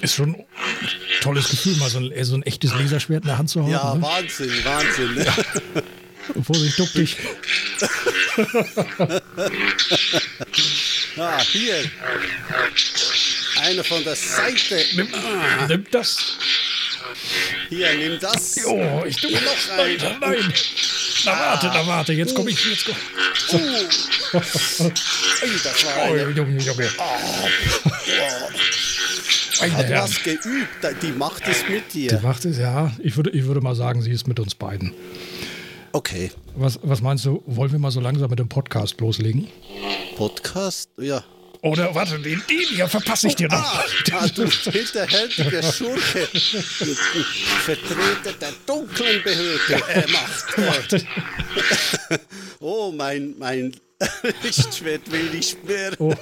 Ist schon ein tolles Gefühl, mal so ein, so ein echtes Laserschwert in der Hand zu haben. Ja, ne? Wahnsinn, Wahnsinn. Ne? Vorsicht, duck dich. Ah, hier. Einer von der Seite. Nimm, nimm das. Hier, nimm das. Oh, ich tu Noch Nein, ein. nein. Na warte, na warte, jetzt komme ich. Jetzt komm. Ui, das war Oh, eine. Junge, Junge. Meine Hat Herren. was geübt. Die macht es mit Die dir. macht es, ja. Ich würde, ich würde mal sagen, sie ist mit uns beiden. Okay. Was, was meinst du, wollen wir mal so langsam mit dem Podcast loslegen? Podcast? Ja. Oder warte, den, den hier verpasse ich dir noch. Ah, ah du hinterhältiger Schurke. Vertreter der dunklen Behörde. Äh, Macht. Oh, mein, mein Lichtschwert will nicht mehr. Oh.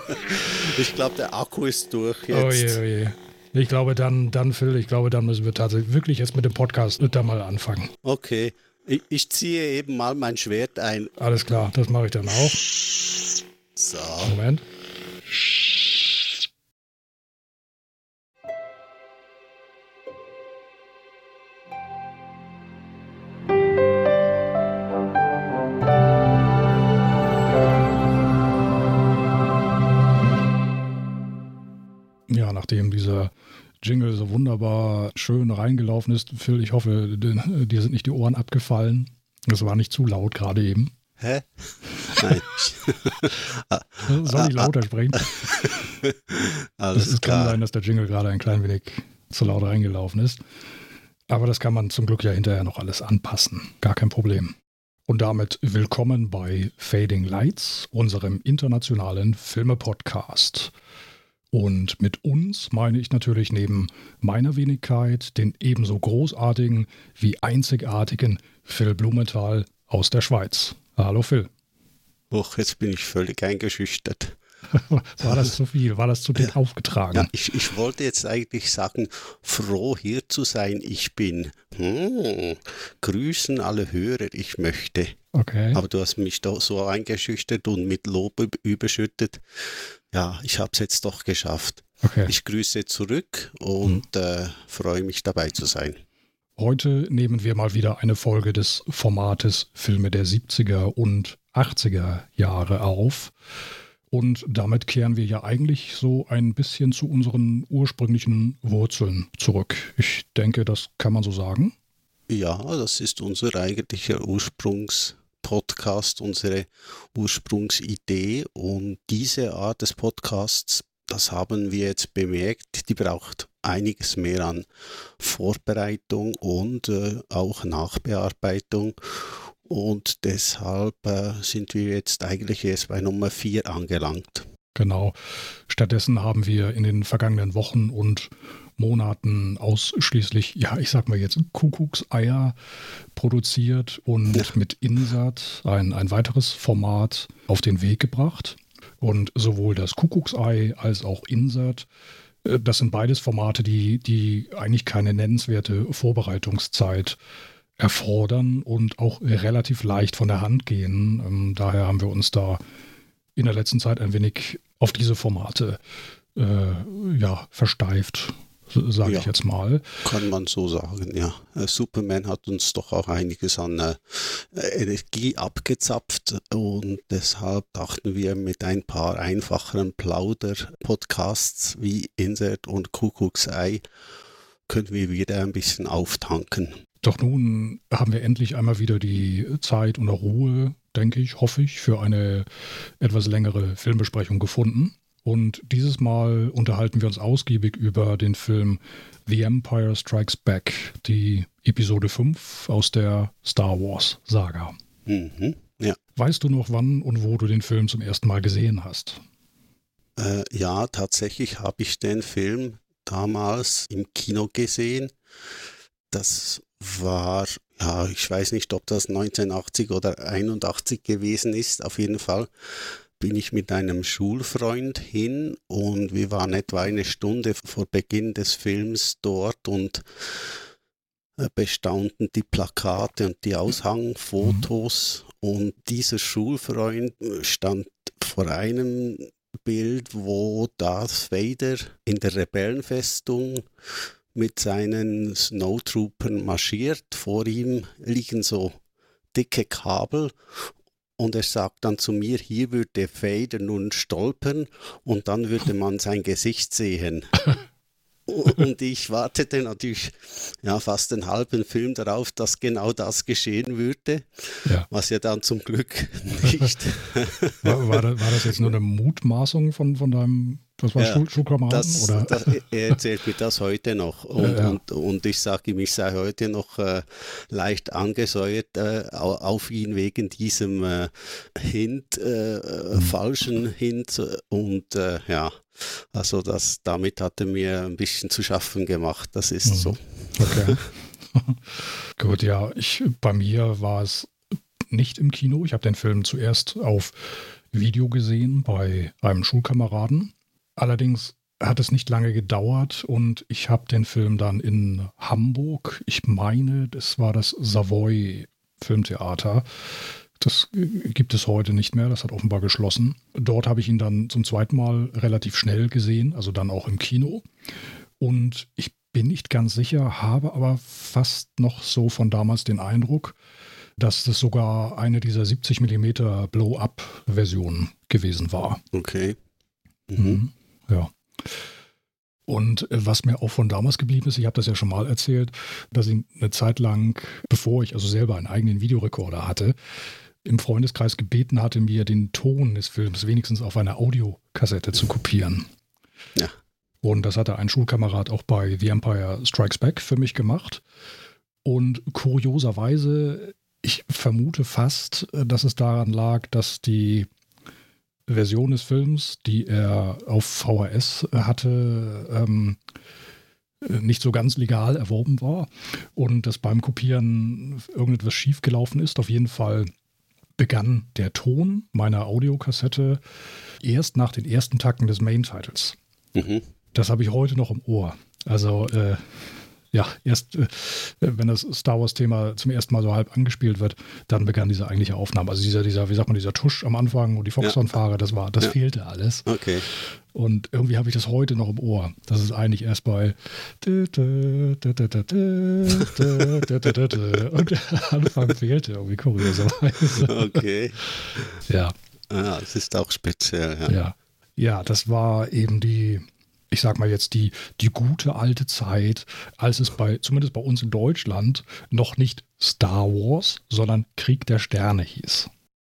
Ich glaube, der Akku ist durch Oh je, jetzt. oh je. Ich glaube dann, dann Phil, ich glaube, dann müssen wir tatsächlich wirklich jetzt mit dem Podcast da mal anfangen. Okay. Ich, ich ziehe eben mal mein Schwert ein. Alles klar, das mache ich dann auch. So. Moment. Nachdem dieser Jingle so wunderbar schön reingelaufen ist, Phil, ich hoffe, dir dir sind nicht die Ohren abgefallen. Das war nicht zu laut gerade eben. Hä? Nein. Soll ich lauter sprechen? Alles Es kann klar. sein, dass der Jingle gerade ein klein wenig zu laut reingelaufen ist. Aber das kann man zum Glück ja hinterher noch alles anpassen. Gar kein Problem. Und damit willkommen bei Fading Lights, unserem internationalen Filme-Podcast. Und mit uns meine ich natürlich neben meiner Wenigkeit den ebenso großartigen wie einzigartigen Phil Blumenthal aus der Schweiz. Hallo Phil. Uch, jetzt bin ich völlig eingeschüchtert. War das zu viel? War das zu dick aufgetragen? Ja, ich, ich wollte jetzt eigentlich sagen, froh hier zu sein, ich bin. Hm, grüßen alle Hörer, ich möchte. Okay. Aber du hast mich doch so eingeschüchtert und mit Lob üb- überschüttet. Ja, ich habe es jetzt doch geschafft. okay. Ich grüße zurück und äh, freue mich dabei zu sein. Heute nehmen wir mal wieder eine Folge des Formates Filme der 70er und 80er Jahre auf. Und damit kehren wir ja eigentlich so ein bisschen zu unseren ursprünglichen Wurzeln zurück. Ich denke, das kann man so sagen. Ja, das ist unser eigentlicher Ursprungspodcast, unsere Ursprungsidee. Und diese Art des Podcasts, das haben wir jetzt bemerkt, die braucht einiges mehr an Vorbereitung und äh, auch Nachbearbeitung. Und deshalb äh, sind wir jetzt eigentlich erst bei Nummer 4 angelangt. Genau. Stattdessen haben wir in den vergangenen Wochen und Monaten ausschließlich, ja, ich sag mal jetzt Kuckuckseier produziert und Ja. mit Insert ein, ein weiteres Format auf den Weg gebracht. Und sowohl das Kuckucksei als auch Insert, äh, das sind beides Formate, die, die eigentlich keine nennenswerte Vorbereitungszeit erfordern und auch relativ leicht von der Hand gehen. Ähm, daher haben wir uns da in der letzten Zeit ein wenig auf diese Formate äh, ja, versteift, sage Ja. ich jetzt mal. Kann man so sagen, ja. Äh, Superman hat uns doch auch einiges an äh, Energie abgezapft und deshalb dachten wir mit ein paar einfacheren Plauder-Podcasts wie Insert und Kuckucksei können wir wieder ein bisschen auftanken. Doch nun haben wir endlich einmal wieder die Zeit und Ruhe, denke ich, hoffe ich, für eine etwas längere Filmbesprechung gefunden. Und dieses Mal unterhalten wir uns ausgiebig über den Film The Empire Strikes Back, die Episode 5 aus der Star Wars Saga. Mhm. Ja. Weißt du noch, wann und wo du den Film zum ersten Mal gesehen hast? Äh, ja, tatsächlich habe ich den Film damals im Kino gesehen. Das war, ja, ich weiß nicht, ob das 1980 oder 81 gewesen ist. Auf jeden Fall bin ich mit einem Schulfreund hin und wir waren etwa eine Stunde vor Beginn des Films dort und äh, bestaunten die Plakate und die Aushangfotos. Und dieser Schulfreund stand vor einem Bild, wo Darth Vader in der Rebellenfestung mit seinen Snowtroopern marschiert. Vor ihm liegen so dicke Kabel und er sagt dann zu mir, hier würde Vader nun stolpern und dann würde man sein Gesicht sehen. Und ich wartete natürlich ja, fast einen halben Film darauf, dass genau das geschehen würde, ja. was ja dann zum Glück nicht. War, war, das, war das jetzt nur eine Mutmaßung von, von deinem das war ja, Schul Schulkameraden? Das, oder? Das, er erzählt mir das heute noch. Und, ja, ja. und, und ich sage ihm, ich sei heute noch äh, leicht angesäuert äh, auf ihn wegen diesem äh, Hint, mhm. falschen Hint. Und äh, ja, also das, damit hat er mir ein bisschen zu schaffen gemacht. Das ist mhm. so. Okay. Gut, ja, ich, bei mir war es nicht im Kino. Ich habe den Film zuerst auf Video gesehen bei einem Schulkameraden. Allerdings hat es nicht lange gedauert und ich habe den Film dann in Hamburg, ich meine, das war das Savoy Filmtheater. Das gibt es heute nicht mehr, das hat offenbar geschlossen. Dort habe ich ihn dann zum zweiten Mal relativ schnell gesehen, also dann auch im Kino. Und ich bin nicht ganz sicher, habe aber fast noch so von damals den Eindruck, dass das sogar eine dieser 70 mm Blow-up-Versionen gewesen war. Okay. Mhm. Ja. Und äh, was mir auch von damals geblieben ist, ich habe das ja schon mal erzählt, dass ich eine Zeit lang, bevor ich also selber einen eigenen Videorekorder hatte, im Freundeskreis gebeten hatte, mir den Ton des Films wenigstens auf einer Audiokassette zu kopieren. Ja. Und das hatte ein Schulkamerad auch bei The Empire Strikes Back für mich gemacht. Und kurioserweise, ich vermute fast, äh, dass es daran lag, dass die Version des Films, die er auf VHS hatte, ähm, nicht so ganz legal erworben war und dass beim Kopieren irgendetwas schiefgelaufen ist. Auf jeden Fall begann der Ton meiner Audiokassette erst nach den ersten Takten des Main-Titles. Mhm. Das habe ich heute noch im Ohr. Also äh, ja, erst äh, wenn das Star Wars-Thema zum ersten Mal so halb angespielt wird, dann begann diese eigentliche Aufnahme. Also dieser, dieser, wie sagt man, dieser Tusch am Anfang und die Foxconn-Fahrer, das war, das ja. fehlte alles. Okay. Und irgendwie habe ich das heute noch im Ohr. Das ist eigentlich erst bei und der Anfang fehlte irgendwie kurioserweise. Okay. Ja. Ja, das ist auch speziell, ja. Ja, ja das war eben die ich sag mal jetzt die, die gute alte Zeit, als es bei, zumindest bei uns in Deutschland, noch nicht Star Wars, sondern Krieg der Sterne hieß.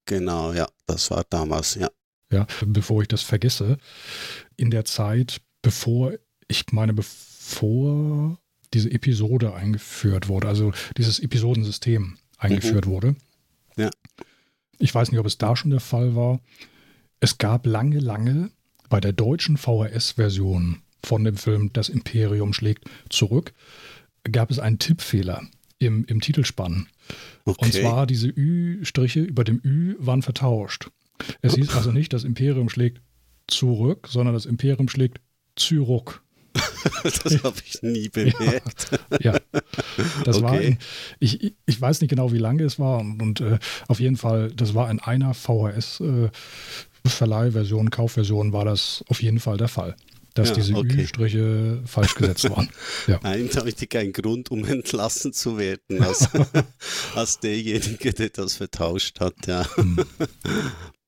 Genau, ja, das war damals, ja. Ja, bevor ich das vergesse, in der Zeit, bevor, ich meine, bevor diese Episode eingeführt wurde, also dieses Episodensystem eingeführt mhm. wurde. Ja. Ich weiß nicht, ob es da schon der Fall war. Es gab lange, lange bei der deutschen VHS-Version von dem Film Das Imperium schlägt zurück gab es einen Tippfehler im, im Titelspann. Okay. Und zwar diese Ü-Striche über dem Ü waren vertauscht. Es hieß also nicht, das Imperium schlägt zurück, sondern das Imperium schlägt zurück. das habe ich nie bemerkt. Ja, ja. das okay. war, in, ich, ich weiß nicht genau, wie lange es war und, und äh, auf jeden Fall, das war in einer VHS äh, Verleihversion, Kaufversion war das auf jeden Fall der Fall. Dass ja, diese okay. Ü-Striche falsch gesetzt waren. Ja. Eindeutig ein Grund, um entlassen zu werden, als, als derjenige, der das vertauscht hat. Ja. Hm.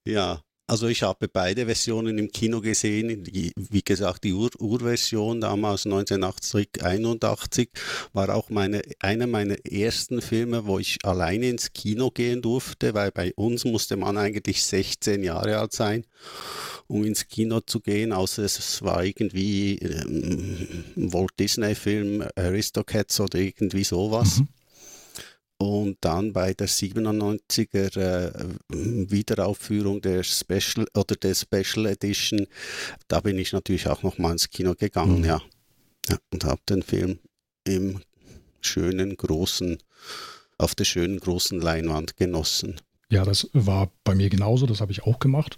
ja. Also ich habe beide Versionen im Kino gesehen. Die, wie gesagt, die Ur Urversion damals 1981 war auch meine, einer meiner ersten Filme, wo ich alleine ins Kino gehen durfte, weil bei uns musste man eigentlich 16 Jahre alt sein, um ins Kino zu gehen, außer es war irgendwie ähm, Walt Disney Film, Aristocats oder irgendwie sowas. Mhm. Und dann bei der 97er äh, Wiederaufführung der Special oder der Special Edition, da bin ich natürlich auch noch mal ins Kino gegangen, mhm. ja. ja. Und habe den Film im schönen großen, auf der schönen großen Leinwand genossen. Ja, das war bei mir genauso, das habe ich auch gemacht.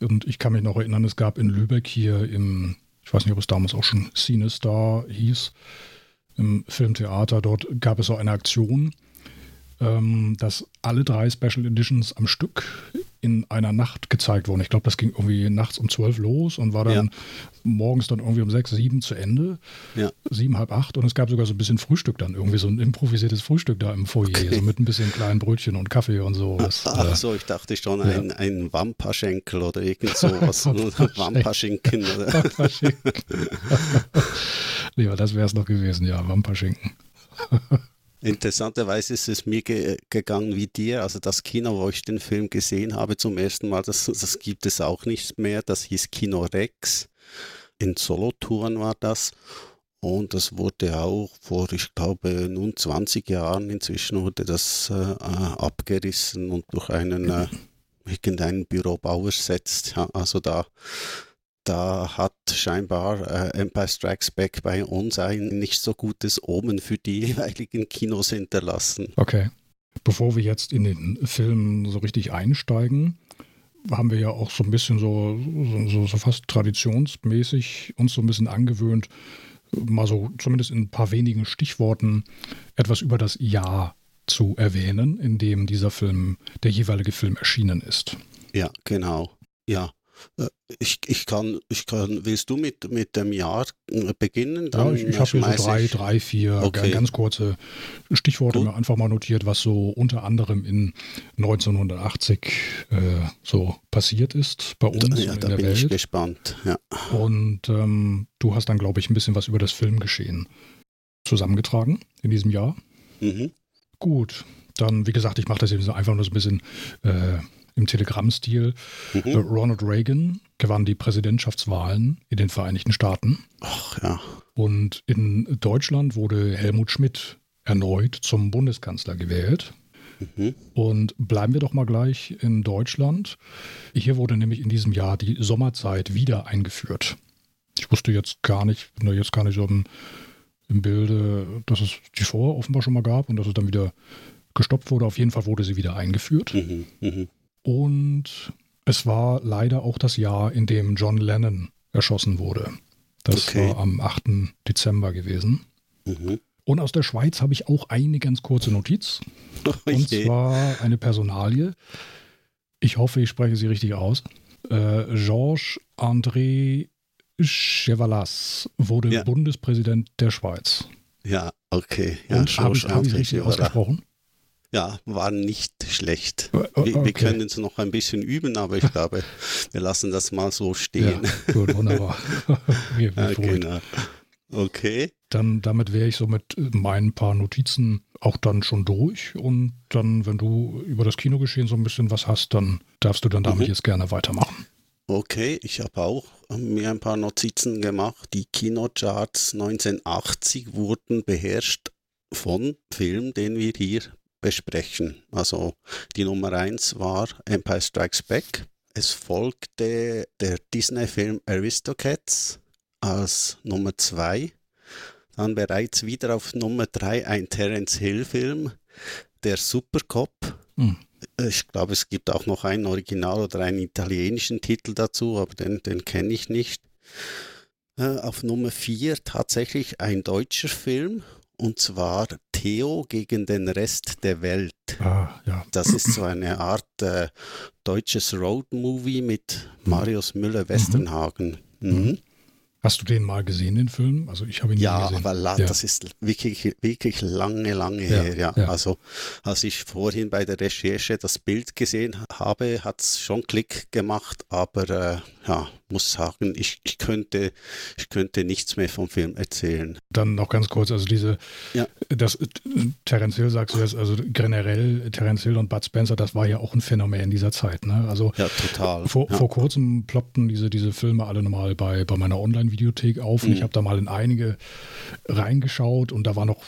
Und ich kann mich noch erinnern, es gab in Lübeck hier im, ich weiß nicht, ob es damals auch schon CineStar hieß, im Filmtheater, dort gab es so eine Aktion, ähm, dass alle drei Special Editions am Stück in einer Nacht gezeigt worden. Ich glaube, das ging irgendwie nachts um zwölf los und war dann ja. morgens dann irgendwie um sechs, sieben zu Ende. Ja. Sieben, halb acht. Und es gab sogar so ein bisschen Frühstück dann, irgendwie so ein improvisiertes Frühstück da im Foyer, okay. so mit ein bisschen kleinen Brötchen und Kaffee und so. Das, Ach äh, so, ich dachte schon ein, ein Wamperschenkel oder irgend sowas. Wamperschinken. Wamperschinken. nee, das wäre es noch gewesen, ja, Wamperschinken. Interessanterweise ist es mir ge gegangen wie dir. Also das Kino, wo ich den Film gesehen habe zum ersten Mal, das, das gibt es auch nicht mehr. Das hieß Kino Rex. In Solothurn war das. Und das wurde auch vor, ich glaube, nun 20 Jahren inzwischen wurde das äh, äh, abgerissen und durch einen äh, irgendeinen Bürobau ersetzt. Ja, also da da hat scheinbar äh, Empire Strikes Back bei uns ein nicht so gutes Omen für die jeweiligen Kinos hinterlassen. Okay. Bevor wir jetzt in den Film so richtig einsteigen, haben wir ja auch so ein bisschen so, so, so fast traditionsmäßig uns so ein bisschen angewöhnt, mal so zumindest in ein paar wenigen Stichworten etwas über das Jahr zu erwähnen, in dem dieser Film, der jeweilige Film erschienen ist. Ja, genau. Ja. Äh, ich, ich, kann, ich kann, willst du mit, mit dem Jahr äh, beginnen? Dann ja, ich, ich habe hier so drei, drei, vier okay. ganz kurze Stichworte mir einfach mal notiert, was so unter anderem in 1980 äh, so passiert ist bei uns ja, in da der bin Welt. ich gespannt. Ja. Und ähm, du hast dann, glaube ich, ein bisschen was über das Filmgeschehen zusammengetragen in diesem Jahr. Mhm. Gut, dann, wie gesagt, ich mache das jetzt einfach nur so ein bisschen äh, im Telegram-Stil. Mhm. Äh, Ronald Reagan gewann die Präsidentschaftswahlen in den Vereinigten Staaten. Ach ja. Und in Deutschland wurde Helmut Schmidt erneut zum Bundeskanzler gewählt. Mhm. Und bleiben wir doch mal gleich in Deutschland. Hier wurde nämlich in diesem Jahr die Sommerzeit wieder eingeführt. Ich wusste jetzt gar nicht, bin da jetzt gar nicht so im, im Bilde, dass es die vorher offenbar schon mal gab und dass es dann wieder gestoppt wurde. Auf jeden Fall wurde sie wieder eingeführt. Mhm. Mhm. Und es war leider auch das Jahr, in dem John Lennon erschossen wurde. Das okay. war am 8. Dezember gewesen. Mhm. Und aus der Schweiz habe ich auch eine ganz kurze Notiz. Oh und zwar eine Personalie. Ich hoffe, ich spreche sie richtig aus. Äh, Georges André Chevalas wurde ja. Bundespräsident der Schweiz. Ja, okay. Ja, und habe ich, hab ich richtig ausgesprochen? Ja, war nicht schlecht. Okay. Wir, wir, können es noch ein bisschen üben, aber ich glaube, wir lassen das mal so stehen. Ja, gut, wunderbar. wir, wir ja, genau. Okay. Dann damit wäre ich so mit meinen paar Notizen auch dann schon durch. Und dann, wenn du über das Kinogeschehen so ein bisschen was hast, dann darfst du dann damit mhm. jetzt gerne weitermachen. Okay, ich habe auch mir ein paar Notizen gemacht. Die Kinocharts 1980 wurden beherrscht von Film, den wir hier besprechen. Also die Nummer 1 war Empire Strikes Back. Es folgte der Disney-Film Aristocats als Nummer 2. Dann bereits wieder auf Nummer 3 ein Terence Hill-Film, der Supercop. Hm. Ich glaube, es gibt auch noch einen Original oder einen italienischen Titel dazu, aber den, den kenne ich nicht. Äh, auf Nummer 4 tatsächlich ein deutscher Film und zwar Theo gegen den Rest der Welt. Ah, ja. Das ist so eine Art äh, deutsches Roadmovie mit Marius Müller-Westernhagen. Mhm. Mhm. Hast du den mal gesehen, den Film? Also ich habe ihn ja, gesehen. aber la, ja. das ist wirklich, wirklich lange, lange ja, her. Ja. ja. Also als ich vorhin bei der Recherche das Bild gesehen habe, hat es schon Klick gemacht, aber äh, ja, muss sagen, ich, ich, könnte, ich könnte nichts mehr vom Film erzählen. Dann noch ganz kurz, also diese, ja. das Terence Hill sagst du jetzt, also generell Terence Hill und Bud Spencer, das war ja auch ein Phänomen in dieser Zeit. Ne? Also ja, total. Vor, ja. vor kurzem ploppten diese, diese Filme alle nochmal bei, bei meiner Online-Videothek auf mhm. und ich habe da mal in einige reingeschaut und da war noch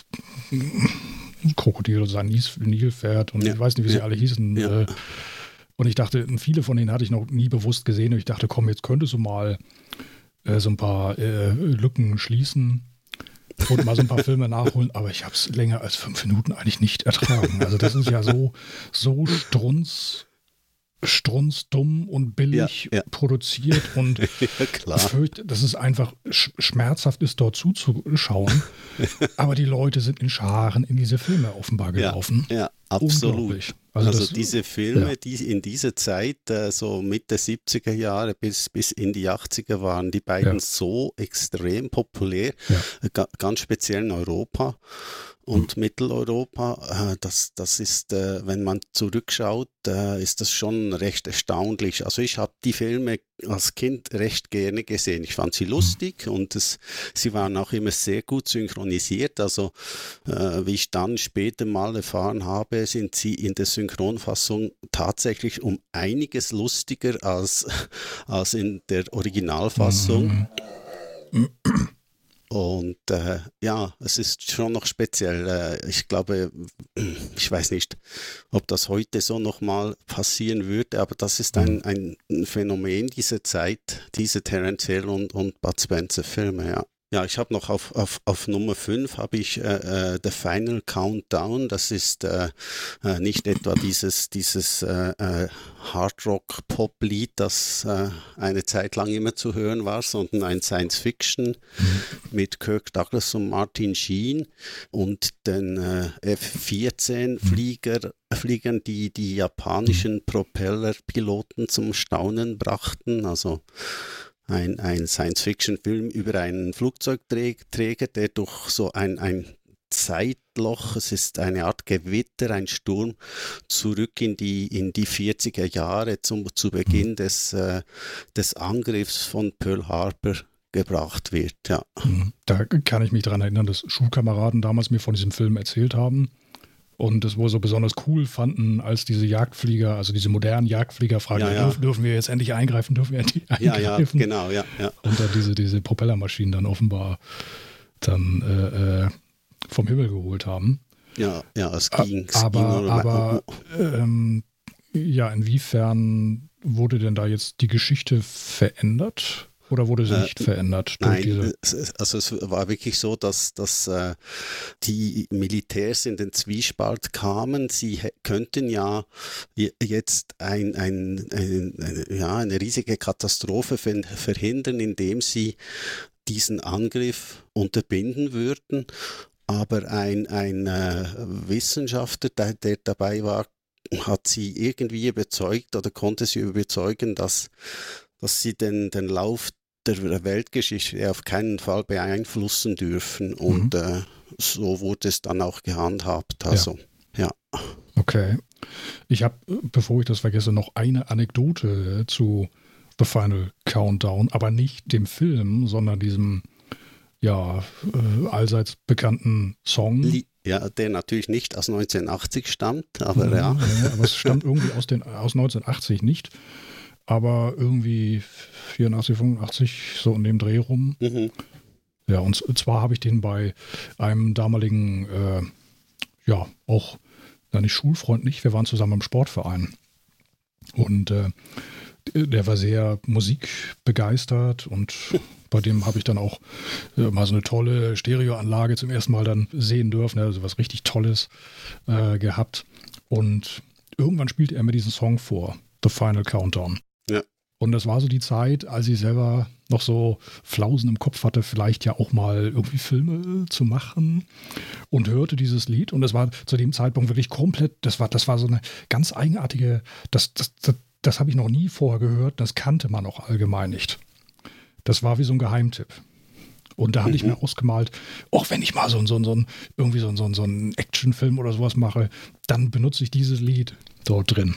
Krokodil, sein Nilpferd und ja. ich weiß nicht, wie sie alle hießen. Äh, und ich dachte, viele von denen hatte ich noch nie bewusst gesehen. Und ich dachte, komm, jetzt könntest du mal äh, so ein paar äh, Lücken schließen und mal so ein paar Filme nachholen. Aber ich habe es länger als fünf Minuten eigentlich nicht ertragen. Also das ist ja so, so strunz strunzdumm und billig ja, ja. produziert und ja, fürcht, dass es einfach schmerzhaft ist, dort zuzuschauen. Aber die Leute sind in Scharen in diese Filme offenbar gelaufen. Ja, absolut. Also, also diese Filme, ja. die in dieser Zeit, äh, so Mitte 70er Jahre bis, bis in die 80er waren, die beiden ja. so extrem populär, ja. ganz speziell in Europa und Mitteleuropa, äh, das, das ist, äh, wenn man zurückschaut, äh, ist das schon recht erstaunlich. Also ich habe die Filme als Kind recht gerne gesehen. Ich fand sie lustig und es, sie waren auch immer sehr gut synchronisiert. Also wie ich dann später mal erfahren habe, sind sie in der Synchronfassung tatsächlich um einiges lustiger als, als in der Originalfassung. Und äh, ja, es ist schon noch speziell. Äh, ich glaube, ich weiß nicht, ob das heute so nochmal passieren würde, aber das ist ein, mhm. ein Phänomen dieser Zeit, diese Terence Hill und, und Bud Spencer Filme, ja. Ja, ich habe noch auf, auf, auf Nummer 5 habe ich äh, äh, The Final Countdown. Das ist äh, äh, nicht etwa dieses, dieses äh, äh, Hardrock-Pop-Lied, das äh, eine Zeit lang immer zu hören war, sondern ein Science-Fiction mhm. mit Kirk Douglas und Martin Sheen und den äh, F-14-Flieger Fliegern, die die japanischen Propellerpiloten zum Staunen brachten. Also ein, ein Science-Fiction-Film über einen Flugzeugträger, der durch so ein, ein Zeitloch, es ist eine Art Gewitter, ein Sturm, zurück in die, in die 40er Jahre zum, zu Beginn mhm. des, äh, des Angriffs von Pearl Harbor gebracht wird. Ja. Mhm. Da kann ich mich daran erinnern, dass Schulkameraden damals mir von diesem Film erzählt haben und es wohl so besonders cool fanden, als diese Jagdflieger, also diese modernen Jagdflieger fragten, ja, ja. Dürfen, dürfen, wir jetzt endlich eingreifen, dürfen wir endlich eingreifen? Ja, ja, genau, ja. ja. Und dann diese, diese Propellermaschinen dann offenbar dann äh, äh, vom Himmel geholt haben. Ja, ja, es ging. Es aber, ging aber ähm, ja, inwiefern wurde denn da jetzt die Geschichte verändert? Oder wurde sie äh, nicht verändert? Nein, also es war wirklich so, dass, dass äh, die Militärs in den Zwiespalt kamen. Sie könnten ja jetzt ein, ein, ein, ein ja, eine riesige Katastrophe verhindern, indem sie diesen Angriff unterbinden würden. Aber ein, ein äh, Wissenschaftler, der, der dabei war, hat sie irgendwie überzeugt oder konnte sie überzeugen, dass, dass sie den, den Lauf der Weltgeschichte auf keinen Fall beeinflussen dürfen. Und mhm. äh, so wurde es dann auch gehandhabt. Also, ja. ja. Okay. Ich habe, bevor ich das vergesse, noch eine Anekdote zu The Final Countdown, aber nicht dem Film, sondern diesem ja äh, allseits bekannten Song. Ja, der natürlich nicht aus 1980 stammt, aber mhm, ja. ja. Aber es stammt irgendwie aus, den, aus 1980 nicht aber irgendwie 84, 85, so in dem Dreh rum. Mhm. Ja, und zwar habe ich den bei einem damaligen, äh, ja, auch, na nicht Schulfreund nicht, wir waren zusammen im Sportverein. Und äh, der war sehr musikbegeistert und bei dem habe ich dann auch äh, mal so eine tolle Stereoanlage zum ersten Mal dann sehen dürfen, also was richtig Tolles äh, gehabt. Und irgendwann spielte er mir diesen Song vor, The Final Countdown. Und das war so die Zeit, als ich selber noch so Flausen im Kopf hatte, vielleicht ja auch mal irgendwie Filme zu machen und hörte dieses Lied. Und das war zu dem Zeitpunkt wirklich komplett, das war, das war so eine ganz eigenartige, das, das, das, das habe ich noch nie vorher gehört, das kannte man auch allgemein nicht. Das war wie so ein Geheimtipp. Und da hatte mhm. ich mir ausgemalt, auch wenn ich mal so, so, so, irgendwie so, so, so einen Actionfilm oder sowas mache, dann benutze ich dieses Lied dort drin.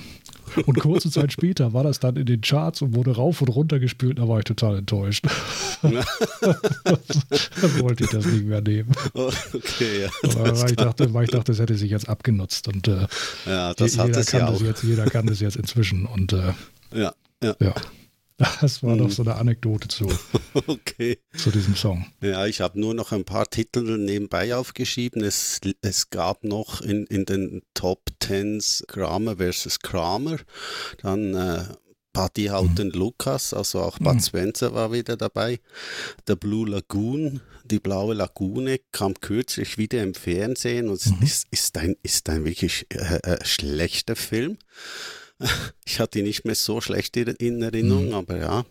Und kurze Zeit später war das dann in den Charts und wurde rauf und runter gespielt. Da war ich total enttäuscht. dann wollte ich das nicht mehr nehmen. Okay, ja. weil, ich dachte, weil ich dachte, es hätte sich jetzt abgenutzt. Und äh, ja, das jeder, kann ja das jetzt, jeder kann das jetzt inzwischen. Und äh, ja, ja. ja. Das war doch hm. so eine Anekdote zu, okay. zu diesem Song. Ja, ich habe nur noch ein paar Titel nebenbei aufgeschrieben. Es, es gab noch in, in den Top Tens Kramer versus Kramer. Dann äh, Buddy Houghton mhm. Lucas, also auch Bud mhm. Spencer war wieder dabei. The Blue Lagoon, die blaue Lagune, kam kürzlich wieder im Fernsehen und mhm. ist, ist, ein, ist ein wirklich äh, äh, schlechter Film. Ich hatte ihn nicht mehr so schlecht in Erinnerung, mhm. aber ja.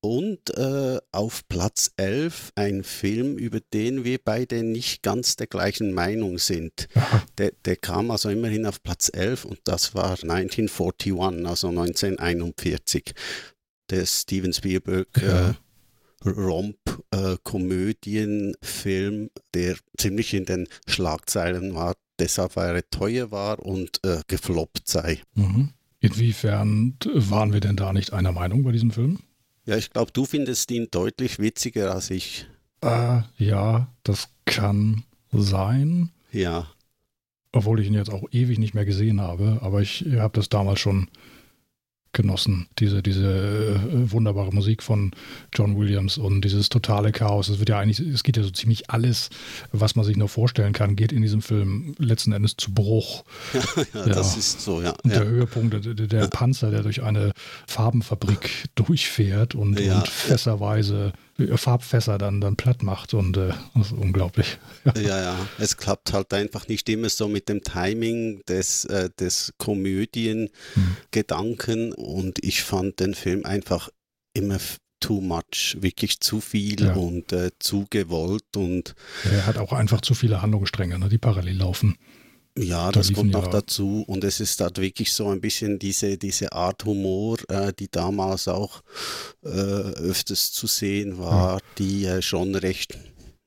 Und äh, auf Platz 11 ein Film, über den wir beide nicht ganz der gleichen Meinung sind. Der, der, kam also immerhin auf Platz 11 und das war 1941, also 1941. Der Steven Spielberg ja. äh, Romp-Komödienfilm, äh, der ziemlich in den Schlagzeilen war, deshalb weil er teuer war und äh, gefloppt sei. Mhm. Inwiefern waren wir denn da nicht einer Meinung bei diesem Film? Ja, ich glaube, du findest ihn deutlich witziger als ich. Äh, ja, das kann sein. Ja. Obwohl ich ihn jetzt auch ewig nicht mehr gesehen habe, aber ich habe das damals schon genossen. Diese, diese äh, wunderbare Musik von John Williams und dieses totale Chaos. Es wird ja eigentlich, es geht ja so ziemlich alles, was man sich nur vorstellen kann, geht in diesem Film letzten Endes zu Bruch. Ja, ja, ja. das ist so, ja. Und der Höhepunkt, der, der Panzer, der durch eine Farbenfabrik durchfährt und, und fässerweise Farbfässer dann, dann platt macht und äh, das ist unglaublich. Ja. ja. ja, es klappt halt einfach nicht immer so mit dem Timing des, äh, des Komödiengedanken hm. und ich fand den Film einfach immer too much, wirklich zu viel ja. und äh, zu gewollt und er hat auch einfach zu viele Handlungsstränge, ne, die parallel laufen. Ja, das kommt noch dazu und es ist halt wirklich so ein bisschen diese, diese Art Humor, äh, die damals auch äh, öfters zu sehen war, ja. die äh, schon recht,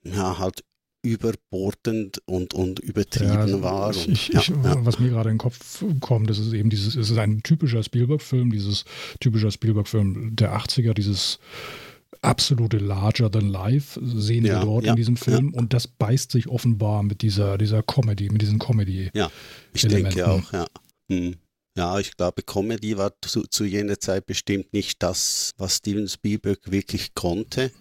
ja, halt überbordend und, und übertrieben ja, also war. Und, ich, ja, ich, was mir gerade in den Kopf kommt, das ist eben dieses, es ist ein typischer Spielberg-Film, dieses typischer Spielberg-Film der 80er, dieses absolute Larger than Life sehen ja, wir dort ja, in diesem Film ja. und das beißt sich offenbar mit dieser, dieser Comedy, mit diesen Comedy. Ja, ich Elementen. denke auch, ja. Hm. Ja, ich glaube, Comedy war zu, zu jener Zeit bestimmt nicht das, was Steven Spielberg wirklich konnte.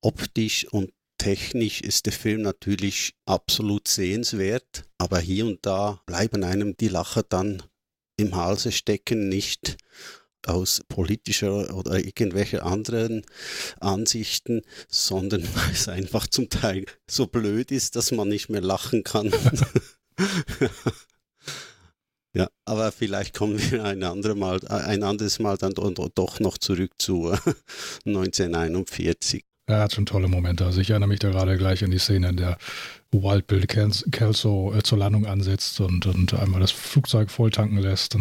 Optisch und technisch ist der Film natürlich absolut sehenswert, aber hier und da bleiben einem die Lacher dann im Halse stecken, nicht aus politischer oder irgendwelche anderen Ansichten, sondern weil es einfach zum Teil so blöd ist, dass man nicht mehr lachen kann. ja, aber vielleicht kommen wir ein, andere Mal, ein anderes Mal dann doch noch zurück zu 1941. Er hat schon tolle Momente. Also ich erinnere mich da gerade gleich an die Szene, in der Wild Bill Kelso äh, zur Landung ansetzt und, und einmal das Flugzeug voll tanken lässt.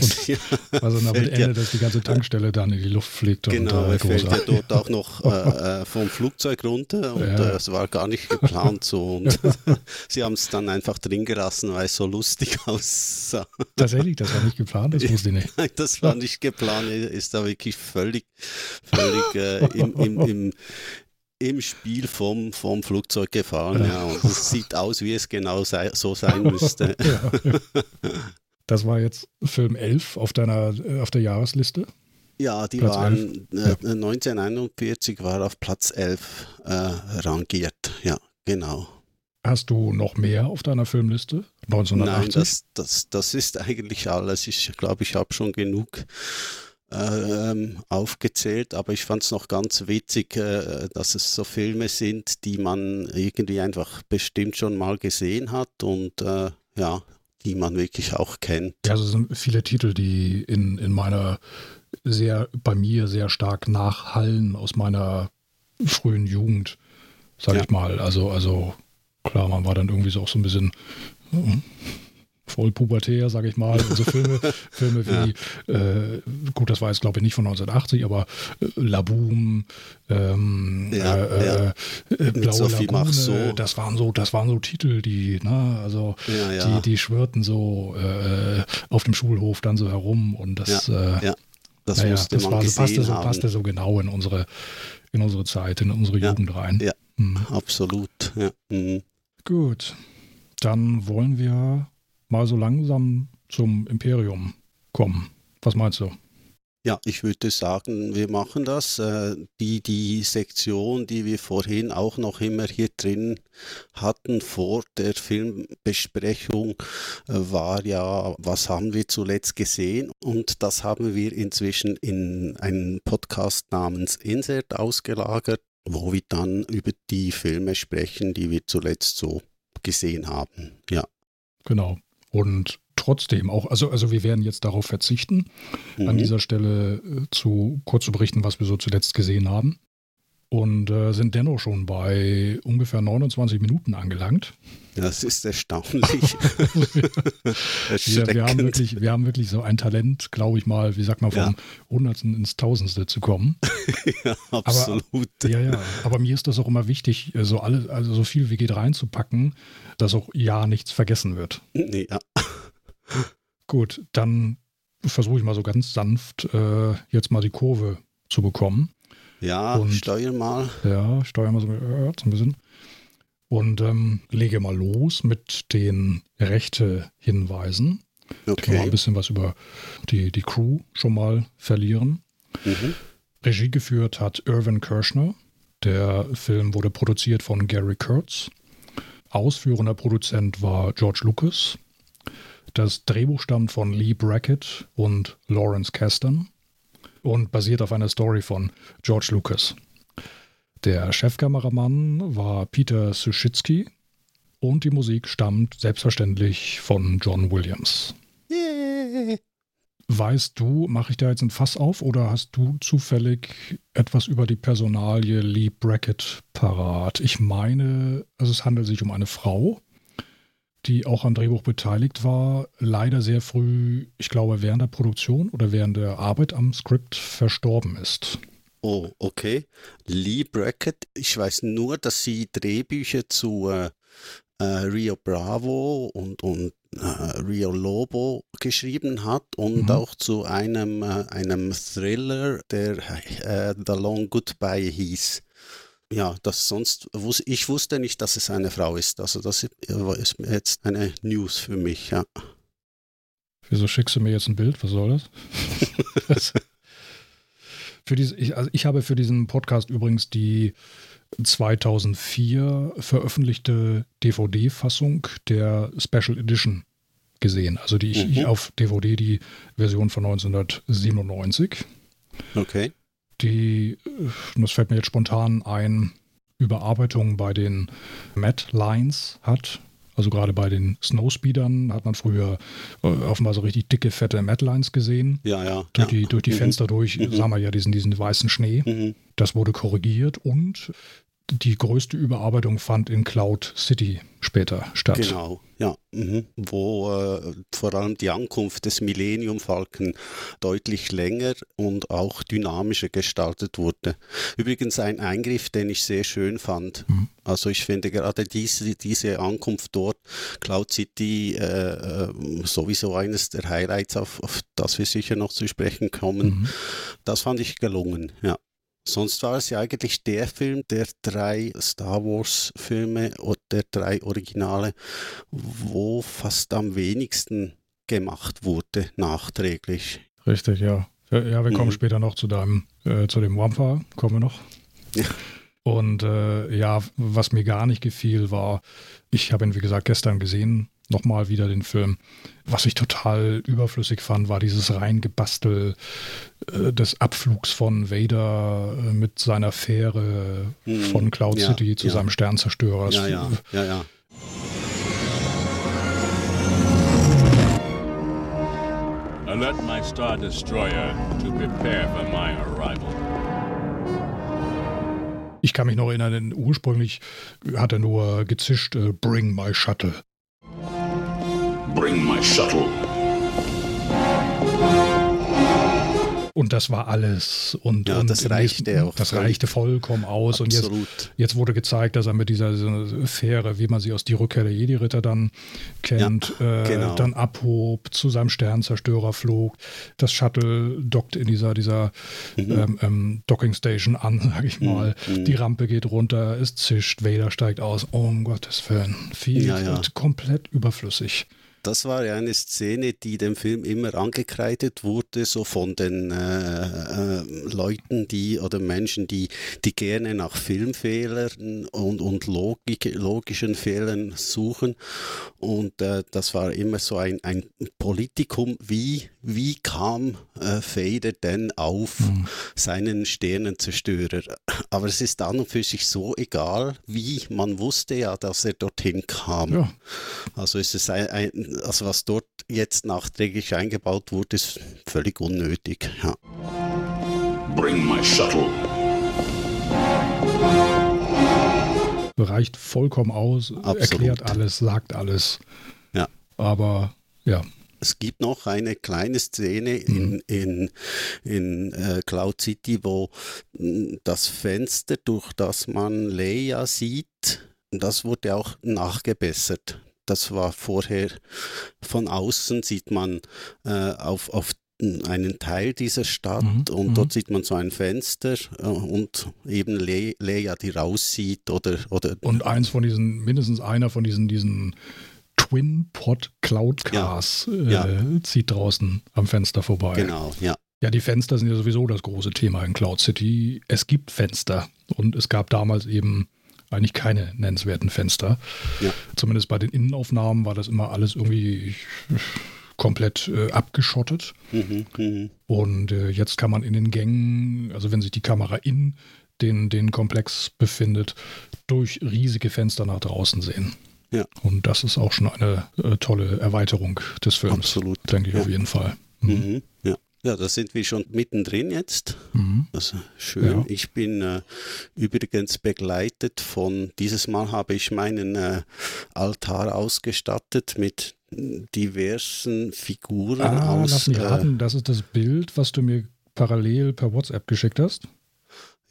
Und ja, also damit endet, ja, dass die ganze Tankstelle dann in die Luft fliegt. Genau, und, äh, er fällt ja dort auch noch äh, äh, vom Flugzeug runter und ja. es war gar nicht geplant so. Und sie haben es dann einfach drin gelassen, weil es so lustig aussah. Tatsächlich, das war nicht geplant, das wusste ich nicht. Nein, das war nicht geplant, ist da wirklich völlig, völlig äh, im, im, im im Spiel vom, vom Flugzeug gefahren, ja. Und es sieht aus, wie es genau sei, so sein müsste. Ja. Das war jetzt Film 11 auf deiner äh, auf der Jahresliste. Ja, die Platz waren äh, ja. 1941 war auf Platz 11 äh, rangiert. Ja, genau. Hast du noch mehr auf deiner Filmliste? 1980? Nein, das, das, das ist eigentlich alles. Ich glaube, ich habe schon genug ähm, aufgezählt, aber ich fand es noch ganz witzig, äh, dass es so Filme sind, die man irgendwie einfach bestimmt schon mal gesehen hat und äh, ja, die man wirklich auch kennt. Ja, also es sind viele Titel, die in, in meiner sehr, bei mir sehr stark nachhallen aus meiner frühen Jugend, sag ja. ich mal. Also, also klar, man war dann irgendwie so auch so ein bisschen voll pubertär, sage ich mal. Also Filme, Filme wie, ja. äh, gut, das war jetzt glaube ich nicht von 1980, aber äh, Laboom, ähm, ja, äh, ja. Äh, Blaue Lagune, so. das waren so, das waren so Titel, die, ne, also die, die schwirrten so äh, auf dem Schulhof dann so herum und das, ja, das, naja, das war, passte, so, passte so genau in unsere, in unsere Zeit, in unsere Jugend rein. Ja, mhm. absolut. Mhm. Gut, dann wollen wir mal so langsam zum Imperium kommen. Was meinst du? Ja, ich würde sagen, wir machen das. Äh, die, die Sektion, die wir vorhin auch noch immer hier drin hatten vor der Filmbesprechung, äh, war ja, was haben wir zuletzt gesehen? Und das haben wir inzwischen in einen Podcast namens Insert ausgelagert, wo wir dann über die Filme sprechen, die wir zuletzt so gesehen haben. Ja. Genau. Und trotzdem auch, also, also wir werden jetzt darauf verzichten, mhm. an dieser Stelle äh, zu kurz zu berichten, was wir so zuletzt gesehen haben. Und äh, sind dennoch schon bei ungefähr 29 Minuten angelangt. Das ist erstaunlich. wir, wir, haben wirklich, wir haben wirklich so ein Talent, glaube ich mal, wie sagt man, vom ja. Hundertsten ins Tausendste zu kommen. ja, absolut. Aber, ja, ja. Aber mir ist das auch immer wichtig, so alle, also so viel wie geht reinzupacken, dass auch ja nichts vergessen wird. Ja. Gut, dann versuche ich mal so ganz sanft äh, jetzt mal die Kurve zu bekommen. Ja, und, steuer mal. Ja, steuer mal so, äh, so ein bisschen. Und ähm, lege mal los mit den Rechte-Hinweisen. Okay. Können wir ein bisschen was über die, die Crew schon mal verlieren. Mhm. Regie geführt hat Irvin Kirschner. Der Film wurde produziert von Gary Kurtz. Ausführender Produzent war George Lucas. Das Drehbuch stammt von Lee Brackett und Lawrence Kasdan und basiert auf einer Story von George Lucas. Der Chefkameramann war Peter Suschitzky und die Musik stammt selbstverständlich von John Williams. Yeah. Weißt du, mache ich da jetzt ein Fass auf oder hast du zufällig etwas über die Personalie Lee Brackett parat? Ich meine, also es handelt sich um eine Frau, die auch am Drehbuch beteiligt war, leider sehr früh, ich glaube, während der Produktion oder während der Arbeit am Skript verstorben ist. Oh, okay. Lee Brackett, ich weiß nur, dass sie Drehbücher zu äh, äh, Rio Bravo und, und äh, Rio Lobo geschrieben hat und mhm. auch zu einem, äh, einem Thriller, der äh, The Long Goodbye hieß ja, das sonst, ich wusste nicht, dass es eine Frau ist. Also das ist jetzt eine News für mich, ja. Wieso schickst du mir jetzt ein Bild? Was soll das? für diese, ich, also ich habe für diesen Podcast übrigens die 2004 veröffentlichte DVD-Fassung der Special Edition gesehen. Also die ich, mhm. ich auf DVD die Version von 1997. Okay die, das fällt mir jetzt spontan ein, Überarbeitung bei den Matt Lines hat. Also gerade bei den Snowspeedern hat man früher äh, offenbar so richtig dicke, fette Matt Lines gesehen. Ja, ja. Durch ja. die, durch die mhm. Fenster durch mhm. sah man ja diesen, diesen weißen Schnee. Mhm. Das wurde korrigiert und die größte Überarbeitung fand in Cloud City später statt. Genau, ja. Mhm. Wo äh, vor allem die Ankunft des Millennium Falken deutlich länger und auch dynamischer gestaltet wurde. Übrigens ein Eingriff, den ich sehr schön fand. Mhm. Also ich finde gerade diese, diese Ankunft dort, Cloud City, äh, äh, sowieso eines der Highlights, auf, auf das wir sicher noch zu sprechen kommen. Mhm. Das fand ich gelungen, ja. Sonst war es ja eigentlich der Film der drei Star Wars-Filme oder der drei Originale, wo fast am wenigsten gemacht wurde, nachträglich. Richtig, ja. Ja, wir kommen mhm. später noch zu deinem, äh, zu dem Wampa, kommen wir noch. Ja. Und äh, ja, was mir gar nicht gefiel, war, ich habe ihn, wie gesagt, gestern gesehen, nochmal wieder den Film. Was ich total überflüssig fand, war dieses Reingebastel äh, des Abflugs von Vader äh, mit seiner Fähre mhm. von Cloud ja, City zu ja. seinem Sternzerstörer. Ja, ja, ja, ja. Alert my Star Destroyer to prepare for my arrival. Ich kann mich noch erinnern, denn ursprünglich hat er nur gezischt, äh, Bring my Shuttle. Bring my shuttle. Und das war alles. Und, ja, und das reichte auch. Das reichte vollkommen aus. Absolut. Und jetzt, jetzt wurde gezeigt, dass er mit dieser Fähre, wie man sie aus die Rückkehr der Jedi-Ritter dann kennt, ja, äh, genau. dann abhob, zu seinem Sternzerstörer flog. Das Shuttle dockt in dieser, dieser mhm. ähm, ähm, Docking Station an, sag ich mal. Mhm. Die Rampe geht runter, es zischt, Vader steigt aus. Oh, um Gottes Willen. Viel, ja, ja. komplett überflüssig das war ja eine Szene, die dem Film immer angekreidet wurde, so von den äh, äh, Leuten, die oder Menschen, die, die gerne nach Filmfehlern und, und Logik, logischen Fehlern suchen. Und äh, das war immer so ein, ein Politikum, wie, wie kam äh, Vader denn auf mhm. seinen Sternenzerstörer? Aber es ist an und für sich so egal, wie man wusste ja, dass er dorthin kam. Ja. Also ist es ein, ein also was dort jetzt nachträglich eingebaut wurde, ist völlig unnötig. Ja. Bring my shuttle. Reicht vollkommen aus, Absolut. erklärt alles, sagt alles. Ja. Aber ja, es gibt noch eine kleine Szene in, mhm. in, in äh, Cloud City, wo hm, das Fenster, durch das man Leia sieht, das wurde auch nachgebessert. Das war vorher von außen, sieht man äh, auf, auf einen Teil dieser Stadt mhm, und mhm. dort sieht man so ein Fenster äh, und eben Le Leia, die raussieht oder, oder. Und eins von diesen, mindestens einer von diesen, diesen Twin Pod Cloud Cars ja, äh, ja. zieht draußen am Fenster vorbei. Genau, ja. Ja, die Fenster sind ja sowieso das große Thema in Cloud City. Es gibt Fenster und es gab damals eben eigentlich keine nennenswerten Fenster. Ja. Zumindest bei den Innenaufnahmen war das immer alles irgendwie komplett äh, abgeschottet. Mhm, mh. Und äh, jetzt kann man in den Gängen, also wenn sich die Kamera in den, den Komplex befindet, durch riesige Fenster nach draußen sehen. Ja. Und das ist auch schon eine äh, tolle Erweiterung des Films. Absolut. Denke ich ja. auf jeden Fall. Mhm. Mhm. Ja. Da sind wir schon mittendrin jetzt. Mhm. Also schön. Ja. Ich bin äh, übrigens begleitet von, dieses Mal habe ich meinen äh, Altar ausgestattet mit diversen Figuren ah, aus. Lass mich äh, raten, das ist das Bild, was du mir parallel per WhatsApp geschickt hast.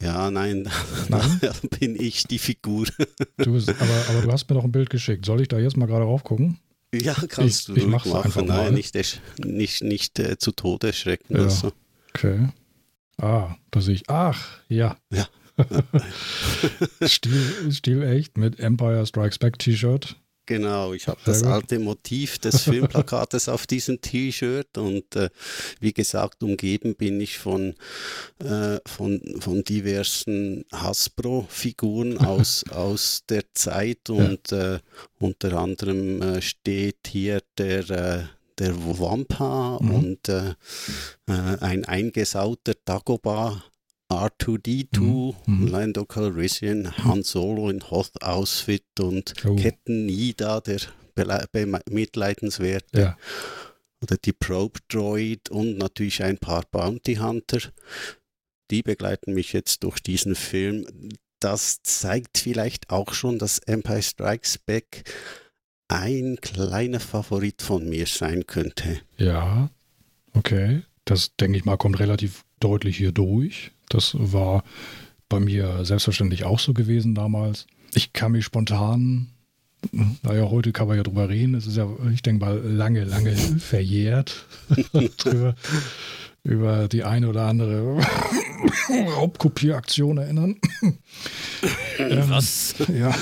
Ja, nein, nein? da bin ich die Figur. Du bist, aber, aber du hast mir doch ein Bild geschickt. Soll ich da jetzt mal gerade rauf gucken? Ja, kannst ich, du. Ich machen. einfach. Nein, nicht, nicht, nicht äh, zu Tode erschrecken. Ja. Also. Okay. Ah, da sehe ich. Ach, ja. Ja. Stil, Stil echt mit Empire Strikes Back T-Shirt. Genau, ich habe das alte Motiv des Filmplakates auf diesem T-Shirt und äh, wie gesagt, umgeben bin ich von, äh, von, von diversen Hasbro-Figuren aus, aus der Zeit und ja. äh, unter anderem äh, steht hier der äh, der Wampa mhm. und äh, ein eingesauter Dagobah R2D2, mhm. Lando Calrissian, Han Solo in Hoth-Outfit und oh. Captain Nida, der bemitleidenswerte. Ja. Oder die Probe Droid und natürlich ein paar Bounty Hunter. Die begleiten mich jetzt durch diesen Film. Das zeigt vielleicht auch schon, dass Empire Strikes Back ein kleiner Favorit von mir sein könnte. Ja, okay. Das denke ich mal kommt relativ deutlich hier durch. Das war bei mir selbstverständlich auch so gewesen damals. Ich kann mich spontan, naja, heute kann man ja drüber reden, es ist ja, ich denke mal, lange, lange verjährt drüber, über die eine oder andere Raubkopieraktion erinnern. Was? Ähm, ja,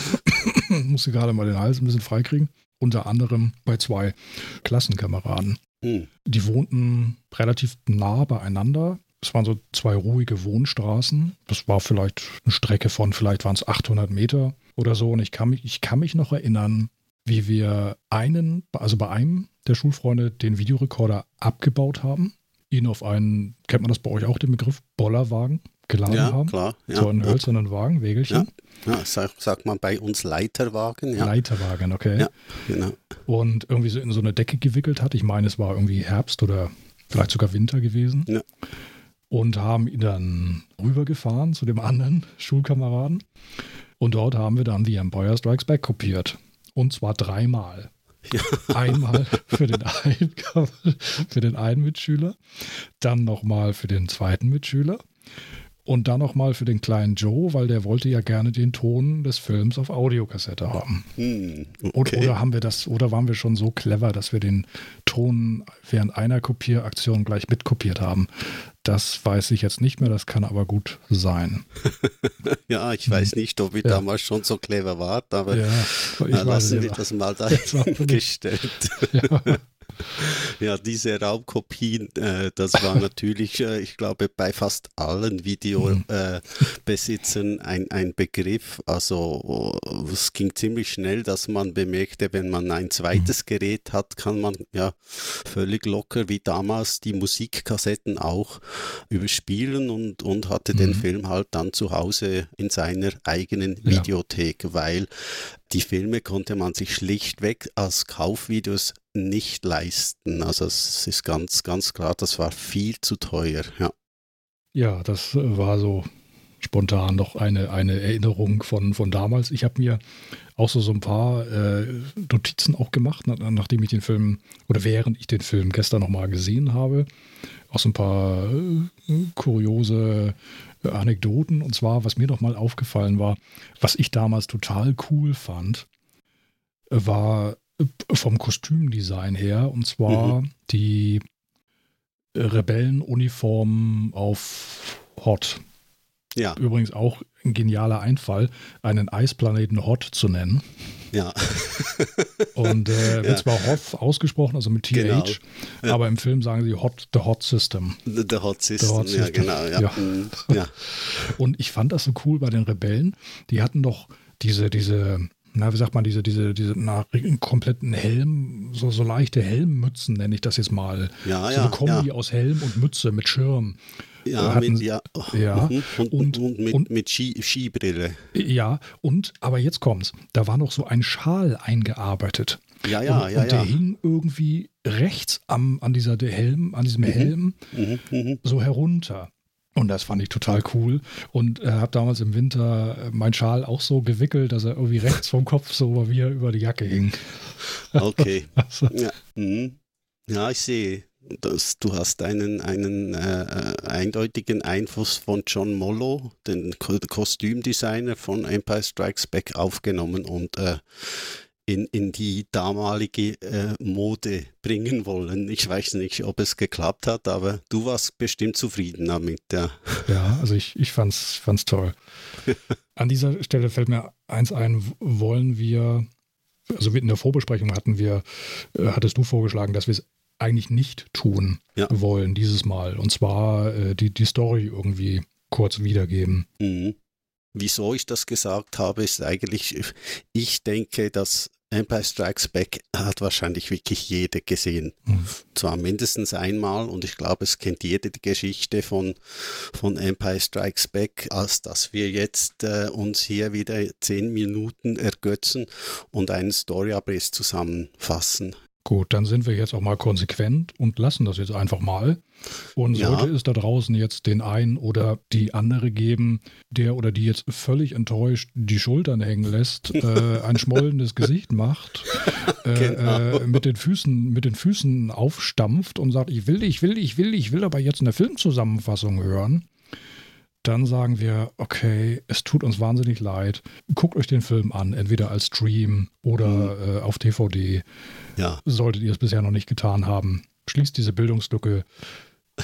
musste gerade mal den Hals ein bisschen freikriegen. Unter anderem bei zwei Klassenkameraden. Hm. Die wohnten relativ nah beieinander es waren so zwei ruhige Wohnstraßen. Das war vielleicht eine Strecke von, vielleicht waren es 800 Meter oder so. Und ich kann mich, ich kann mich noch erinnern, wie wir einen, also bei einem der Schulfreunde, den Videorekorder abgebaut haben, ihn auf einen, kennt man das bei euch auch, den Begriff Bollerwagen geladen ja, haben? Klar, ja, so einen hölzernen. Wagen, Wägelchen. Ja, ja sagt, sagt man bei uns Leiterwagen. Ja. Leiterwagen, okay. Ja, genau. Und irgendwie so in so eine Decke gewickelt hat. Ich meine, es war irgendwie Herbst oder vielleicht sogar Winter gewesen. Ja und haben ihn dann rübergefahren zu dem anderen Schulkameraden. Und dort haben wir dann The Empire Strikes Back kopiert. Und zwar dreimal. Ja. Einmal für den, einen, für den einen Mitschüler, dann nochmal für den zweiten Mitschüler und dann nochmal für den kleinen Joe, weil der wollte ja gerne den Ton des Films auf Audiokassette haben. Hm, okay. oder, haben wir das, oder waren wir schon so clever, dass wir den Ton während einer Kopieraktion gleich mitkopiert haben? Das weiß ich jetzt nicht mehr, das kann aber gut sein. ja, ich weiß nicht, ob ihr ja. damals schon so clever wart, aber ja, lassen wir das mal dahingestellt. Ja. ja, diese Raubkopien, äh, das war natürlich, äh, ich glaube, bei fast allen Videobesitzern ein, ein Begriff. Also es ging ziemlich schnell, dass man bemerkte, wenn man ein zweites Gerät hat, kann man ja völlig locker wie damals die Musikkassetten auch überspielen und, und hatte mhm. den Film halt dann zu Hause in seiner eigenen Videothek, ja. weil die Filme konnte man sich schlichtweg als Kaufvideos nicht leisten. Also es ist ganz, ganz klar, das war viel zu teuer. Ja, ja das war so spontan noch eine, eine Erinnerung von, von damals. Ich habe mir auch so, so ein paar äh, Notizen auch gemacht, nachdem ich den Film oder während ich den Film gestern nochmal gesehen habe. Auch so ein paar äh, kuriose Anekdoten. Und zwar, was mir noch mal aufgefallen war, was ich damals total cool fand, war vom Kostümdesign her. Und zwar mhm. die Rebellenuniform auf Hot. Ja. Übrigens auch ein genialer Einfall, einen Eisplaneten Hot zu nennen. Ja. Und äh, wird ja. zwar Hoth ausgesprochen, also mit TH, genau. ja. aber im Film sagen sie Hot, the Hot System. The, Hot System, the Hot System. ja genau. Ja. Ja. Mhm. ja. Und ich fand das so cool bei den Rebellen. Die hatten doch diese, diese, na, wie sagt man, diese, diese, diese na, kompletten Helm, so, so leichte Helmmützen nenne ich das jetzt mal. Ja, so eine Kombi aus Helm und Mütze mit Schirm. Ja, hatten, mit, ja. ja. Mhm. Und, und, und, mit, und, mit Ski, Skibrille. Ja, und, aber jetzt kommt's, da war noch so ein Schal eingearbeitet. Ja, ja, und, ja. Und der ja. hing irgendwie rechts am, an, dieser Helm, an diesem mhm. Helm mhm. Mhm. so herunter. Und das fand ich total cool. Und äh, habe damals im Winter äh, meinen Schal auch so gewickelt, dass er irgendwie rechts vom Kopf so wie er über die Jacke hing. Okay. also. ja. Mhm. ja, ich sehe das, du hast einen, einen äh, äh, eindeutigen Einfluss von John Mollo, den Kostümdesigner von Empire Strikes Back, aufgenommen und äh, in, in die damalige äh, Mode bringen wollen. Ich weiß nicht, ob es geklappt hat, aber du warst bestimmt zufrieden damit. Ja, ja also ich, ich fand's, fand's toll. An dieser Stelle fällt mir eins ein, wollen wir, also in der Vorbesprechung hatten wir, äh, hattest du vorgeschlagen, dass wir es eigentlich nicht tun ja. wollen dieses Mal. Und zwar äh, die, die Story irgendwie kurz wiedergeben. Mhm. Wieso ich das gesagt habe, ist eigentlich, ich denke, dass Empire Strikes Back hat wahrscheinlich wirklich jeder gesehen. Mhm. Zwar mindestens einmal und ich glaube, es kennt jede die Geschichte von, von Empire Strikes Back, als dass wir jetzt äh, uns hier wieder zehn Minuten ergötzen und einen Storyabriss zusammenfassen. Gut, dann sind wir jetzt auch mal konsequent und lassen das jetzt einfach mal. Und ja. sollte es da draußen jetzt den einen oder die andere geben, der oder die jetzt völlig enttäuscht die Schultern hängen lässt, äh, ein schmollendes Gesicht macht, äh, genau. äh, mit, den Füßen, mit den Füßen aufstampft und sagt, ich will, ich will, ich will, ich will aber jetzt eine Filmzusammenfassung hören, dann sagen wir, okay, es tut uns wahnsinnig leid. Guckt euch den Film an, entweder als Stream oder mhm. äh, auf DVD. Ja. Solltet ihr es bisher noch nicht getan haben. Schließt diese Bildungslücke.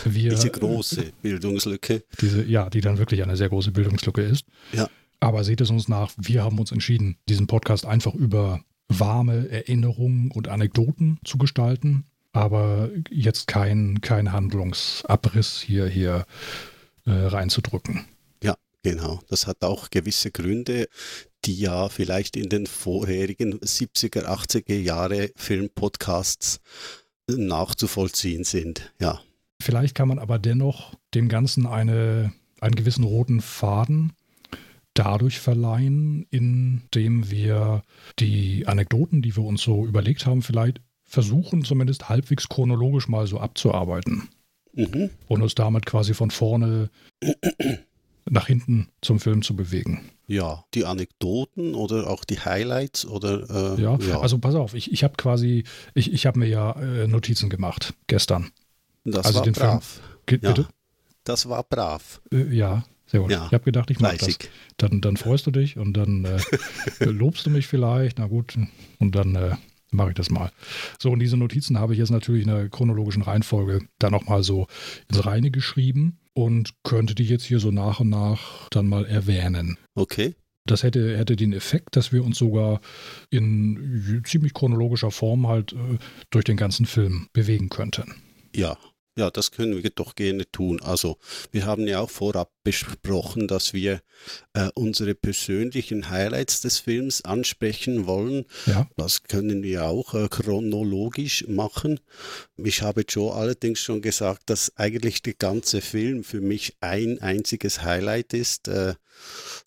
Wir, diese große Bildungslücke. Diese, ja, die dann wirklich eine sehr große Bildungslücke ist. Ja. Aber seht es uns nach, wir haben uns entschieden, diesen Podcast einfach über warme Erinnerungen und Anekdoten zu gestalten. Aber jetzt kein, kein Handlungsabriss hier, hier äh, reinzudrücken. Ja, genau. Das hat auch gewisse Gründe, die ja vielleicht in den vorherigen 70er, 80er Jahre Filmpodcasts nachzuvollziehen sind. Ja. Vielleicht kann man aber dennoch dem Ganzen eine, einen gewissen roten Faden dadurch verleihen, indem wir die Anekdoten, die wir uns so überlegt haben, vielleicht versuchen, zumindest halbwegs chronologisch mal so abzuarbeiten. Mhm. Und uns damit quasi von vorne nach hinten zum Film zu bewegen. Ja, die Anekdoten oder auch die Highlights oder äh, ja, ja, also pass auf, ich, ich habe quasi, ich, ich habe mir ja äh, Notizen gemacht gestern. Das also war brav. Film, ja, bitte? Das war brav. Äh, ja, sehr gut. Ja, ich habe gedacht, ich mache das. Dann, dann freust du dich und dann äh, lobst du mich vielleicht. Na gut, und dann äh, mache ich das mal. So, und diese Notizen habe ich jetzt natürlich in der chronologischen Reihenfolge dann nochmal so ins Reine geschrieben und könnte die jetzt hier so nach und nach dann mal erwähnen. Okay. Das hätte, hätte den Effekt, dass wir uns sogar in ziemlich chronologischer Form halt äh, durch den ganzen Film bewegen könnten. Ja, ja, das können wir doch gerne tun. Also wir haben ja auch vorab besprochen, dass wir äh, unsere persönlichen Highlights des Films ansprechen wollen. Ja. Das können wir auch äh, chronologisch machen. Ich habe Joe allerdings schon gesagt, dass eigentlich der ganze Film für mich ein einziges Highlight ist. Äh,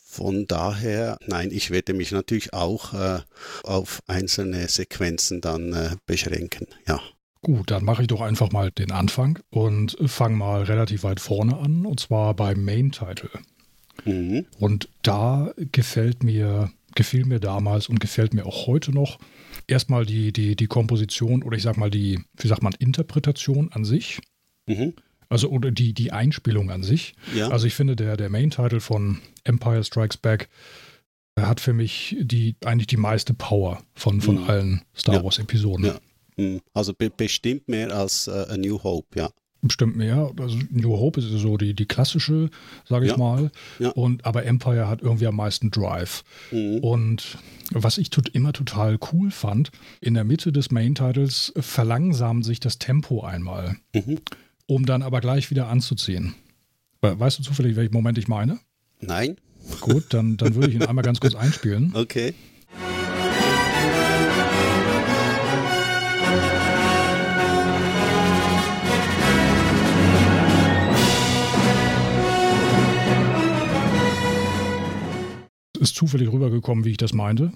von daher, nein, ich werde mich natürlich auch äh, auf einzelne Sequenzen dann äh, beschränken, ja. Gut, dann mache ich doch einfach mal den Anfang und fange mal relativ weit vorne an, und zwar beim Main-Title. Mhm. Und da gefällt mir, gefiel mir damals und gefällt mir auch heute noch erstmal die, die, die Komposition oder ich sag mal die, wie sagt man, Interpretation an sich. Mhm. Also oder die, die Einspielung an sich. Ja. Also ich finde, der, der Main-Title von Empire Strikes Back hat für mich die eigentlich die meiste Power von, von mhm. allen Star. Wars-Episoden. Ja. Mhm. Also be bestimmt mehr als uh, A New Hope, ja. Bestimmt mehr. Also New Hope ist so die, die klassische, sage ich ja. mal. Ja. Und, aber Empire hat irgendwie am meisten Drive. Mhm. Und was ich tut, immer total cool fand, in der Mitte des Main-Titles verlangsamt sich das Tempo einmal. Mhm um dann aber gleich wieder anzuziehen. Weißt du zufällig, welchen Moment ich meine? Nein. Gut, dann, dann würde ich ihn einmal ganz kurz einspielen. Okay. Zufällig rübergekommen, wie ich das meinte?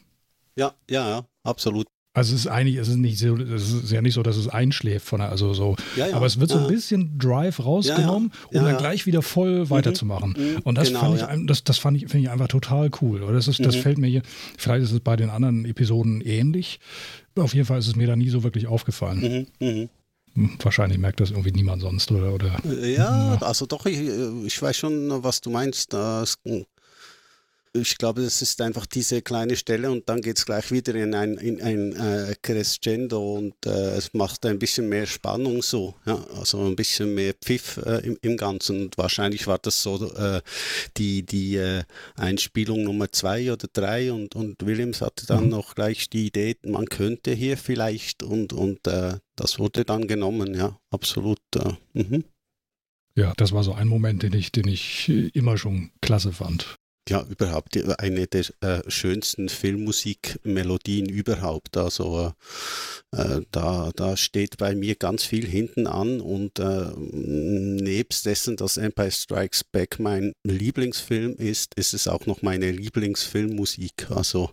Ja, ja, ja, absolut. Also es ist eigentlich, es ist nicht so, es ist ja nicht so, dass es einschläft von der, also so. Ja, ja, aber es wird so ein bisschen Drive rausgenommen, ja, um dann gleich wieder voll mhm. weiterzumachen. Mhm, Und das genau, fand ich, das, das fand ich, finde ich einfach total cool. Oder das ist, das mhm. fällt mir hier, vielleicht ist es bei den anderen Episoden ähnlich. Auf jeden Fall ist es mir da nie so wirklich aufgefallen. Mhm, mhm. Hm, wahrscheinlich merkt das irgendwie niemand sonst, oder? oder ja, also doch, ich, ich weiß schon, was du meinst. Das ich glaube, das ist einfach diese kleine Stelle und dann geht es gleich wieder in ein, in ein äh, Crescendo und äh, es macht ein bisschen mehr Spannung so, ja, also ein bisschen mehr Pfiff äh, im, im, Ganzen. Und wahrscheinlich war das so äh, die, die äh, Einspielung Nummer zwei oder drei und, und Williams hatte dann mhm. noch gleich die Idee, man könnte hier vielleicht und, und äh, das wurde dann genommen, ja, absolut. Mhm. Ja, das war so ein Moment, den ich, den ich immer schon klasse fand ja, überhaupt eine der äh, schönsten Filmmusikmelodien überhaupt. Also äh, da, da steht bei mir ganz viel hinten an und äh, nebst dessen, dass Empire Strikes Back mein Lieblingsfilm ist, ist es auch noch meine Lieblingsfilmmusik. Also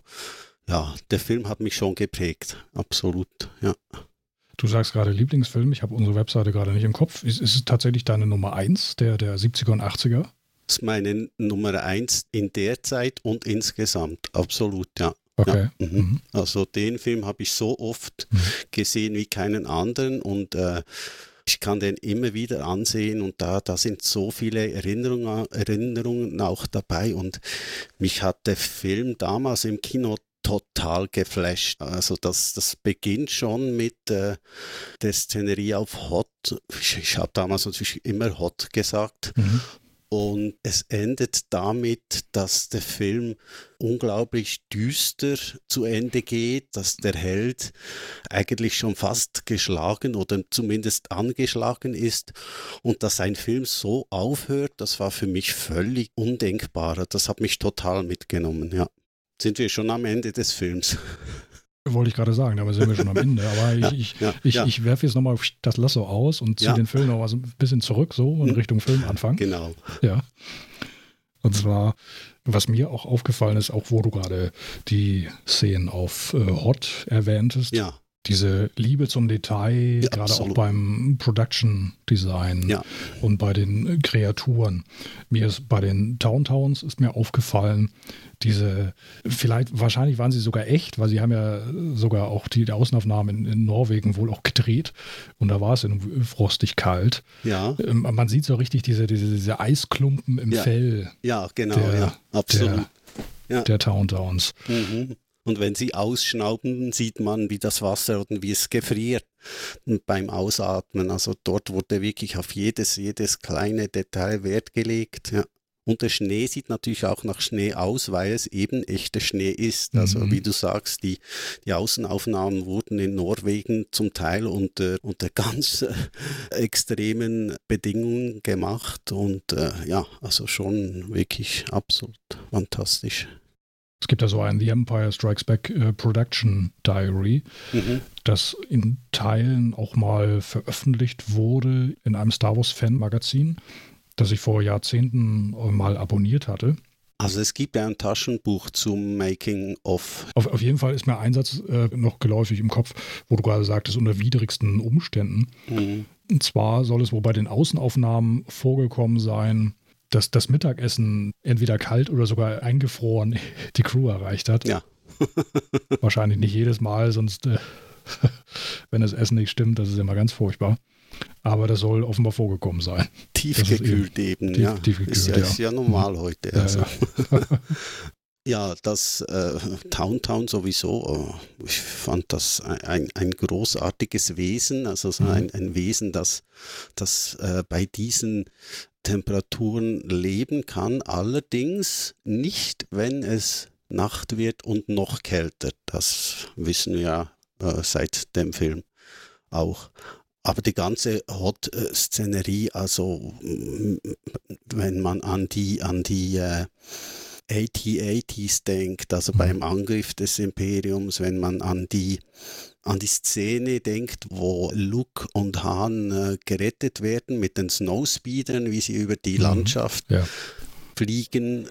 ja, der Film hat mich schon geprägt, absolut, ja. Du sagst gerade Lieblingsfilm, ich habe unsere Webseite gerade nicht im Kopf. Ist, ist es tatsächlich deine Nummer 1 der, der 70er und 80er? Ist meine Nummer eins in der Zeit und insgesamt. Absolut, ja. Okay. Ja, mhm. Mhm. Also den Film habe ich so oft mhm. gesehen wie keinen anderen und äh, ich kann den immer wieder ansehen und da, da sind so viele Erinnerungen, Erinnerungen auch dabei und mich hat der Film damals im Kino total geflasht. Also das, das beginnt schon mit äh, der Szenerie auf Hot. Ich, ich habe damals natürlich immer Hot gesagt. Mhm. Und es endet damit, dass der Film unglaublich düster zu Ende geht, dass der Held eigentlich schon fast geschlagen oder zumindest angeschlagen ist und dass ein Film so aufhört, das war für mich völlig undenkbar. Das hat mich total mitgenommen, ja. Sind wir schon am Ende des Films. Wollte ich gerade sagen, da sind wir schon am Ende. Aber ich, ja, ich, ja, ich, ja. ich werfe jetzt nochmal das Lasso aus und ziehe den Film noch mal so ein bisschen zurück, so in hm. Richtung Filmanfang. Genau. Ja. Und zwar, was mir auch aufgefallen ist, auch wo du gerade die Szenen auf äh, Hot erwähntest. Ja. Diese Liebe zum Detail, ja, gerade absolut. auch beim Production Design ja. und bei den Kreaturen. Mir ist bei den Towntowns ist mir aufgefallen, diese, vielleicht, wahrscheinlich waren sie sogar echt, weil sie haben ja sogar auch die Außenaufnahmen in, in Norwegen wohl auch gedreht und da war es frostig kalt. Ja. Ähm, man sieht so richtig diese, diese, diese Eisklumpen im ja. Fell. Ja, genau, der, ja, absolut. Der, ja. der Towntowns. Mhm. Und wenn sie ausschnauben, sieht man, wie das Wasser oder wie es gefriert beim Ausatmen. Also dort wurde wirklich auf jedes, jedes kleine Detail Wert gelegt. Ja. Und der Schnee sieht natürlich auch nach Schnee aus, weil es eben echter Schnee ist. Also mhm. wie du sagst, die, die Außenaufnahmen wurden in Norwegen zum Teil unter, unter ganz äh, extremen Bedingungen gemacht. Und äh, ja, also schon wirklich absolut fantastisch. Es gibt ja so ein The Empire Strikes Back äh, Production Diary, mhm. das in Teilen auch mal veröffentlicht wurde in einem Star Wars Fan Magazin das ich vor Jahrzehnten mal abonniert hatte. Also es gibt ja ein Taschenbuch zum Making of. Auf, auf jeden Fall ist mir ein Satz äh, noch geläufig im Kopf, wo du gerade sagtest, unter widrigsten Umständen. Mhm. Und zwar soll es wohl bei den Außenaufnahmen vorgekommen sein, dass das Mittagessen entweder kalt oder sogar eingefroren die Crew erreicht hat. Ja. Wahrscheinlich nicht jedes Mal, sonst, äh, wenn das Essen nicht stimmt, das ist immer ganz furchtbar. Aber das soll offenbar vorgekommen sein. Tiefgekühlt eben, tief, ja. Tiefgekühlt, ist, ja, ja. ist ja normal heute. Also. Ja, ja. das äh, Towntown sowieso, äh, ich fand das ein, ein großartiges Wesen, also so mhm. ein, ein Wesen, das, das äh, bei diesen Temperaturen leben kann, allerdings nicht, wenn es Nacht wird und noch kälter. Das wissen wir ja äh, seit dem Film auch. Aber die ganze Hot-Szenerie, also wenn man an die, an die äh, AT-80s denkt, also mhm. beim Angriff des Imperiums, wenn man an die, an die Szene denkt, wo Luke und Han äh, gerettet werden mit den Snowspeedern, wie sie über die mhm. Landschaft ja. fliegen,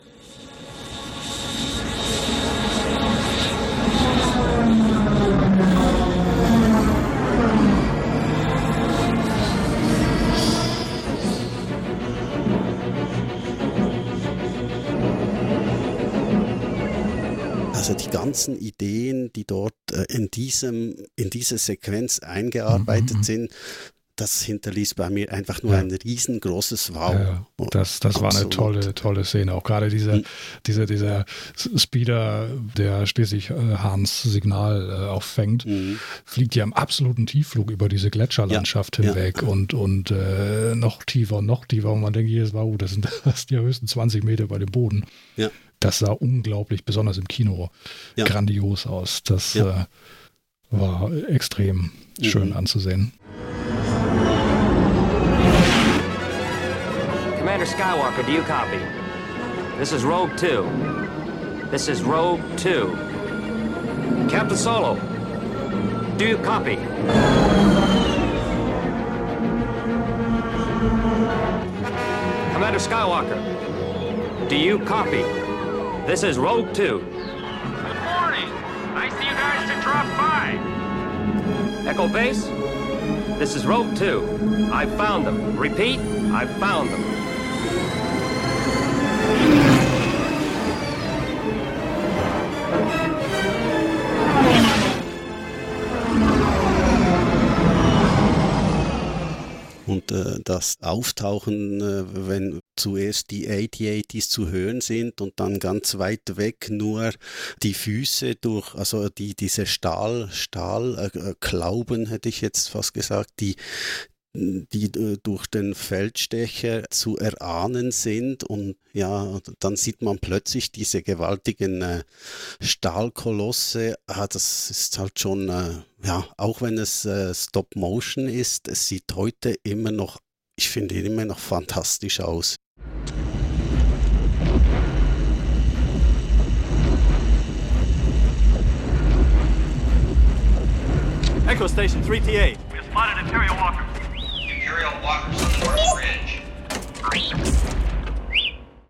Also die ganzen Ideen, die dort äh, in, diesem, in diese Sequenz eingearbeitet mhm. sind, das hinterließ bei mir einfach nur ja. ein riesengroßes Wow. Ja, das das war eine tolle, tolle Szene. Auch gerade diese, mhm. diese, dieser Speeder, der schließlich äh, Hans Signal äh, auffängt, mhm. fliegt ja im absoluten Tiefflug über diese Gletscherlandschaft ja, hinweg und, und äh, noch tiefer und noch tiefer. Und man denkt jedes Mal, oh, das sind, das sind ja höchstens 20 Meter bei dem Boden. Ja das sah unglaublich, besonders im Kino, ja. grandios aus. Das ja. äh, war extrem mhm. schön anzusehen. Commander Skywalker, do you copy? This is Rogue 2. This is Rogue 2. Captain Solo, do you copy? Commander Skywalker, do you copy? This is Rogue 2. Good morning. Nice of you guys to drop by. Echo Base, this is Rogue 2. I found them. Repeat, I found them. Das Auftauchen, äh, wenn zuerst die AT-80s zu hören sind und dann ganz weit weg nur die Füße durch, also die, diese Stahl, Stahlklauben, äh, hätte ich jetzt fast gesagt, die, die äh, durch den Feldstecher zu erahnen sind und ja, dann sieht man plötzlich diese gewaltigen äh, Stahlkolosse. Ah, das ist halt schon, äh, ja, auch wenn es äh, Stop Motion ist, es sieht heute immer noch, ich finde immer noch fantastisch aus. Echo Station 3TA. We have spotted Imperial Walker.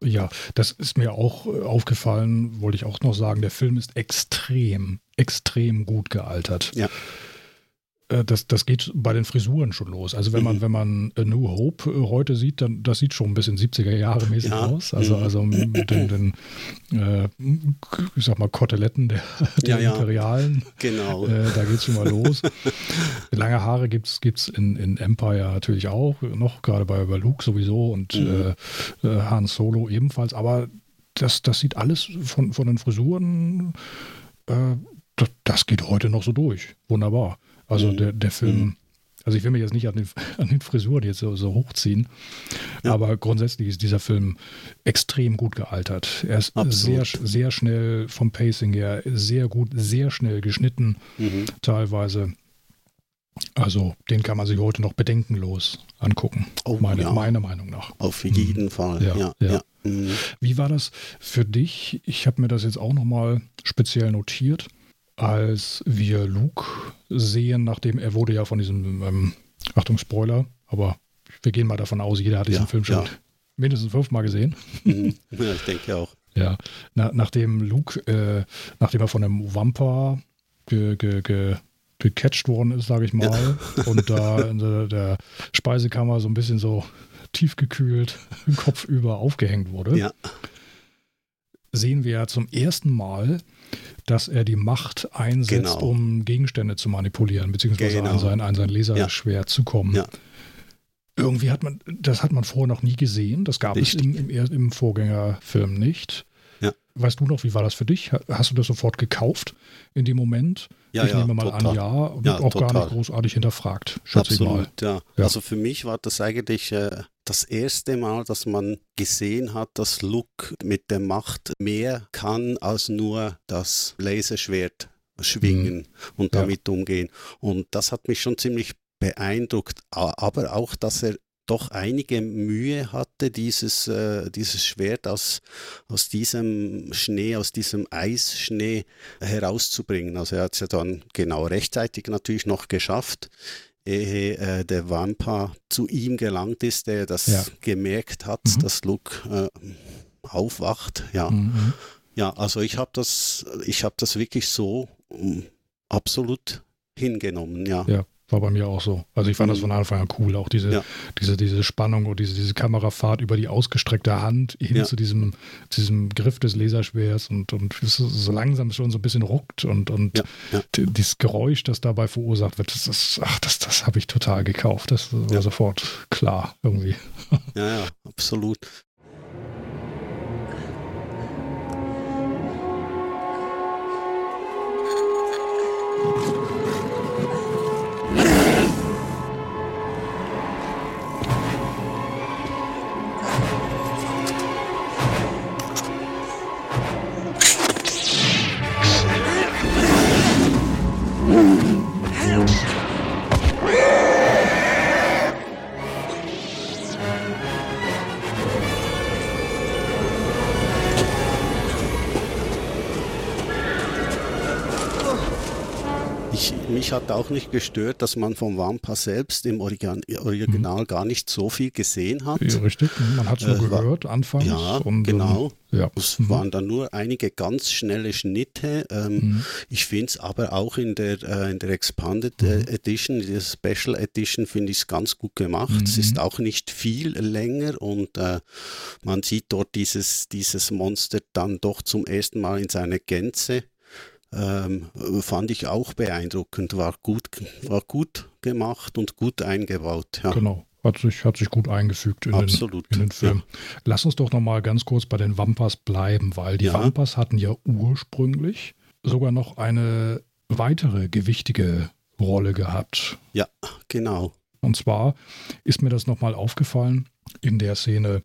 Ja, das ist mir auch äh, aufgefallen, wollte ich auch noch sagen. Der Film ist extrem, extrem gut gealtert. Ja. Äh, das, das geht bei den Frisuren schon los. Also wenn man, mhm. wenn man A New Hope äh, heute sieht, dann das sieht schon ein bisschen 70er Jahre mäßig ja. aus. Also, mhm. also mit den, den äh, ich sag mal, Koteletten der, der ja, Imperialen. Genau. Äh, da geht es schon mal los. Lange Haare gibt es in, in Empire natürlich auch, noch gerade bei, bei Luke sowieso und mhm. äh, Han Solo ebenfalls. Aber das, das sieht alles von, von den Frisuren, äh, das, das geht heute noch so durch. Wunderbar. Also mhm. der, der Film, mhm. also ich will mich jetzt nicht an den, an den Frisuren jetzt so, so hochziehen, ja. aber grundsätzlich ist dieser Film extrem gut gealtert. Er ist sehr, sehr schnell vom Pacing her, sehr gut, sehr schnell geschnitten, mhm. teilweise. Also den kann man sich heute noch bedenkenlos angucken, oh, meine, ja. meiner Meinung nach. Auf jeden mhm. Fall, ja. ja, ja. Mhm. Wie war das für dich? Ich habe mir das jetzt auch nochmal speziell notiert als wir Luke sehen, nachdem er wurde ja von diesem, ähm, Achtung, Spoiler, aber wir gehen mal davon aus, jeder hat diesen ja, Film schon ja. mindestens fünfmal gesehen. Mhm. Ja, ich denke auch. Ja, Na, nachdem Luke, äh, nachdem er von einem Wampa ge, ge, ge, gecatcht worden ist, sage ich mal, und da in der, der Speisekammer so ein bisschen so tiefgekühlt, kopfüber aufgehängt wurde, Ja, sehen wir ja zum ersten Mal, dass er die Macht einsetzt, Genau. um Gegenstände zu manipulieren, beziehungsweise Genau. an sein, an sein Laserschwert zu kommen. Ja. Irgendwie hat man, das hat man vorher noch nie gesehen. Das gab es Richtig. im, im, er- im Vorgängerfilm nicht. Ja. Weißt du noch, wie war das für dich? Ha- Hast du das sofort gekauft in dem Moment? Ja, ich ja, nehme mal total. an, ja, und Ja, auch gar total. nicht großartig hinterfragt, schätze ich mal. absolut. Ja. Ja. Also für mich war das eigentlich äh, das erste Mal, dass man gesehen hat, dass Luke mit der Macht mehr kann als nur das Laserschwert schwingen und Ja. damit umgehen. Und das hat mich schon ziemlich beeindruckt. Aber auch, dass er doch einige Mühe hatte, dieses, äh, dieses Schwert aus, aus diesem Schnee, aus diesem Eisschnee herauszubringen. Also er hat es ja dann genau rechtzeitig natürlich noch geschafft, ehe äh, der Wampa zu ihm gelangt ist, der das Ja. gemerkt hat, Mhm. dass Luke äh, aufwacht. Ja, Mhm. ja also ich habe das, ich habe das wirklich so mm, absolut hingenommen, ja. Ja, war bei mir auch so. Also ich fand das Mhm. von Anfang an cool, auch diese, Ja. diese, diese Spannung und diese, diese Kamerafahrt über die ausgestreckte Hand hin Ja. zu diesem, diesem Griff des Laserschwers und, und es so, langsam schon so ein bisschen ruckt und, und Ja, dieses Geräusch, das dabei verursacht wird, das ist, ach, das, das habe ich total gekauft. Das war sofort klar irgendwie. Ja, ja, absolut. Mich hat auch nicht gestört, dass man vom Wampa selbst im Origan Original gar nicht so viel gesehen hat. Ja, richtig, man hat es nur Äh, war- gehört anfangs. Ja, und, genau. Ähm, ja. Es Mhm. waren dann nur einige ganz schnelle Schnitte. Ähm, Mhm. Ich finde es aber auch in der, äh, in der Expanded äh, Edition, der Special Edition, finde ich es ganz gut gemacht. Es Mhm. ist auch nicht viel länger und äh, man sieht dort dieses, dieses Monster dann doch zum ersten Mal in seiner Gänze. Ähm, fand ich auch beeindruckend, war gut, war gut gemacht und gut eingebaut. Ja, Genau. Hat sich, hat sich gut eingefügt in, den, absolut. in den Film. Lass uns doch noch mal ganz kurz bei den Wampas bleiben, weil die Ja. Wampas hatten ja ursprünglich sogar noch eine weitere gewichtige Rolle gehabt. Ja, genau. Und zwar ist mir das nochmal aufgefallen in der Szene,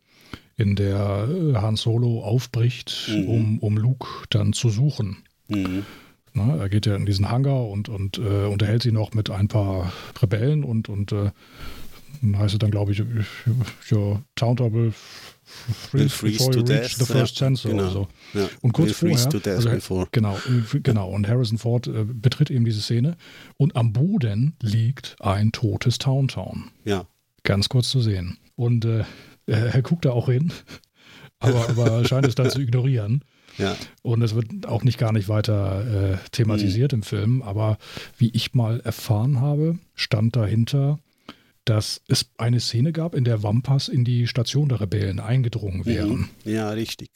in der äh, Han Solo aufbricht, Mhm. um, um Luke dann zu suchen. Mhm. Na, er geht ja in diesen Hangar und, und äh, unterhält sich noch mit ein paar Rebellen und, und äh, dann heißt es dann, glaube ich, your Countable Will freeze freeze before to you reach death. the first Ja, sensor. genau. oder so. Ja. Und kurz Will vorher, also, genau, äh, genau, und Harrison Ford äh, betritt eben diese Szene und am Boden liegt ein totes Towntown. Ja, Ganz kurz zu sehen. Und äh, er, er guckt da auch hin, aber, aber scheint es dann zu ignorieren. Ja, Und es wird auch nicht gar nicht weiter äh, thematisiert Mhm. im Film, aber wie ich mal erfahren habe, stand dahinter, dass es eine Szene gab, in der Wampas in die Station der Rebellen eingedrungen wären. Mhm. ja, richtig.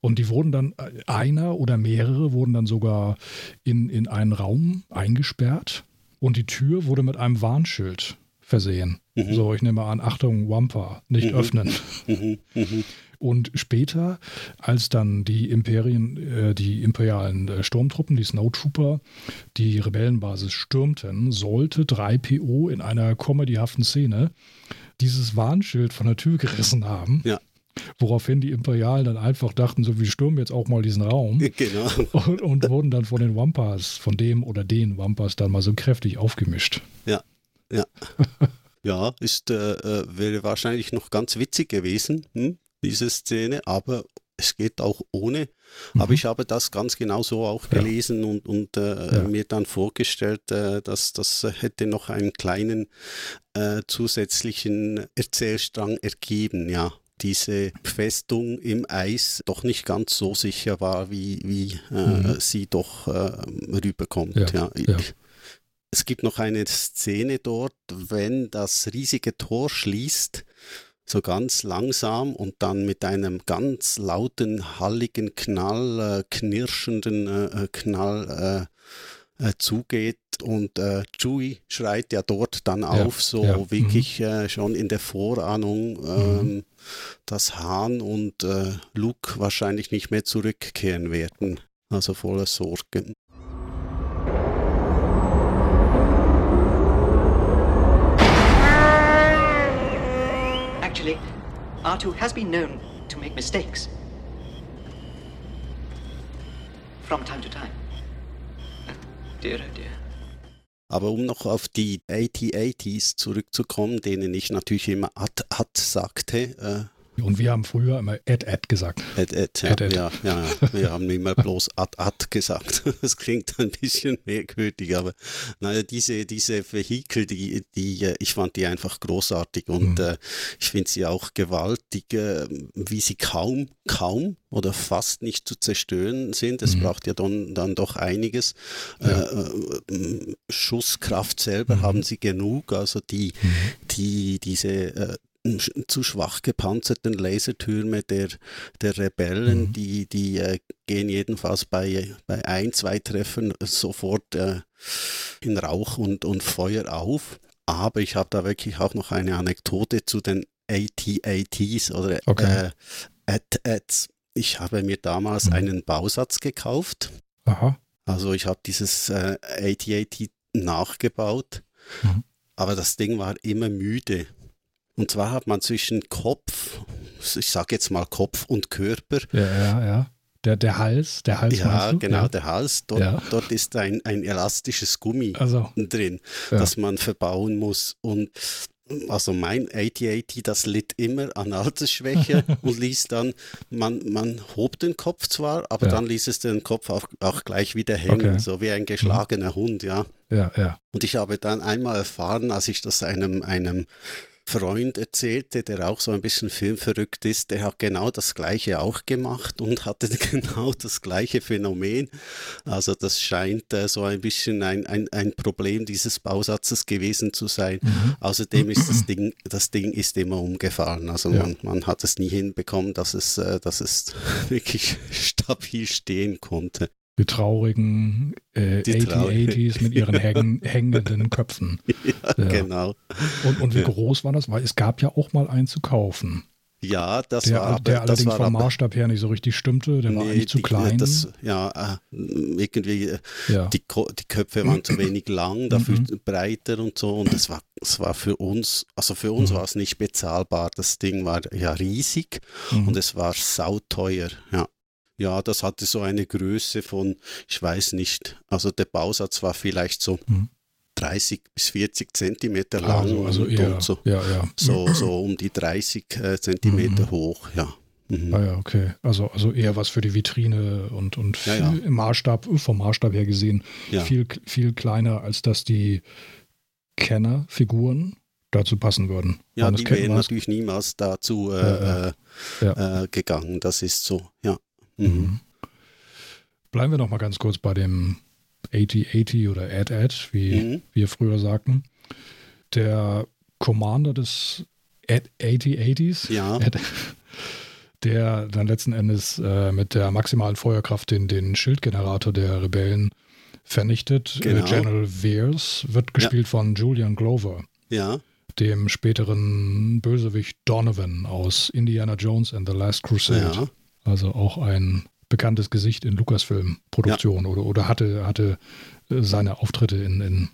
Und die wurden dann, äh, einer oder mehrere wurden dann sogar in, in einen Raum eingesperrt und die Tür wurde mit einem Warnschild versehen. Mhm. So, ich nehme an, Achtung, Wampa, nicht Mhm. öffnen. Und später, als dann die Imperien, äh, die imperialen äh, Sturmtruppen, die Snowtrooper, die Rebellenbasis stürmten, sollte 3PO in einer comedyhaften Szene dieses Warnschild von der Tür gerissen haben. Ja. Woraufhin die Imperialen dann einfach dachten, so wir stürmen jetzt auch mal diesen Raum Genau. und, und wurden dann von den Wampas, von dem oder den Wampas dann mal so kräftig aufgemischt. Ja, ist, äh, äh, wäre wahrscheinlich noch ganz witzig gewesen, hm, diese Szene, aber es geht auch ohne. Aber Mhm. ich habe das ganz genau so auch Ja. gelesen und, und äh, Ja. mir dann vorgestellt, äh, dass das hätte noch einen kleinen äh, zusätzlichen Erzählstrang ergeben, ja. diese Festung im Eis doch nicht ganz so sicher war, wie, wie äh, Mhm. sie doch äh, rüberkommt. Ja, ja. Es gibt noch eine Szene dort, wenn das riesige Tor schließt, so ganz langsam und dann mit einem ganz lauten, halligen Knall, äh, knirschenden äh, äh, Knall äh, äh, zugeht und äh, Chewie schreit ja dort dann auf, so ja, mhm. wirklich äh, schon in der Vorahnung, ähm, dass Han und Luke wahrscheinlich nicht mehr zurückkehren werden. Also voller Sorgen. R2 has been known to make mistakes. From time to time. Dear, oh dear. Aber um noch auf die AT-ATs zurückzukommen, denen ich natürlich immer Ad, Ad sagte, äh, Und wir haben früher immer Ed Ed gesagt. Ed, Ed, ja. Ja, ja, ja, wir haben immer bloß Ad, Ad gesagt. Das klingt ein bisschen merkwürdig, aber naja, diese, diese Vehikel, die, die, äh, ich fand die einfach großartig und Mhm. äh, ich finde sie auch gewaltig, äh, wie sie kaum, kaum oder fast nicht zu zerstören sind. Es Mhm. braucht ja dann, dann doch einiges. Ja. Äh, äh, Schusskraft selber Mhm. haben sie genug, also die, die, diese äh, zu schwach gepanzerten Lasertürme der, der Rebellen, Mhm. die, die äh, gehen jedenfalls bei, bei ein, zwei Treffern sofort äh, in Rauch und, und Feuer auf. Aber ich habe da wirklich auch noch eine Anekdote zu den AT-ATs oder Okay. äh, AT-ATs. Ich habe mir damals Mhm. einen Bausatz gekauft. Aha. Also ich habe dieses äh, AT-AT nachgebaut, Mhm. aber das Ding war immer müde. Und zwar hat man zwischen Kopf, ich sage jetzt mal Kopf und Körper, Ja, ja, ja. Der, der Hals, der Hals ja genau, Ja. der Hals, dort, Ja. dort ist ein, ein elastisches Gummi Also, drin, Ja. das man verbauen muss. Und also mein AT-AT, das litt immer an Altersschwäche und ließ dann, man, man hob den Kopf zwar, aber Ja. dann ließ es den Kopf auch, auch gleich wieder hängen, Okay. so wie ein geschlagener Hund, ja. ja, ja. Und ich habe dann einmal erfahren, als ich das einem, einem Freund erzählte, der auch so ein bisschen filmverrückt ist, der hat genau das gleiche auch gemacht und hatte genau das gleiche Phänomen. Also das scheint äh, so ein bisschen ein, ein, ein Problem dieses Bausatzes gewesen zu sein. Außerdem ist das Ding, das Ding ist immer umgefallen. Also Ja. man, man hat es nie hinbekommen, dass es, äh, dass es wirklich stabil stehen konnte. Die traurigen äh, Die traurig- 80-80s mit ihren häng, hängenden Köpfen. Ja, Ja. genau. Und, und wie Ja. groß war das? Weil es gab ja auch mal einen zu kaufen. Ja, das Der, war aber, der das allerdings war vom Maßstab her nicht so richtig stimmte. Der war Nee, eigentlich zu die- klein. Das, ja, äh, irgendwie, äh, ja. die, die Köpfe waren zu wenig lang, dafür Mhm. breiter und so. Und es war, es war für uns, also für uns Mhm. war es nicht bezahlbar. Das Ding war ja riesig Mhm. und es war sauteuer. Ja. Ja, das hatte so eine Größe von, ich weiß nicht, also der Bausatz war vielleicht so Mhm. 30 bis 40 Zentimeter lang also, also und, eher, und so, ja, ja. so, so um die 30 äh, Zentimeter Mhm. hoch. Ja. Mhm. Ah ja, okay. Also, also eher was für die Vitrine und, und Ja, viel, ja. im Maßstab, vom Maßstab her gesehen, Ja. viel, viel kleiner, als dass die Kenner-Figuren dazu passen würden. Ja, die wären natürlich niemals dazu äh, ja. Äh, gegangen. Das ist so, ja. Mhm. Bleiben wir noch mal ganz kurz bei dem 8080 oder AD-AD, wie Mhm. wir früher sagten. Der Commander des AD 8080s, Ja. AD, der dann letzten Endes äh, mit der maximalen Feuerkraft den, den Schildgenerator der Rebellen vernichtet. Genau. Äh, General Veers wird gespielt von Julian Glover, Ja, dem späteren Bösewicht Donovan aus Indiana Jones and the Last Crusade. ja, Also auch ein bekanntes Gesicht in Lucasfilm-Produktionen oder, oder hatte, hatte äh, seine Auftritte in, in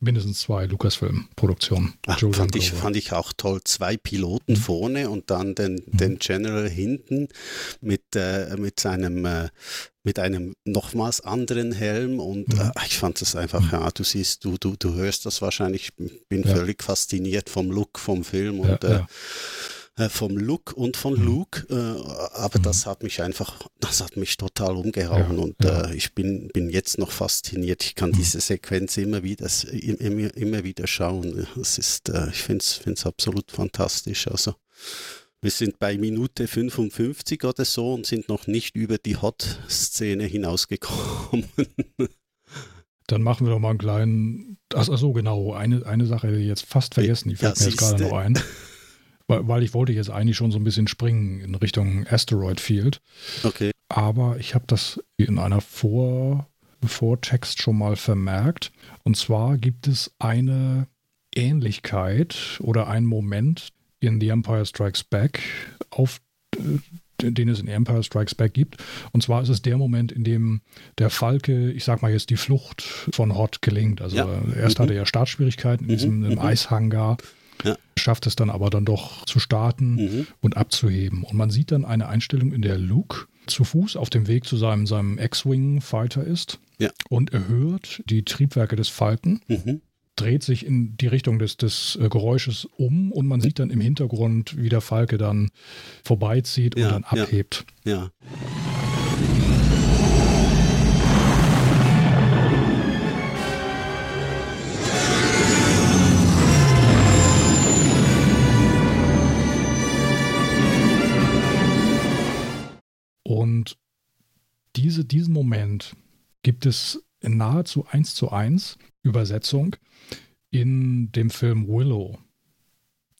mindestens zwei Lucasfilm-Produktionen. Julian fand, ich, fand ich auch toll. Zwei Piloten Mhm. vorne und dann den, den General hinten mit, äh, mit seinem äh, mit einem nochmals anderen Helm und Mhm. äh, ich fand das einfach, ja, du siehst, du, du, du hörst das wahrscheinlich, bin Ja. völlig fasziniert vom Look vom Film Ja, und äh, ja. Äh, vom Look und von Mhm. Luke, äh, aber das hat mich einfach, das hat mich total umgehauen Ja, und ja. Äh, ich bin, bin jetzt noch fasziniert. Ich kann Mhm. diese Sequenz immer wieder, immer, immer wieder schauen. Es ist, äh, ich finde es absolut fantastisch. Also Wir sind bei Minute 55 oder so und sind noch nicht über die Hot-Szene hinausgekommen. Dann machen wir doch mal einen kleinen. Ach, ach so, genau. Eine, eine Sache die jetzt fast vergessen, die fällt Ja, mir jetzt gerade noch ein. Weil, weil ich wollte jetzt eigentlich schon so ein bisschen springen in Richtung Asteroid Field. Okay. aber ich habe das in einer Vor Vortext schon mal vermerkt. Und zwar gibt es eine Ähnlichkeit oder einen Moment in The Empire Strikes Back, auf äh, den es in Empire Strikes Back gibt. Und zwar ist es der Moment, in dem der Falke, ich sag mal jetzt, die Flucht von Hot gelingt. Also Ja. erst Mhm. hatte er Startschwierigkeiten in diesem Mhm. Eishangar, Ja. schafft es dann aber dann doch zu starten Mhm. und abzuheben. Und man sieht dann eine Einstellung, in der Luke zu Fuß auf dem Weg zu seinem, seinem X-Wing-Fighter ist Ja. und er hört die Triebwerke des Falken, Mhm. dreht sich in die Richtung des, des äh, Geräusches um und man sieht dann im Hintergrund, wie der Falke dann vorbeizieht und Ja, dann abhebt. Ja. Und diese, diesen Moment gibt es in nahezu eins zu eins Übersetzung in dem Film Willow,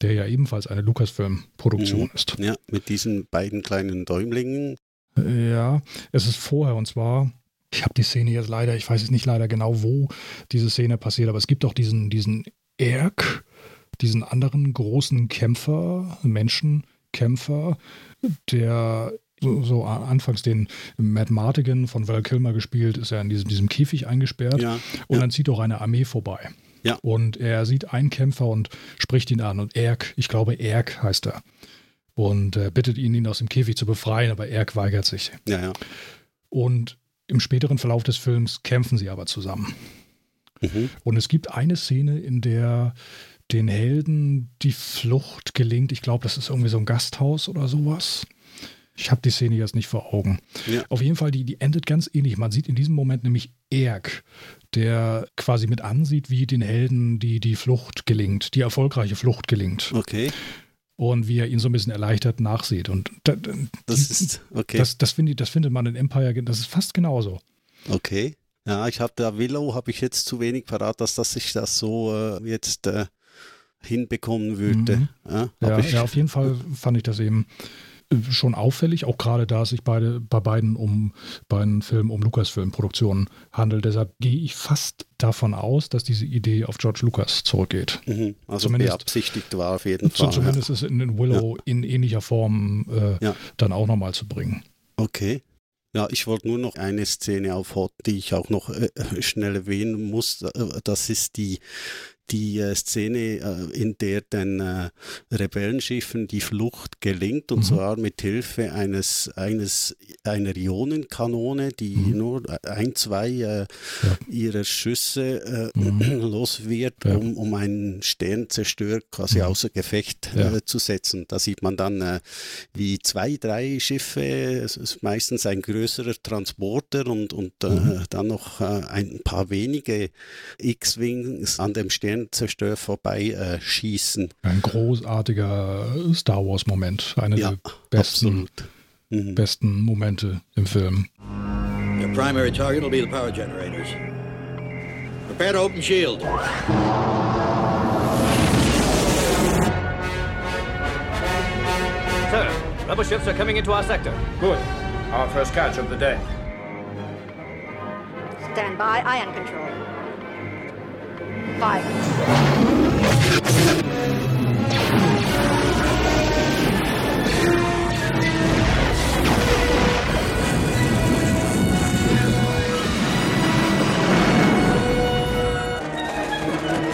der ja ebenfalls eine Lucasfilm-Produktion Mhm. ist. ja, mit diesen beiden kleinen Däumlingen. Ja, es ist vorher und zwar, ich habe die Szene jetzt leider, ich weiß jetzt nicht leider genau, wo diese Szene passiert, aber es gibt auch diesen, diesen Erk, diesen anderen großen Kämpfer, Menschenkämpfer, der so, so anfangs den Matt Martigan von Val Kilmer gespielt, ist er in diesem, diesem Käfig eingesperrt Ja, und ja. dann zieht auch eine Armee vorbei. Ja. Und er sieht einen Kämpfer und spricht ihn an und Erk, ich glaube Erk heißt er. Und äh, bittet ihn, ihn aus dem Käfig zu befreien, aber Erk weigert sich. ja, ja. Und im späteren Verlauf des Films kämpfen sie aber zusammen. Mhm. Und es gibt eine Szene, in der den Helden die Flucht gelingt. Ich glaube, das ist irgendwie so ein Gasthaus oder sowas. Ich habe die Szene jetzt nicht vor Augen. Ja. Auf jeden Fall, die, die endet ganz ähnlich. Man sieht in diesem Moment nämlich Erk, der quasi mit ansieht, wie den Helden die, die Flucht gelingt, die erfolgreiche Flucht gelingt. Okay, Und wie er ihn so ein bisschen erleichtert nachsieht. Und da, da, das ist, okay, das, das, finde ich, das findet man in Empire, das ist fast genauso. okay. Ja, ich habe da Willow, habe ich jetzt zu wenig parat, dass, dass ich das so äh, jetzt äh, hinbekommen würde. Mhm. Ja, Ja, ich, ja, auf jeden Fall fand ich das eben schon auffällig, auch gerade da es sich beide, bei beiden um beiden Filmen um Lucasfilm-Produktionen handelt. Deshalb gehe ich fast davon aus, dass diese Idee auf George Lucas zurückgeht. Mhm, also zumindest- beabsichtigt war auf jeden Fall. zumindest ist in den Willow in ähnlicher Form äh, Ja. dann auch nochmal zu bringen. Ja. Okay. Ja, ich wollte nur noch eine Szene auf Hot, die ich auch noch äh, schnell erwähnen muss. Äh, Das ist die, die äh, Szene, äh, in der den äh, Rebellenschiffen die Flucht gelingt, und Mhm. zwar mit Hilfe eines, eines, einer Ionenkanone, die Mhm. nur ein, zwei äh, ihrer Schüsse äh, Mhm. los wird, Ja. um, um einen Sternzerstörer quasi Mhm. außer Gefecht Ja. äh, zu setzen. Da sieht man dann, wie zwei, drei Schiffe, es ist meistens ein größerer Transporter und, und Mhm. dann noch ein paar wenige X-Wings an dem Sternzerstörer vorbei äh, schießen. Ein großartiger Star Wars-Moment. Einer Ja, der besten. Mhm. besten Momente im Film. Your primary target will be the power generators. Prepare to open shield. Sir, rebel ships are coming into our sector. Good. Our first catch of the day. Stand by, ion control. Fire.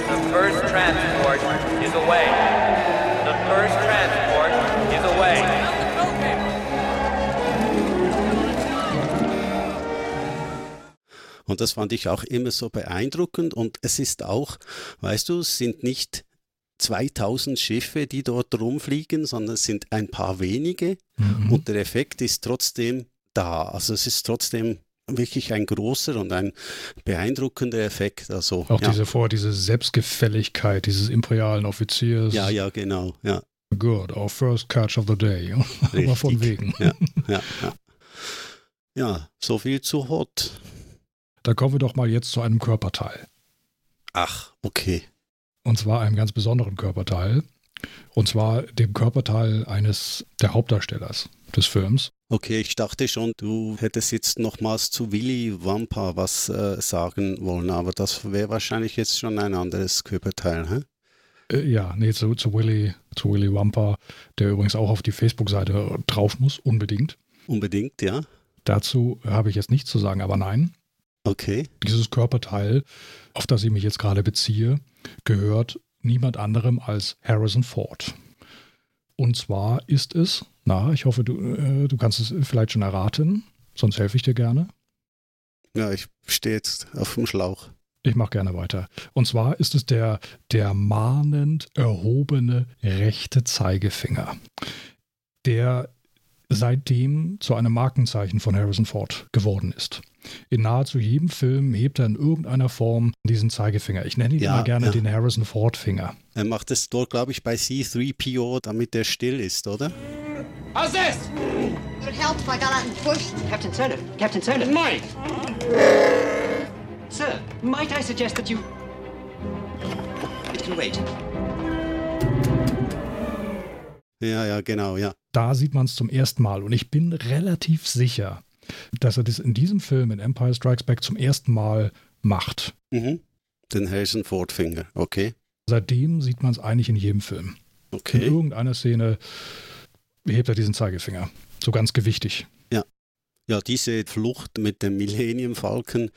The first transport is away. Und das fand ich auch immer so beeindruckend. Und es ist auch, weißt du, es sind nicht 2000 Schiffe, die dort rumfliegen, sondern es sind ein paar wenige. Mhm. Und der Effekt ist trotzdem da. Also es ist trotzdem wirklich ein großer und ein beeindruckender Effekt. Also, Auch ja. diese vor, diese Selbstgefälligkeit dieses imperialen Offiziers. ja, ja, genau. Ja. Good, our first catch of the day. Aber von wegen. Ja, ja, ja. ja, so viel zu Hot. Da kommen wir doch mal jetzt zu einem Körperteil. Ach, okay. Und zwar einem ganz besonderen Körperteil. Und zwar dem Körperteil eines der Hauptdarstellers des Films. Okay, ich dachte schon, du hättest jetzt nochmals zu Willy Wampa was äh, sagen wollen, aber das wäre wahrscheinlich jetzt schon ein anderes Körperteil, hä? Äh, ja, nee, zu, zu, Willy, zu Willy Wampa, der übrigens auch auf die Facebook-Seite drauf muss, unbedingt. Unbedingt, ja. Dazu habe ich jetzt nichts zu sagen, aber nein. Okay. Dieses Körperteil, auf das ich mich jetzt gerade beziehe, gehört niemand anderem als Harrison Ford. Und zwar ist es, na, ich hoffe, du, äh, du kannst es vielleicht schon erraten, sonst helfe ich dir gerne. Ja, ich stehe jetzt auf dem Schlauch. Ich mache gerne weiter. Und zwar ist es der, der mahnend erhobene rechte Zeigefinger, der seitdem zu einem Markenzeichen von Harrison Ford geworden ist. In nahezu jedem Film hebt er in irgendeiner Form diesen Zeigefinger. Ich nenne ihn Ja, immer gerne ja. den Harrison Ford-Finger. Er macht es dort, glaube ich, bei C3PO, damit er still ist, oder? How's this? It would help if I got out and pushed. Captain Solar, Captain Solar. Mike! Sir, might I suggest that you. It can wait. Ja, ja, genau, ja. Da sieht man es zum ersten Mal und ich bin relativ sicher, dass er das in diesem Film in Empire Strikes Back zum ersten Mal macht. Mhm. Den Harrison Ford Finger, okay. Seitdem sieht man es eigentlich in jedem Film. In Okay. irgendeiner Szene hebt er diesen Zeigefinger. So ganz gewichtig. Ja, diese Flucht mit dem Millennium Falcon,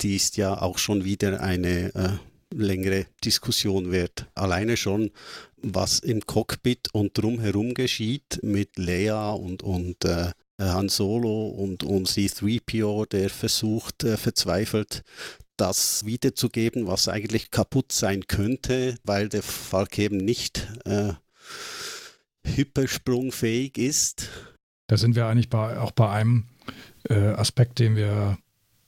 die ist ja auch schon wieder eine äh, längere Diskussion wert. Alleine schon, was im Cockpit und drumherum geschieht mit Leia und, und äh, Han Solo und, und C3PO, der versucht, äh, verzweifelt, das wiederzugeben, was eigentlich kaputt sein könnte, weil der Falk eben nicht äh, hypersprungfähig ist. Da sind wir eigentlich bei, auch bei einem äh, Aspekt, den wir,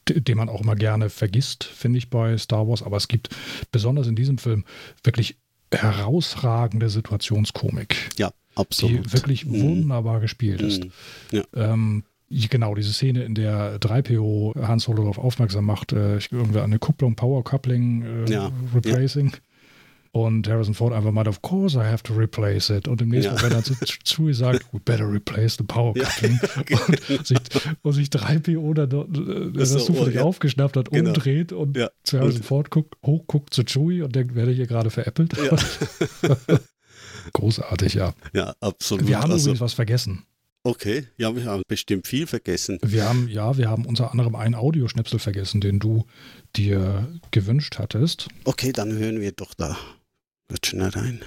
den man auch immer gerne vergisst, finde ich bei Star Wars. Aber es gibt besonders in diesem Film wirklich herausragende Situationskomik, Ja, absolut. die wirklich Mhm. wunderbar gespielt ist. Mhm. Ja. Ähm, genau, diese Szene, in der 3PO Han Solo darauf aufmerksam macht, äh, irgendwie eine Kupplung, Power Coupling, äh, Ja, Replacing. Und Harrison Ford einfach mal, of course I have to replace it. Und im nächsten Ja. Moment dann zu Chewie sagt, we better replace the power Ja, coupling. Und, sich, und sich 3PO dann, äh, der das so, zufällig oh, ja. aufgeschnappt hat, Genau. umdreht und Ja. zu Harrison Und- Ford guckt, hochguckt zu Chewie und denkt, werde ich hier gerade veräppelt? Großartig, ja. Ja, absolut. Wir haben also, übrigens was vergessen. okay, ja, wir haben bestimmt viel vergessen. Wir haben, ja, wir haben unter anderem einen Audioschnipsel vergessen, den du dir gewünscht hattest. Okay, dann hören wir doch da wird schnell rein.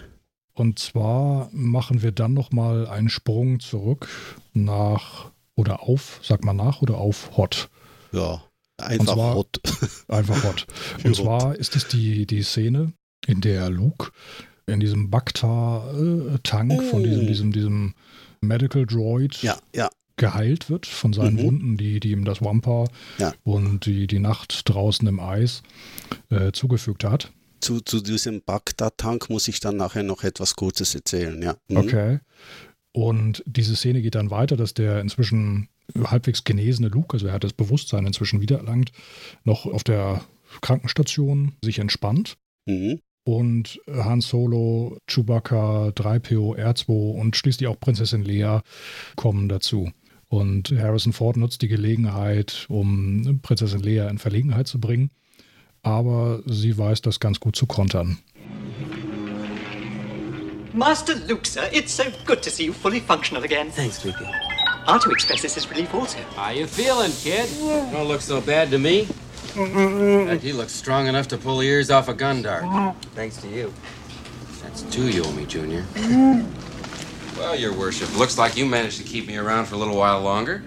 Und zwar machen wir dann nochmal einen Sprung zurück nach oder auf, sag mal nach oder auf Hot. Ja, einfach zwar- hot. Einfach Hot. Und zwar ist es die, die Szene, in der Luke in diesem Bacta-Tank von diesem, diesem, diesem Medical Droid Ja, ja, geheilt wird von seinen Mhm. Wunden, die, die ihm das Wampa Ja. und die, die Nacht draußen im Eis äh, zugefügt hat. zu, zu diesem Bagdad-Tank muss ich dann nachher noch etwas Kurzes erzählen, ja. Mhm. Okay. Und diese Szene geht dann weiter, dass der inzwischen halbwegs genesene Luke, also er hat das Bewusstsein inzwischen wiedererlangt, noch auf der Krankenstation sich entspannt. Mhm. Und Han Solo, Chewbacca, 3PO, R2 und schließlich auch Prinzessin Leia kommen dazu. Und Harrison Ford nutzt die Gelegenheit, um Prinzessin Leia in Verlegenheit zu bringen. Aber sie weiß das ganz gut zu kontern. Master Luke, sir, it's so good to see you fully functional again. Thanks, Luke. R2 expresses his relief also. How you feeling, kid? Don't look so bad to me. In fact, you look strong enough to pull the ears off a gun dart. Thanks to you. That's two you owe me, Junior. Well, your worship, looks like you managed to keep me around for a little while longer.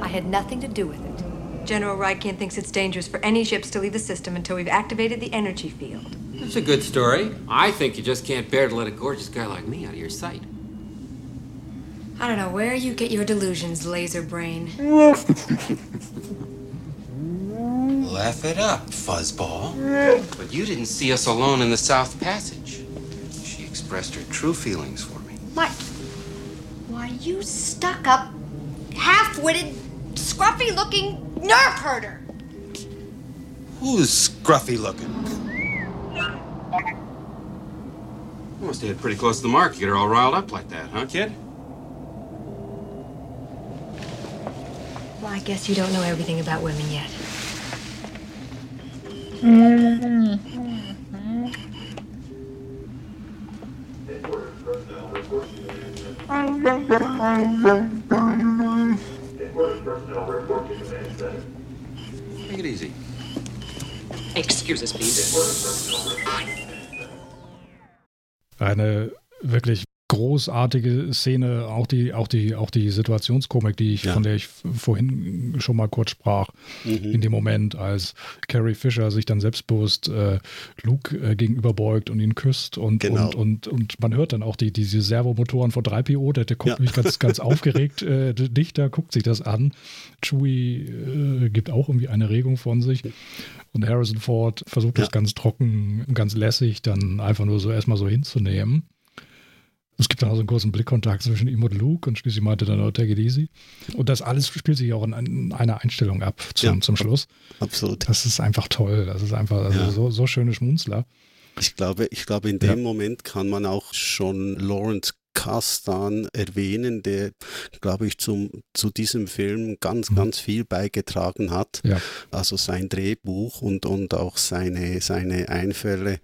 I had nothing to do with it. General Rykin thinks it's dangerous for any ships to leave the system until we've activated the energy field. That's a good story. I think you just can't bear to let a gorgeous guy like me out of your sight. I don't know where you get your delusions, laser brain. Laugh it up, fuzzball. But you didn't see us alone in the South Passage. She expressed her true feelings for me. Why? Why, you stuck up, half witted, scruffy looking nerve herder! Who's scruffy looking? You must have hit pretty close to the mark. You get her all riled up like that, huh, kid? Well, I guess you don't know everything about women yet. Take it easy. Excuse us, please. Eine wirklich großartige Szene, auch die, auch die, auch die Situationskomik, die ich, Ja. von der ich vorhin schon mal kurz sprach, in dem Moment, als Carrie Fisher sich dann selbstbewusst äh, Luke äh, gegenüberbeugt und ihn küsst und, Genau. und, und, und man hört dann auch die, diese Servomotoren von 3PO, der, der guckt Ja. mich ganz, ganz aufgeregt äh, dichter, guckt sich das an. Chewie äh, gibt auch irgendwie eine Regung von sich. Und Harrison Ford versucht das Ja. ganz trocken, ganz lässig dann einfach nur so erstmal so hinzunehmen. Es gibt dann auch so einen kurzen Blickkontakt zwischen ihm und Luke und schließlich meinte dann, oh, take it easy. Und das alles spielt sich auch in, in einer Einstellung ab zum, Ja. zum Schluss. Absolut. Das ist einfach toll. Das ist einfach also Ja. so, so schöne Schmunzler. Ich glaube, ich glaube, in dem Moment kann man auch schon Lawrence Kasdan erwähnen, der, glaube ich, zum, zu diesem Film ganz, ganz viel beigetragen hat. Ja. Also sein Drehbuch und, und auch seine, seine Einfälle.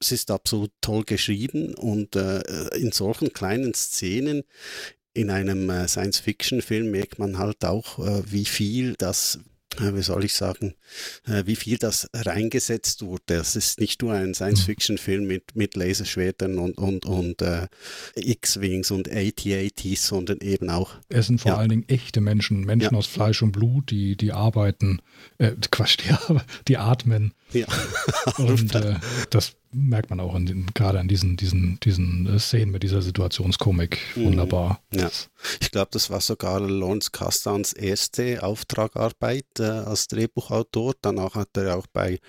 Es ist absolut toll geschrieben und äh, in solchen kleinen Szenen in einem äh, Science-Fiction-Film merkt man halt auch, äh, wie viel das, äh, wie soll ich sagen, äh, wie viel das reingesetzt wurde. Das ist nicht nur ein Science-Fiction-Film mit, mit Laserschwertern und, und, und äh, X-Wings und AT-ATs, sondern eben auch Es sind vor Ja. allen Dingen echte Menschen, Menschen Ja. aus Fleisch und Blut, die, die arbeiten, äh, Quatsch, die, die atmen. Ja, Und äh, das merkt man auch in den, gerade an diesen, diesen, diesen äh, Szenen mit dieser Situationskomik. Wunderbar. Mhm. Ja. Ich glaube, das war sogar Lawrence Kastans erste Auftragarbeit äh, als Drehbuchautor. Danach hat er auch bei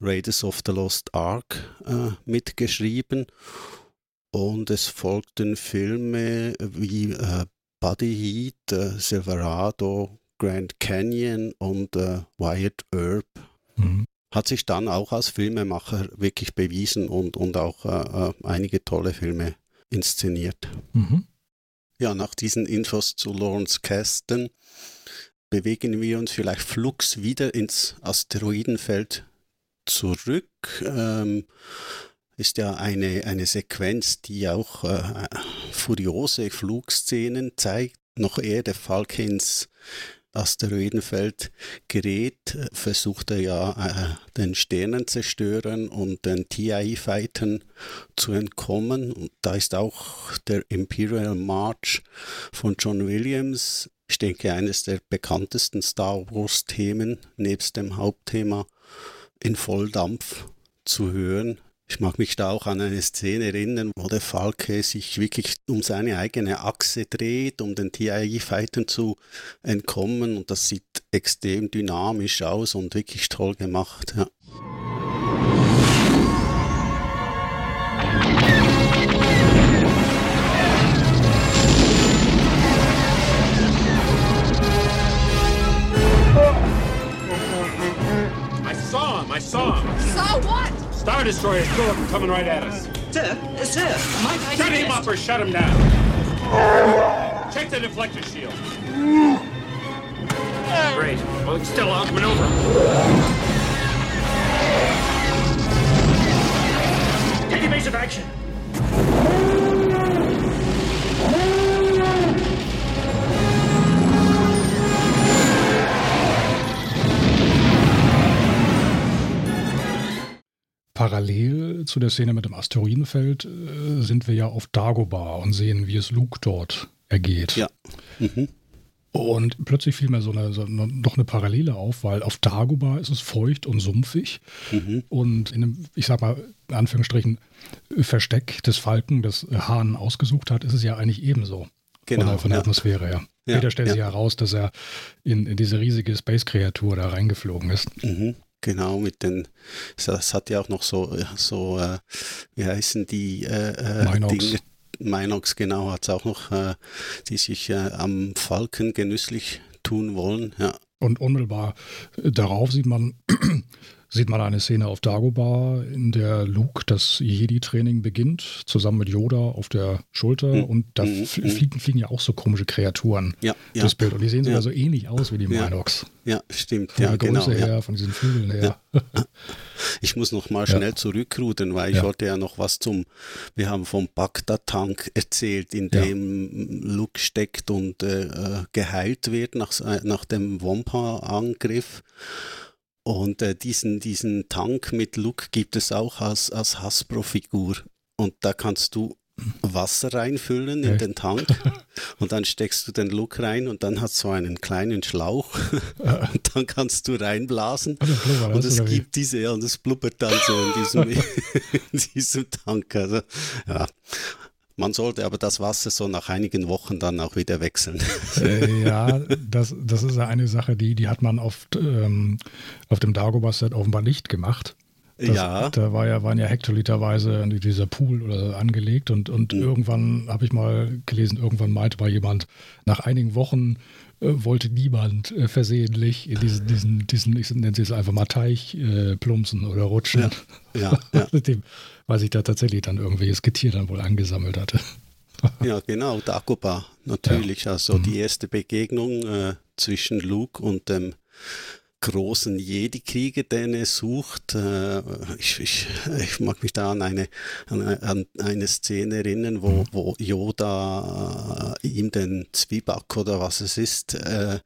Raiders of the Lost Ark äh, mitgeschrieben. Und es folgten Filme wie äh, Buddy Heat, äh, Silverado, Grand Canyon und Wyatt Earp. Mhm. Hat sich dann auch als Filmemacher wirklich bewiesen und, und auch äh, äh, einige tolle Filme inszeniert. Mhm. Ja, nach diesen Infos zu Lawrence Kasten bewegen wir uns vielleicht flugs wieder ins Asteroidenfeld zurück. Ähm, ist ja eine, eine Sequenz, die auch äh, furiose Flugszenen zeigt. Noch ehe der Falke ins Asteroidenfeld gerät, versucht er ja äh, den Sternenzerstörern und den TIE-Fightern zu entkommen. Und da ist auch der Imperial March von John Williams, ich denke, eines der bekanntesten Star Wars-Themen, nebst dem Hauptthema, in Volldampf zu hören. Ich mag mich da auch an eine Szene erinnern, wo der Falke sich wirklich um seine eigene Achse dreht, um den TIE-Fightern zu entkommen. Und das sieht extrem dynamisch aus und wirklich toll gemacht. Ja. I saw him. I saw him. So what? Star Destroyer still up and coming right at us. Sir, uh, sir, might I Shut him suggest- up or shut him down. Check the deflector shield. Great. Well, it's still out. Maneuver. Take evasive action. Parallel zu der Szene mit dem Asteroidenfeld äh, sind wir ja auf Dagobah und sehen, wie es Luke dort ergeht. Ja. Mhm. Und plötzlich fiel mir so, eine, so noch eine Parallele auf, weil auf Dagobah ist es feucht und sumpfig. Mhm. Und in einem, ich sag mal, in Anführungsstrichen, Versteck des Falken, das Hahn ausgesucht hat, ist es ja eigentlich ebenso. Genau, Von der, von der ja. Atmosphäre her. Ja, Später stellt sich ja. heraus, dass er in, in diese riesige Space-Kreatur da reingeflogen ist. Mhm. Genau, mit den, das hat ja auch noch so, so äh, wie heißen die äh, äh, Minox. Dinge? Minox genau hat es auch noch, äh, die sich äh, am Falken genüsslich tun wollen. Ja. Und unmittelbar darauf sieht man sieht man eine Szene auf Dagobah, in der Luke das Jedi-Training beginnt, zusammen mit Yoda auf der Schulter. Mhm. Und da mhm. fliegen, fliegen, ja auch so komische Kreaturen ja, durchs ja. Bild. Und die sehen sogar ja. so ähnlich aus wie die Minox. Ja, stimmt. Von ja, der Größe genau, her, von diesen Vögeln her. Ich muss noch mal schnell zurückrudern, weil ich wollte ja noch was zum, wir haben vom Bagdad-Tank erzählt, in dem Luke steckt und äh, geheilt wird nach, nach dem Wampa-Angriff. Und äh, diesen, diesen Tank mit Look gibt es auch als, als Hasbro-Figur. Und da kannst du Wasser reinfüllen in hey. den Tank und dann steckst du den Look rein und dann hat so einen kleinen Schlauch und dann kannst du reinblasen also, und es gibt diese, ja, und es blubbert dann so in diesem, in diesem Tank. Also, ja. Man sollte aber das Wasser so nach einigen Wochen dann auch wieder wechseln. Äh, ja, das, das ist eine Sache, die, die hat man auf, ähm, auf dem Dagobah-Set offenbar nicht gemacht. Das, ja. Da war ja, waren ja hektoliterweise dieser Pool oder angelegt und, und mhm. irgendwann habe ich mal gelesen, irgendwann meinte mal jemand, nach einigen Wochen wollte niemand äh, versehentlich in diesen, diesen, diesen, ich nenne es einfach mal Teich äh, plumpsen oder rutschen. Ja, ja, ja. Dem, weil sich da tatsächlich dann irgendwelches Getier dann wohl angesammelt hatte. ja, genau, Dagobah, natürlich. Ja. Also mhm. die erste Begegnung äh, zwischen Luke und dem großen Jedi-Krieger, den er sucht. Äh, ich, ich, ich, mag mich da an eine, an eine Szene erinnern, wo, wo Yoda äh, ihm den Zwieback oder was es ist, äh,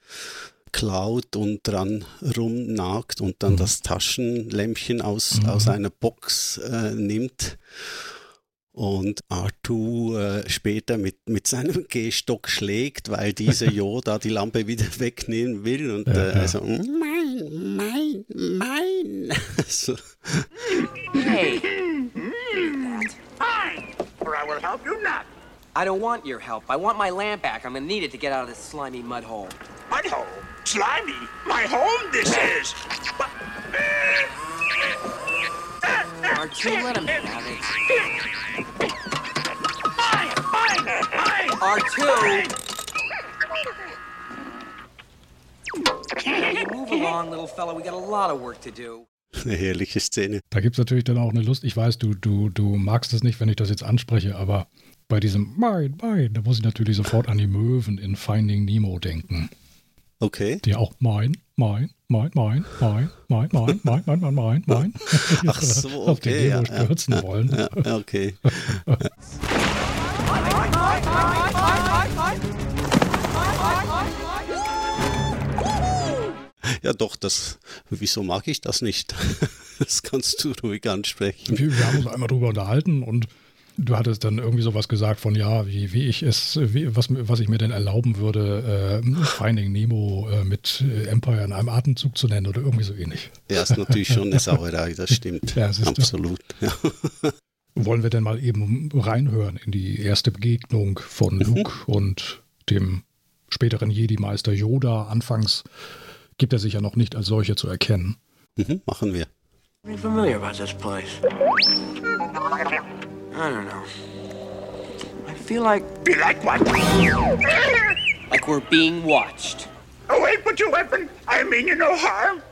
klaut und dran rumnagt und dann mhm. das Taschenlämpchen aus, mhm. aus einer Box äh, nimmt und Artu äh, später mit, mit seinem Gehstock schlägt, weil dieser Yoda die Lampe wieder wegnehmen will und ja, äh, ja. also mein, mein, mein. so. Hey. Fine, or I will help you not. I don't want your help. I want my lamp back. I'm gonna need it to get out of this slimy mud hole. Mud hole? Slimy? My home this is! Archie, let him have it. Mine! Mine! Mine! R2! Move along, little fella. We got a lot of work to do. Eine herrliche Szene. Da gibt es natürlich dann auch eine Lust. Ich weiß, du, du, du magst es nicht, wenn ich das jetzt anspreche, aber bei diesem Mein, Mein, da muss ich natürlich sofort an die Möwen in Finding Nemo denken. Okay. Die auch mein, mein, mein, mein, mein, mein, mein, mein, mein, mein, mein, mein. Ach so, okay. Auf den Nemo stürzen ja, wollen. Ja, okay. Ja, doch, das, wieso mag ich das nicht? Das kannst du ruhig ansprechen. Wir, wir haben uns einmal drüber unterhalten und Du hattest dann irgendwie sowas gesagt von, ja, wie, wie ich es, wie, was, was ich mir denn erlauben würde, äh, Finding Nemo äh, mit äh, Empire in einem Atemzug zu nennen oder irgendwie so ähnlich. Ja, ist natürlich schon eine Sauerei, das stimmt. Ja, das Absolut. Ja. Wollen wir denn mal eben reinhören in die erste Begegnung von mhm. Luke mhm. und dem späteren Jedi-Meister Yoda? Anfangs gibt er sich ja noch nicht als solcher zu erkennen. Mhm, machen wir. You familiar about this place? I don't know. I feel like. Be like what? like we're being watched. Oh, wait, put your weapon. I mean you no harm.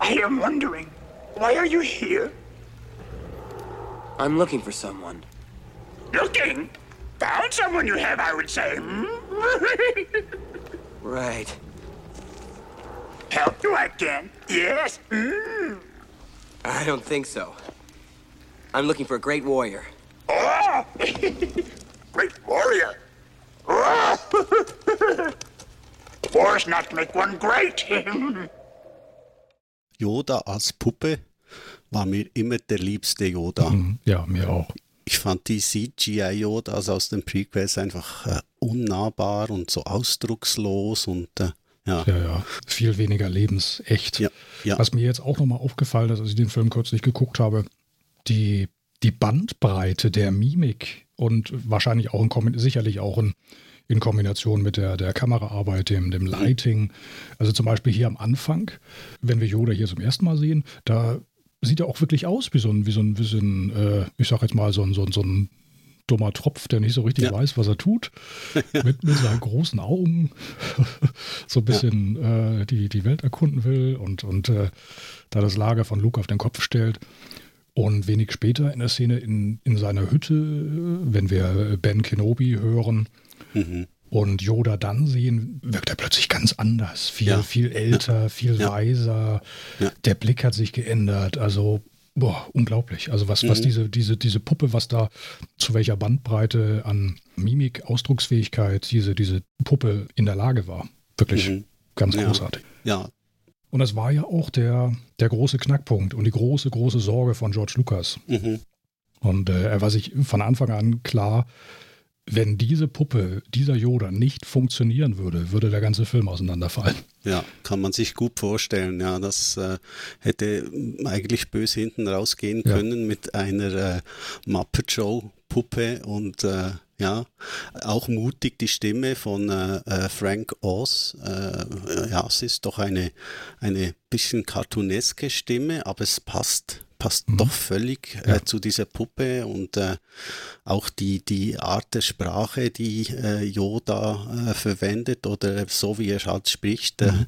I am wondering, why are you here? I'm looking for someone. Looking? Found someone you have, I would say. right. Help you again? Yes. Mm. I don't think so. I'm looking for a great warrior. Oh! great warrior? Oh! Wars not make one great. Yoda als Puppe war mir immer der liebste Yoda. Mhm, ja, mir auch. Ich fand die CGI-Yodas aus den Prequels einfach äh, unnahbar und so ausdruckslos und äh, ja. ja, ja, viel weniger lebensecht. Ja, ja. Was mir jetzt auch nochmal aufgefallen ist, als ich den Film kürzlich geguckt habe, die, die Bandbreite der Mimik und wahrscheinlich auch in, sicherlich auch in, in Kombination mit der, der Kameraarbeit, dem, dem Lighting. Also zum Beispiel hier am Anfang, wenn wir Yoda hier zum ersten Mal sehen, da sieht er auch wirklich aus wie so ein, wie so ein, wie so ein äh, ich sag jetzt mal, so ein, so ein, so ein dummer Tropf, der nicht so richtig ja. weiß, was er tut, mit, mit seinen großen Augen so ein bisschen ja. äh, die, die Welt erkunden will und, und äh, da das Lager von Luke auf den Kopf stellt. Und wenig später in der Szene in, in seiner Hütte, wenn wir Ben Kenobi hören, mhm und Yoda dann sehen, wirkt er plötzlich ganz anders. Viel, ja. viel älter, viel ja. weiser. Ja. Der Blick hat sich geändert. Also, boah, unglaublich. Also, was, mhm. was diese, diese, diese Puppe, was da zu welcher Bandbreite an Mimik, Ausdrucksfähigkeit diese, diese Puppe in der Lage war. Wirklich mhm. ganz großartig. Ja. Und das war ja auch der, der große Knackpunkt und die große, große Sorge von George Lucas. Mhm. Und äh, er war sich von Anfang an klar, wenn diese Puppe, dieser Yoda nicht funktionieren würde, würde der ganze Film auseinanderfallen. Ja, kann man sich gut vorstellen. Ja, das äh, hätte eigentlich bös hinten rausgehen können ja. mit einer äh, Muppet Show Puppe und äh, ja, auch mutig die Stimme von äh, äh Frank Oz. Äh, ja, es ist doch eine, eine bisschen cartooneske Stimme, aber es passt passt mhm. doch völlig äh, ja. zu dieser Puppe und äh, auch die, die Art der Sprache, die äh, Yoda äh, verwendet oder so wie er halt spricht. Äh, mhm.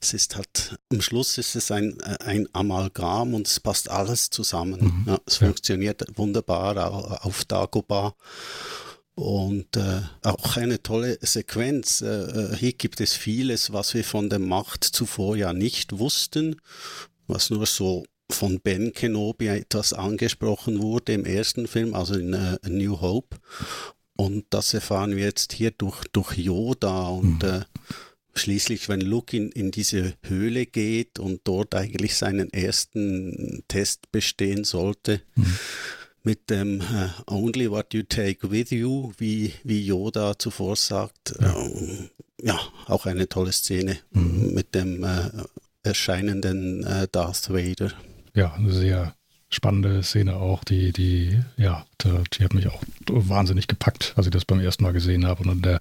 es ist halt, am Schluss ist es ein, äh, ein Amalgam und es passt alles zusammen. Mhm. Ja, es ja. funktioniert wunderbar auf Dagobah. Und äh, auch eine tolle Sequenz. Äh, hier gibt es vieles, was wir von der Macht zuvor ja nicht wussten, was nur so von Ben Kenobi etwas angesprochen wurde im ersten Film, also in uh, New Hope. Und das erfahren wir jetzt hier durch, durch Yoda und mhm. äh, schließlich, wenn Luke in, in diese Höhle geht und dort eigentlich seinen ersten Test bestehen sollte, mhm. Mit dem äh, Only what you take with you, wie, wie Yoda zuvor sagt, ja, äh, ja auch eine tolle Szene mhm. mit dem äh, erscheinenden äh, Darth Vader ja, eine sehr spannende Szene auch, die, die, ja, die, hat mich auch wahnsinnig gepackt, als ich das beim ersten Mal gesehen habe. Und dann der,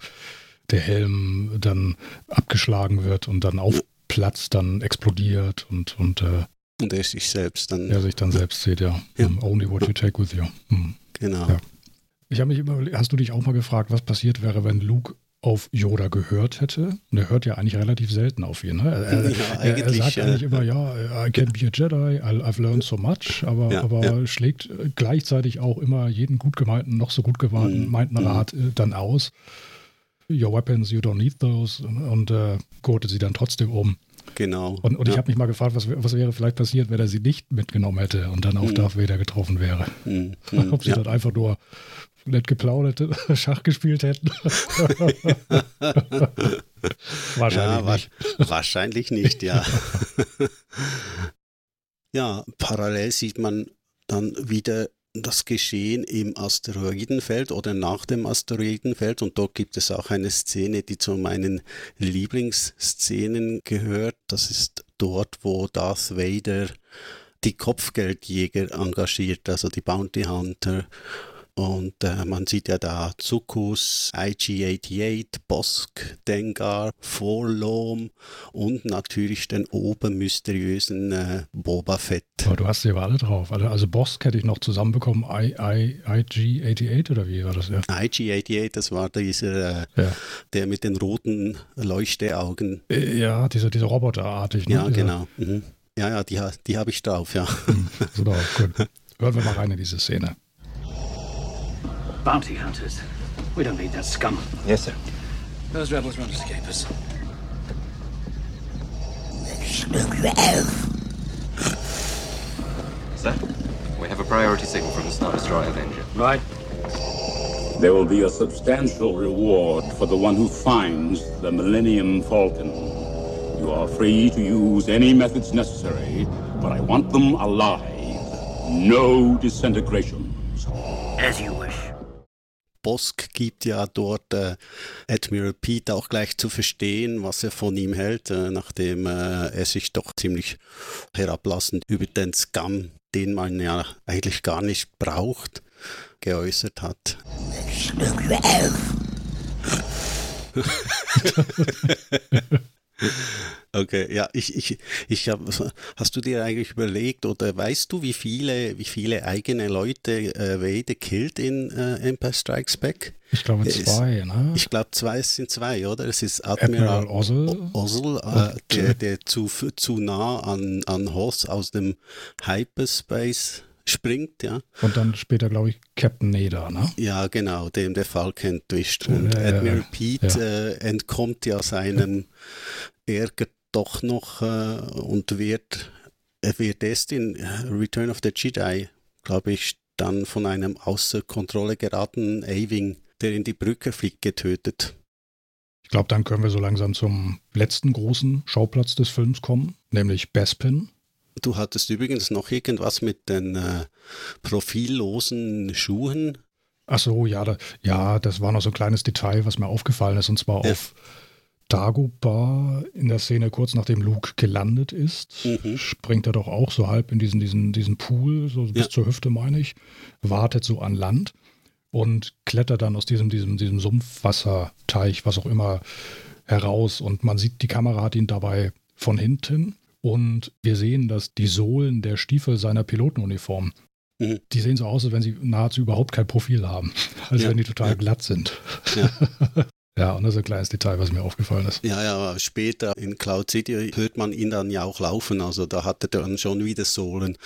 der Helm dann abgeschlagen wird und dann auf Platz dann explodiert und, und, äh, und er sich selbst dann. Er sich dann selbst sieht, ja. ja. Only what you take with you. Hm. Genau. Ja. Ich habe mich immer, hast du dich auch mal gefragt, was passiert wäre, wenn Luke auf Yoda gehört hätte. Und er hört ja eigentlich relativ selten auf ihn. Ne? Er, ja, er, er, sagt ja. eigentlich immer, ja, I can be a Jedi, I've learned so much, aber, ja, aber schlägt gleichzeitig auch immer jeden gut gemeinten, noch so gut gemeinten mhm. Rat mhm. dann aus. Your weapons, you don't need those. Und äh, gurtet sie dann trotzdem um. Genau. Und, und ich habe mich mal gefragt, was, was, wäre vielleicht passiert, wenn er sie nicht mitgenommen hätte und dann auf mhm. Darth Vader getroffen wäre. Mhm. Ob sie dann einfach nur nett geplaudert, Schach gespielt hätten. wahrscheinlich ja, nicht. Wahrscheinlich nicht, ja. ja, parallel sieht man dann wieder das Geschehen im Asteroidenfeld oder nach dem Asteroidenfeld und dort gibt es auch eine Szene, die zu meinen Lieblingsszenen gehört. Das ist dort, wo Darth Vader die Kopfgeldjäger engagiert, also die Bounty Hunter und äh, man sieht ja da Zuckus, IG-88, Bosk, Dengar, Vorlom und natürlich den obermysteriösen äh, Boba Fett. Aber du hast sie aber alle drauf. Also Bosk hätte ich noch zusammenbekommen, IG-88 oder wie war das? Ja? IG-88, das war dieser, äh, ja. der mit den roten Leuchteaugen. Äh, ja, dieser, dieser Roboterartig. Ne? Ja, dieser, genau. Mhm. Ja, ja, die, die habe ich drauf, ja. Hm, super, gut. Hören wir mal rein in diese Szene. Bounty hunters. We don't need that scum. Yes, sir. Those rebels won't escape us. Sir, we have a priority signal from the Star Destroyer Avenger. Right. There will be a substantial reward for the one who finds the Millennium Falcon. You are free to use any methods necessary, but I want them alive. No disintegrations. As you wish. Bosk gibt ja dort äh, Admiral Pete auch gleich zu verstehen, was er von ihm hält, äh, nachdem äh, er sich doch ziemlich herablassend über den Scam, den man ja eigentlich gar nicht braucht, geäußert hat. Okay, ja, ich, ich, ich hab, hast du dir eigentlich überlegt oder weißt du, wie viele, wie viele eigene Leute äh, Vader killt in äh, Empire Strikes Back? Ich glaube zwei, es, ne? Ich glaube zwei, es sind zwei, oder? Es ist Admiral, Admiral Ozzel, Ozzel äh, der, der zu, zu nah an, an Hoss aus dem Hyperspace springt, ja. Und dann später, glaube ich, Captain Neda, ne? Ja, genau, dem der Falk entwischt. Und äh, Admiral Pete ja. äh, entkommt ja seinem Ärger doch noch äh, und wird, er wird erst in Return of the Jedi, glaube ich, dann von einem außer Kontrolle geratenen A-Wing, der in die Brücke fliegt, getötet. Ich glaube, dann können wir so langsam zum letzten großen Schauplatz des Films kommen, nämlich Bespin. Du hattest übrigens noch irgendwas mit den äh, profillosen Schuhen. Ach so, ja, da, ja, das war noch so ein kleines Detail, was mir aufgefallen ist, und zwar ja. auf Dagobah in der Szene kurz nachdem Luke gelandet ist, mhm. springt er doch auch so halb in diesen, diesen, diesen Pool, so bis ja. zur Hüfte meine ich, wartet so an Land und klettert dann aus diesem, diesem, diesem Sumpfwasserteich, was auch immer, heraus und man sieht, die Kamera hat ihn dabei von hinten und wir sehen, dass die Sohlen der Stiefel seiner Pilotenuniform, mhm. die sehen so aus, als wenn sie nahezu überhaupt kein Profil haben. Als ja. wenn die total ja. glatt sind. Ja. ja, und das ist ein kleines Detail, was mir aufgefallen ist. Ja, ja, aber später in Cloud City hört man ihn dann ja auch laufen. Also da hatte er dann schon wieder Sohlen.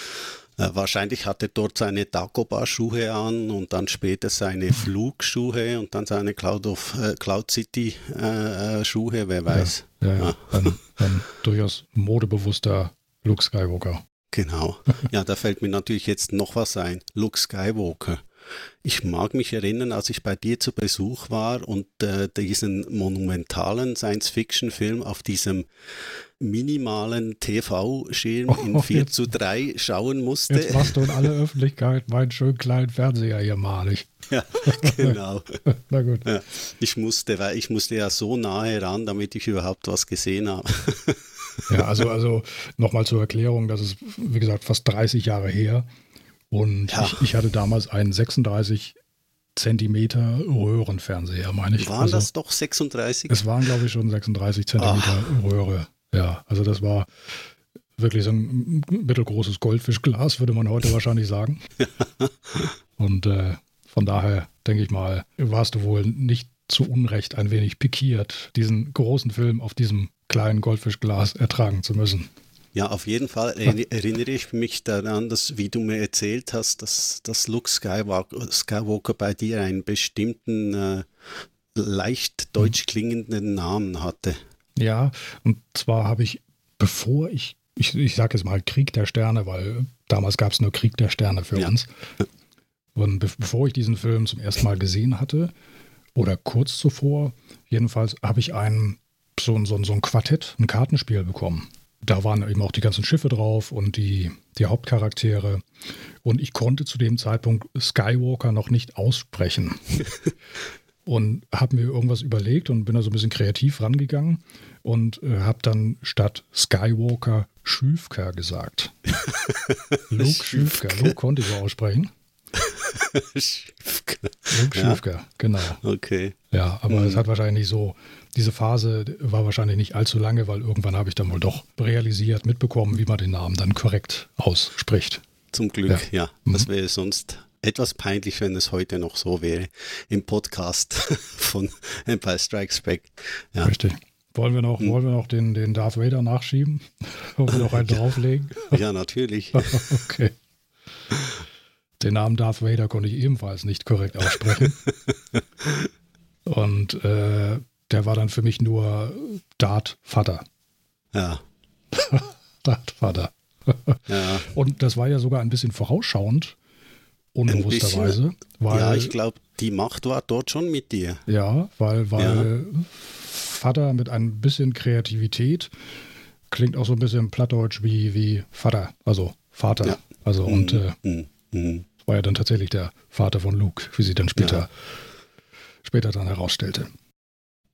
Äh, wahrscheinlich hat er dort seine Dagobah-Schuhe an und dann später seine Flugschuhe und dann seine Cloud, of, äh, Cloud City-Schuhe, äh, wer weiß. Ja, ja, ja. Ah. Ein, ein durchaus modebewusster Luke Skywalker. Genau. Ja, da fällt mir natürlich jetzt noch was ein. Luke Skywalker. Ich mag mich erinnern, als ich bei dir zu Besuch war und äh, diesen monumentalen Science-Fiction-Film auf diesem minimalen TV-Schirm oh, in 4 zu 3 schauen musste. Jetzt machst du in aller Öffentlichkeit meinen schönen kleinen Fernseher hier malig. Ja, genau. Na gut. Ja, ich musste, weil ich musste ja so nahe ran, damit ich überhaupt was gesehen habe. ja, also, also nochmal zur Erklärung, das ist, wie gesagt, fast 30 Jahre her. Und ja. ich, ich, hatte damals einen 36 Zentimeter Röhrenfernseher, meine ich. Waren also, das doch 36? Es waren, glaube ich, schon 36 Zentimeter Ach. Röhre. Ja, also das war wirklich so ein mittelgroßes Goldfischglas, würde man heute wahrscheinlich sagen. Und äh, von daher denke ich mal, warst du wohl nicht zu Unrecht ein wenig pikiert, diesen großen Film auf diesem kleinen Goldfischglas ertragen zu müssen. Ja, auf jeden Fall erinnere ich mich daran, dass, wie du mir erzählt hast, dass, dass Luke Skywalker, Skywalker bei dir einen bestimmten, äh, leicht deutsch klingenden Namen hatte. Ja, und zwar habe ich, bevor ich, ich, ich sage jetzt mal Krieg der Sterne, weil damals gab es nur Krieg der Sterne für ja. uns. Und be bevor ich diesen Film zum ersten Mal gesehen hatte, oder kurz zuvor, jedenfalls habe ich ein, so, so, so ein Quartett, ein Kartenspiel bekommen da waren eben auch die ganzen Schiffe drauf und die, die Hauptcharaktere. Und ich konnte zu dem Zeitpunkt Skywalker noch nicht aussprechen. und habe mir irgendwas überlegt und bin da so ein bisschen kreativ rangegangen und äh, habe dann statt Skywalker Schüfker gesagt. Luke Schüfker. Luke konnte ich so aussprechen. Schüfker. Luke Schüfker, ja. genau. Okay. Ja, aber mhm. es hat wahrscheinlich so diese Phase war wahrscheinlich nicht allzu lange, weil irgendwann habe ich dann wohl doch realisiert, mitbekommen, wie man den Namen dann korrekt ausspricht. Zum Glück, ja. ja. Mhm. Das wäre sonst etwas peinlich, wenn es heute noch so wäre im Podcast von Empire Strikes Back. Ja. Richtig. Wollen wir noch, hm. wollen wir noch den, den Darth Vader nachschieben? Wollen wir noch einen ja. drauflegen? Ja, natürlich. okay. Den Namen Darth Vader konnte ich ebenfalls nicht korrekt aussprechen. Und äh, der war dann für mich nur Dart Vater. Ja. Dart Vater. ja. Und das war ja sogar ein bisschen vorausschauend, unbewussterweise. Weil, ja, ich glaube, die Macht war dort schon mit dir. Ja, weil, weil ja. Vater mit ein bisschen Kreativität klingt auch so ein bisschen plattdeutsch wie, wie Vater, also Vater. Ja. Also mhm. und äh, mhm. mhm. war ja dann tatsächlich der Vater von Luke, wie sie dann später, ja. später dann herausstellte.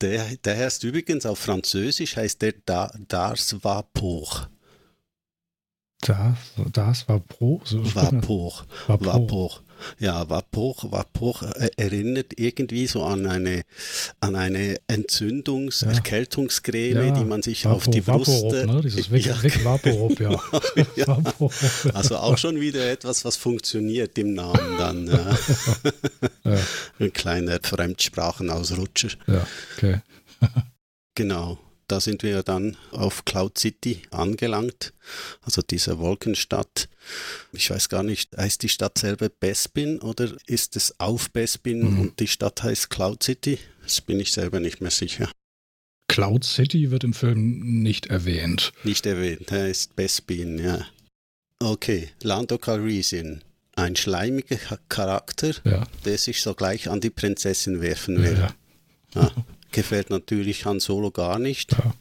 Der, der heißt übrigens auf Französisch, heißt der da, Dars Vapor. Das, das war Pro. So Vapor. Vapor. Vapor. Ja, Vapor, Vapor erinnert irgendwie so an eine, an eine Entzündungs-, ja. Erkältungscreme, ja. die man sich Vapor, auf die Brust... Vaporub, ne? Dieses Vic, ja. Vaporub, ja. ja. Also auch schon wieder etwas, was funktioniert im Namen dann. Ja. Ein kleiner Fremdsprachenausrutscher. Ja, okay. genau da sind wir dann auf Cloud City angelangt, also dieser Wolkenstadt. Ich weiß gar nicht, heißt die Stadt selber Bespin oder ist es auf Bespin mhm. und die Stadt heißt Cloud City? Das bin ich selber nicht mehr sicher. Cloud City wird im Film nicht erwähnt. Nicht erwähnt, er ist Bespin, ja. Okay, Lando Calrissian. Ein schleimiger Charakter, ja. der sich sogleich an die Prinzessin werfen will. Ja. ja. gefällt natürlich Han Solo gar nicht. Ja.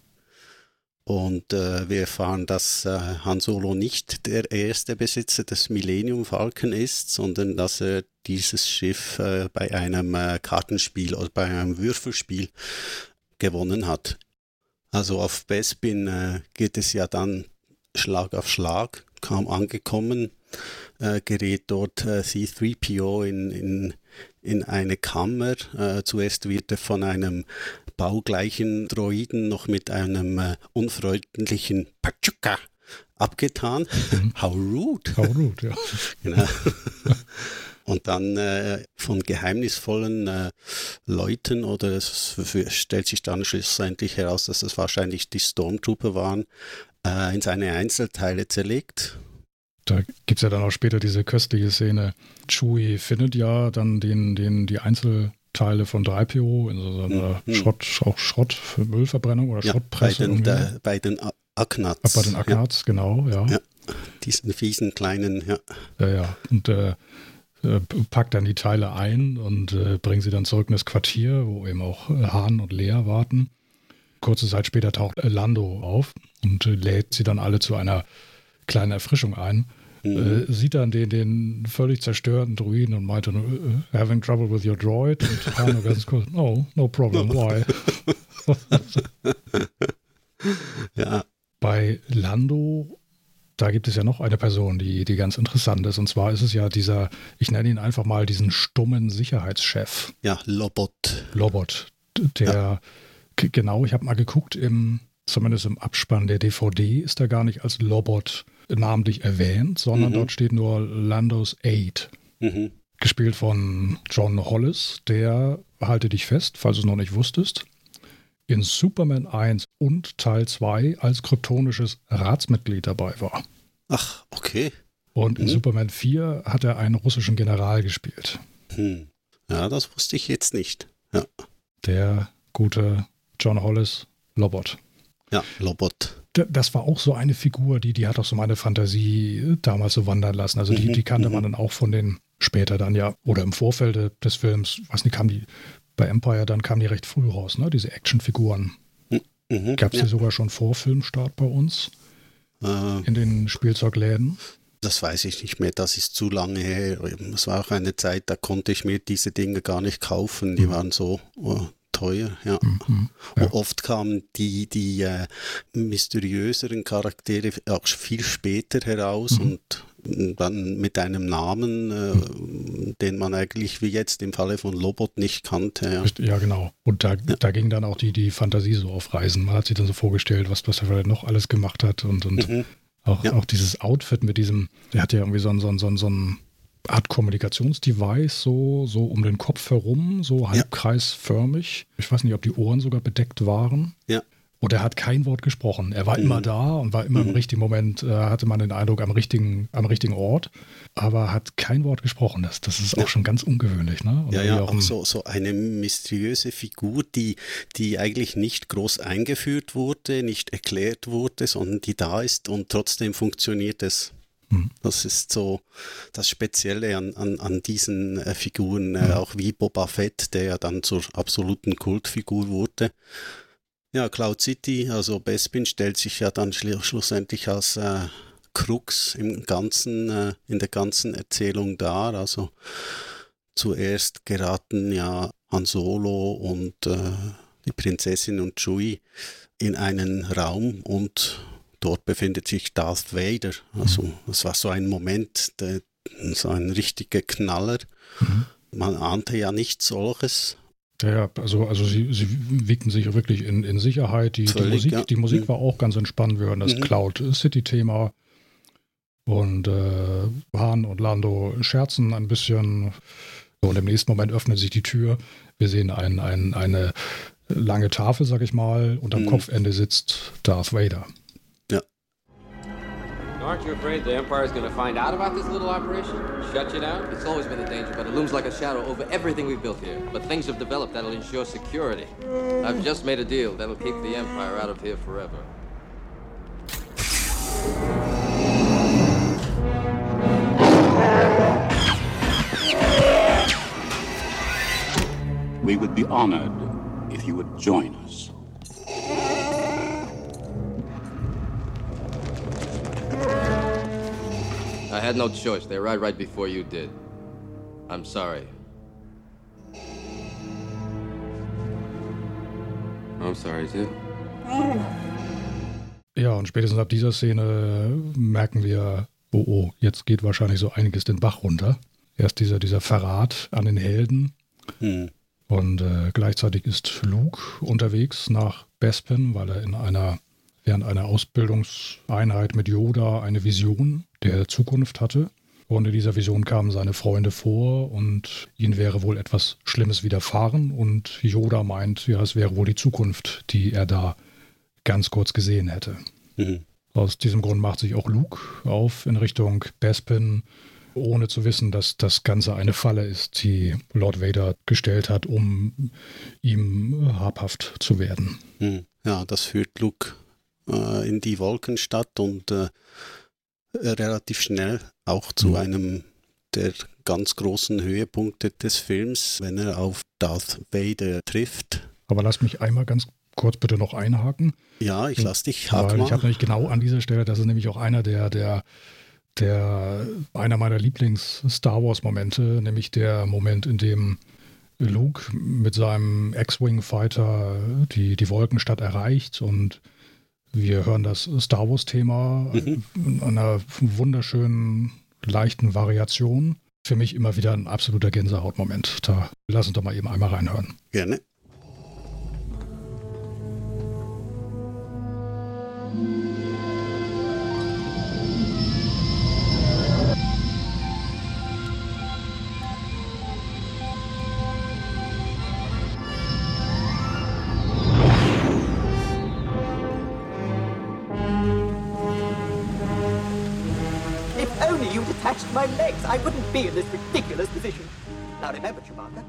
Und äh, wir erfahren, dass äh, Han Solo nicht der erste Besitzer des Millennium Falcon ist, sondern dass er dieses Schiff äh, bei einem äh, Kartenspiel oder bei einem Würfelspiel gewonnen hat. Also auf Bespin äh, geht es ja dann Schlag auf Schlag, kaum angekommen, äh, gerät dort C3PO in, in in eine Kammer. Äh, zuerst wird er von einem baugleichen Droiden noch mit einem äh, unfreundlichen Pachuka abgetan. Mhm. How rude. How rude, ja. genau. Und dann äh, von geheimnisvollen äh, Leuten, oder es stellt sich dann schlussendlich heraus, dass es wahrscheinlich die Stormtrooper waren, äh, in seine Einzelteile zerlegt da gibt es ja dann auch später diese köstliche Szene. Chewie findet ja dann den, den, die Einzelteile von 3PO in so einer mhm. Schrott, auch Schrott für Müllverbrennung oder ja, Schrottpresse. Bei den, da, bei den Aknats. Bei den Aknats, ja. genau, ja. ja. Diesen fiesen kleinen, ja. Ja, ja. Und äh, äh packt dann die Teile ein und äh, bringt sie dann zurück in das Quartier, wo eben auch äh, Hahn und Lea warten. Kurze Zeit später taucht Lando auf und äh, lädt sie dann alle zu einer kleine Erfrischung ein. Mhm. Äh, sieht dann den, den völlig zerstörten Druiden und meinte, uh, having trouble with your droid? Und Hanno ganz kurz, no, no problem, why? ja. Bei Lando, da gibt es ja noch eine Person, die, die ganz interessant ist. Und zwar ist es ja dieser, ich nenne ihn einfach mal diesen stummen Sicherheitschef. Ja, Lobot. Lobot. Der, ja. genau, ich habe mal geguckt, im, zumindest im Abspann der DVD ist er gar nicht als Lobot namentlich erwähnt, sondern mhm. dort steht nur Landos Aid. Mhm. Gespielt von John Hollis, der, halte dich fest, falls du es noch nicht wusstest, in Superman 1 und Teil 2 als kryptonisches Ratsmitglied dabei war. Ach, okay. Und in mhm. Superman 4 hat er einen russischen General gespielt. Hm. Ja, das wusste ich jetzt nicht. Ja. Der gute John Hollis Lobot. Ja, Lobot das war auch so eine Figur, die, die hat auch so meine Fantasie äh, damals so wandern lassen. Also die, mhm, die kannte man mhm. dann auch von den später dann ja, oder im Vorfeld des Films, weiß nicht, kam die bei Empire, dann kam die recht früh raus, ne? Diese Actionfiguren. Mhm, Gab es ja. die sogar schon vor Filmstart bei uns äh, in den Spielzeugläden? Das weiß ich nicht mehr, das ist zu lange her. Es war auch eine Zeit, da konnte ich mir diese Dinge gar nicht kaufen. Die mhm. waren so oh, teuer, ja. Mhm, ja. Oft kamen die, die äh, mysteriöseren Charaktere auch viel später heraus mhm. und dann mit einem Namen, äh, mhm. den man eigentlich wie jetzt im Falle von Lobot nicht kannte. Ja, ja genau. Und da, ja. da ging dann auch die, die Fantasie so auf Reisen. Man hat sich dann so vorgestellt, was, was er noch alles gemacht hat und, und mhm. auch, auch dieses Outfit mit diesem, der hat ja irgendwie so ein, so ein, so ein, so ein Art Kommunikationsdevice so, so um den Kopf herum, so halbkreisförmig. Ich weiß nicht, ob die Ohren sogar bedeckt waren. Ja. Und er hat kein Wort gesprochen. Er war mhm. immer da und war immer mhm. im richtigen Moment, äh, hatte man den Eindruck, am richtigen, am richtigen Ort, aber hat kein Wort gesprochen. Das, das ist auch schon ganz ungewöhnlich. Ne? ja, ja, auch, auch so, so eine mysteriöse Figur, die, die eigentlich nicht groß eingeführt wurde, nicht erklärt wurde, sondern die da ist und trotzdem funktioniert es. Mhm. Das ist so das Spezielle an, an, an diesen äh, Figuren, äh, mhm. auch wie Boba Fett, der ja dann zur absoluten Kultfigur wurde. Ja, Cloud City, also Bespin stellt sich ja dann schlu schlussendlich als äh, Krux im ganzen, äh, in der ganzen Erzählung dar. Also zuerst geraten ja Han Solo und äh, die Prinzessin und Chewie in einen Raum und dort befindet sich Darth Vader. Also das war so ein Moment, der, so ein richtiger Knaller. Mhm. Man ahnte ja nicht solches. Ja, also, also sie, sie wiegten sich wirklich in, in Sicherheit. Die, die Völlig, Musik, ja. die Musik Mhm. war auch ganz entspannt. Wir hören das Mhm. Cloud City-Thema. Und äh, Han und Lando scherzen ein bisschen. Und im nächsten Moment öffnet sich die Tür. Wir sehen ein, ein, eine lange Tafel, sag ich mal, und am Mhm. Kopfende sitzt Darth Vader. Aren't you afraid the Empire's gonna find out about this little operation? Shut you down? It's always been a danger, but it looms like a shadow over everything we've built here. But things have developed that'll ensure security. I've just made a deal that'll keep the Empire out of here forever. We would be honored if you would join us. I had no choice. They arrived right before you did. I'm sorry. I'm sorry too. Ja, und spätestens ab dieser Szene merken wir, oh, oh, jetzt geht wahrscheinlich so einiges den Bach runter. Erst dieser, dieser Verrat an den Helden. Hm. Und äh, gleichzeitig ist Luke unterwegs nach Bespin, weil er in einer, während einer Ausbildungseinheit mit Yoda eine Vision der Zukunft hatte. Und in dieser Vision kamen seine Freunde vor und ihnen wäre wohl etwas Schlimmes widerfahren. Und Yoda meint, ja, es wäre wohl die Zukunft, die er da ganz kurz gesehen hätte. Mhm. Aus diesem Grund macht sich auch Luke auf in Richtung Bespin, ohne zu wissen, dass das Ganze eine Falle ist, die Lord Vader gestellt hat, um ihm habhaft zu werden. Hm. Ja, das führt Luke äh, in die Wolkenstadt und äh, relativ schnell auch zu Mhm. einem der ganz großen Höhepunkte des Films, wenn er auf Darth Vader trifft. Aber lass mich einmal ganz kurz bitte noch einhaken. Ja, ich lass dich hak Weil mal. ich habe nämlich genau an dieser Stelle, das ist nämlich auch einer der, der, der einer meiner Lieblings-Star Wars-Momente, nämlich der Moment, in dem Luke mit seinem X-Wing-Fighter die, die Wolkenstadt erreicht und wir hören das Star Wars-Thema Mhm. in einer wunderschönen, leichten Variation. Für mich immer wieder ein absoluter Gänsehautmoment. Da lass uns doch mal eben einmal reinhören. Gerne. Be in this ridiculous position. Now remember, Chewbacca,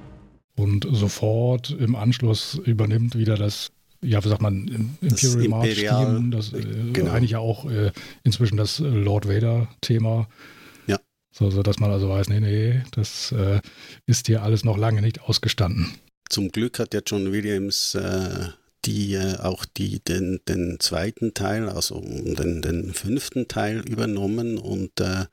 Und sofort im Anschluss übernimmt wieder das, ja, wie sagt man, Das Imperial March Imperial, Theme, das äh, genau. eigentlich ja auch äh, inzwischen das Lord Vader-Thema. Ja. So, so dass man also weiß, nee, nee, das äh, ist hier alles noch lange nicht ausgestanden. Zum Glück hat ja John Williams äh, die äh, auch die den, den zweiten Teil, also den, den fünften Teil übernommen und äh,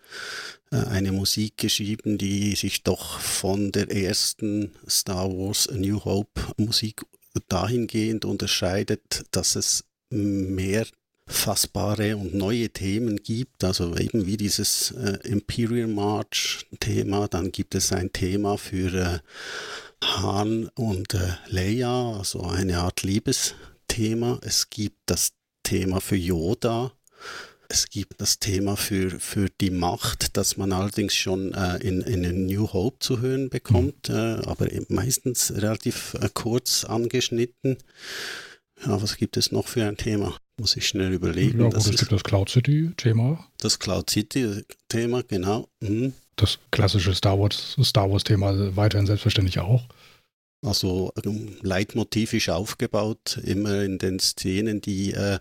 äh, eine Musik geschrieben, die sich doch von der ersten Star Wars A New Hope Musik dahingehend unterscheidet, dass es mehr fassbare und neue Themen gibt, also eben wie dieses äh, Imperial March Thema, dann gibt es ein Thema für äh, Han und äh, Leia, also eine Art Liebesthema. Es gibt das Thema für Yoda. Es gibt das Thema für, für die Macht, das man allerdings schon äh, in, in A New Hope zu hören bekommt, äh, aber meistens relativ äh, kurz angeschnitten. Ja, was gibt es noch für ein Thema? Muss ich schnell überlegen. Ja, gut, das es gibt das Cloud City-Thema. das Cloud City-Thema, genau. Mhm. Das klassische Star Wars, Star Wars-Thema weiterhin selbstverständlich auch. Also ähm, leitmotivisch aufgebaut, immer in den Szenen, die äh,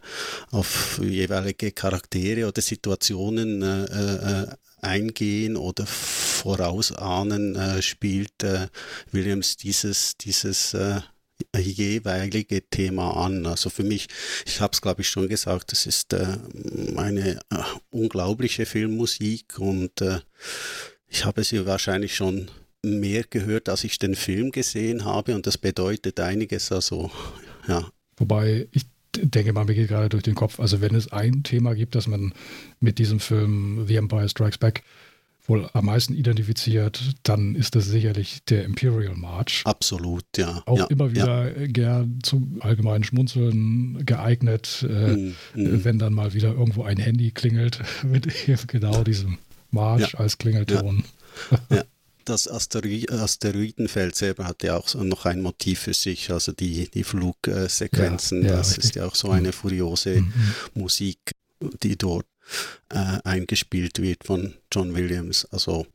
auf jeweilige Charaktere oder Situationen äh, äh, eingehen oder vorausahnen, äh, spielt äh, Williams dieses, dieses äh, jeweilige Thema an. Also für mich, ich habe es glaube ich schon gesagt, das ist äh, eine äh, unglaubliche Filmmusik und äh, ich habe sie wahrscheinlich schon mehr gehört, als ich den Film gesehen habe und das bedeutet einiges. Also ja, Wobei ich denke mal, mir geht gerade durch den Kopf, also wenn es ein Thema gibt, das man mit diesem Film The Empire Strikes Back wohl am meisten identifiziert, dann ist das sicherlich der Imperial March. Absolut, ja. Auch ja, immer wieder ja. gern zum allgemeinen Schmunzeln geeignet, äh, mm, mm. wenn dann mal wieder irgendwo ein Handy klingelt mit genau diesem March ja. als Klingelton. Ja. Das Asteroid Asteroidenfeld selber hat ja auch noch ein Motiv für sich, also die, die Flugsequenzen, das richtig. ist ja auch so eine furiose mhm. Musik, die dort äh, eingespielt wird von John Williams. Also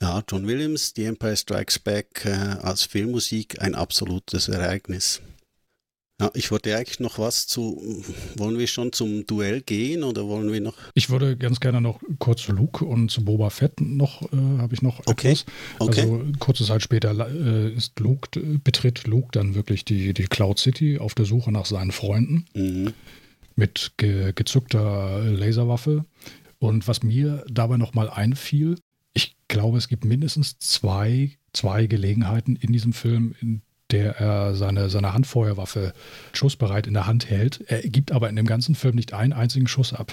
ja, John Williams, The Empire Strikes Back äh, als Filmmusik ein absolutes Ereignis. Ja, ich wollte eigentlich noch was zu. Wollen wir schon zum Duell gehen oder wollen wir noch? Ich würde ganz gerne noch kurz zu Luke und zu Boba Fett noch, äh, habe ich noch okay. etwas. Okay. Also kurze Zeit später äh, ist Luke, betritt Luke dann wirklich die, die Cloud City auf der Suche nach seinen Freunden. Mhm mit ge gezückter Laserwaffe. Und was mir dabei nochmal einfiel, ich glaube, es gibt mindestens zwei, zwei Gelegenheiten in diesem Film, in der er seine, seine Handfeuerwaffe schussbereit in der Hand hält. Er gibt aber in dem ganzen Film nicht einen einzigen Schuss ab.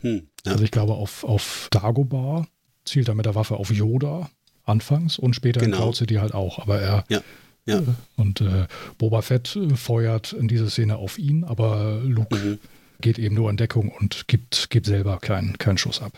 Hm, ja. Also ich glaube, auf, auf Dagobah zielt er mit der Waffe auf Yoda anfangs und später genau. in Cloud City halt auch. Aber er ja. Ja. Und äh, Boba Fett feuert in diese Szene auf ihn, aber Luke mhm. Geht eben nur in Deckung und gibt, gibt selber keinen kein Schuss ab.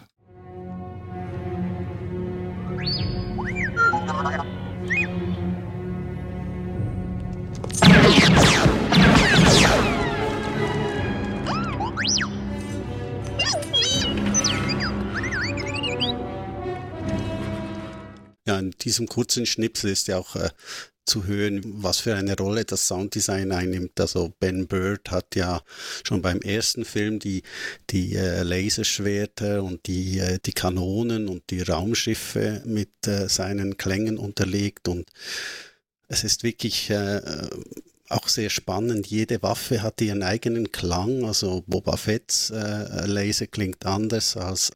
Ja, in diesem kurzen Schnipsel ist ja auch äh, zu hören, was für eine Rolle das Sounddesign einnimmt. Also Ben Bird hat ja schon beim ersten Film die, die äh, Laserschwerter und die, äh, die Kanonen und die Raumschiffe mit äh, seinen Klängen unterlegt und es ist wirklich äh, auch sehr spannend. Jede Waffe hat ihren eigenen Klang. Also Boba Fett's äh, Laser klingt anders als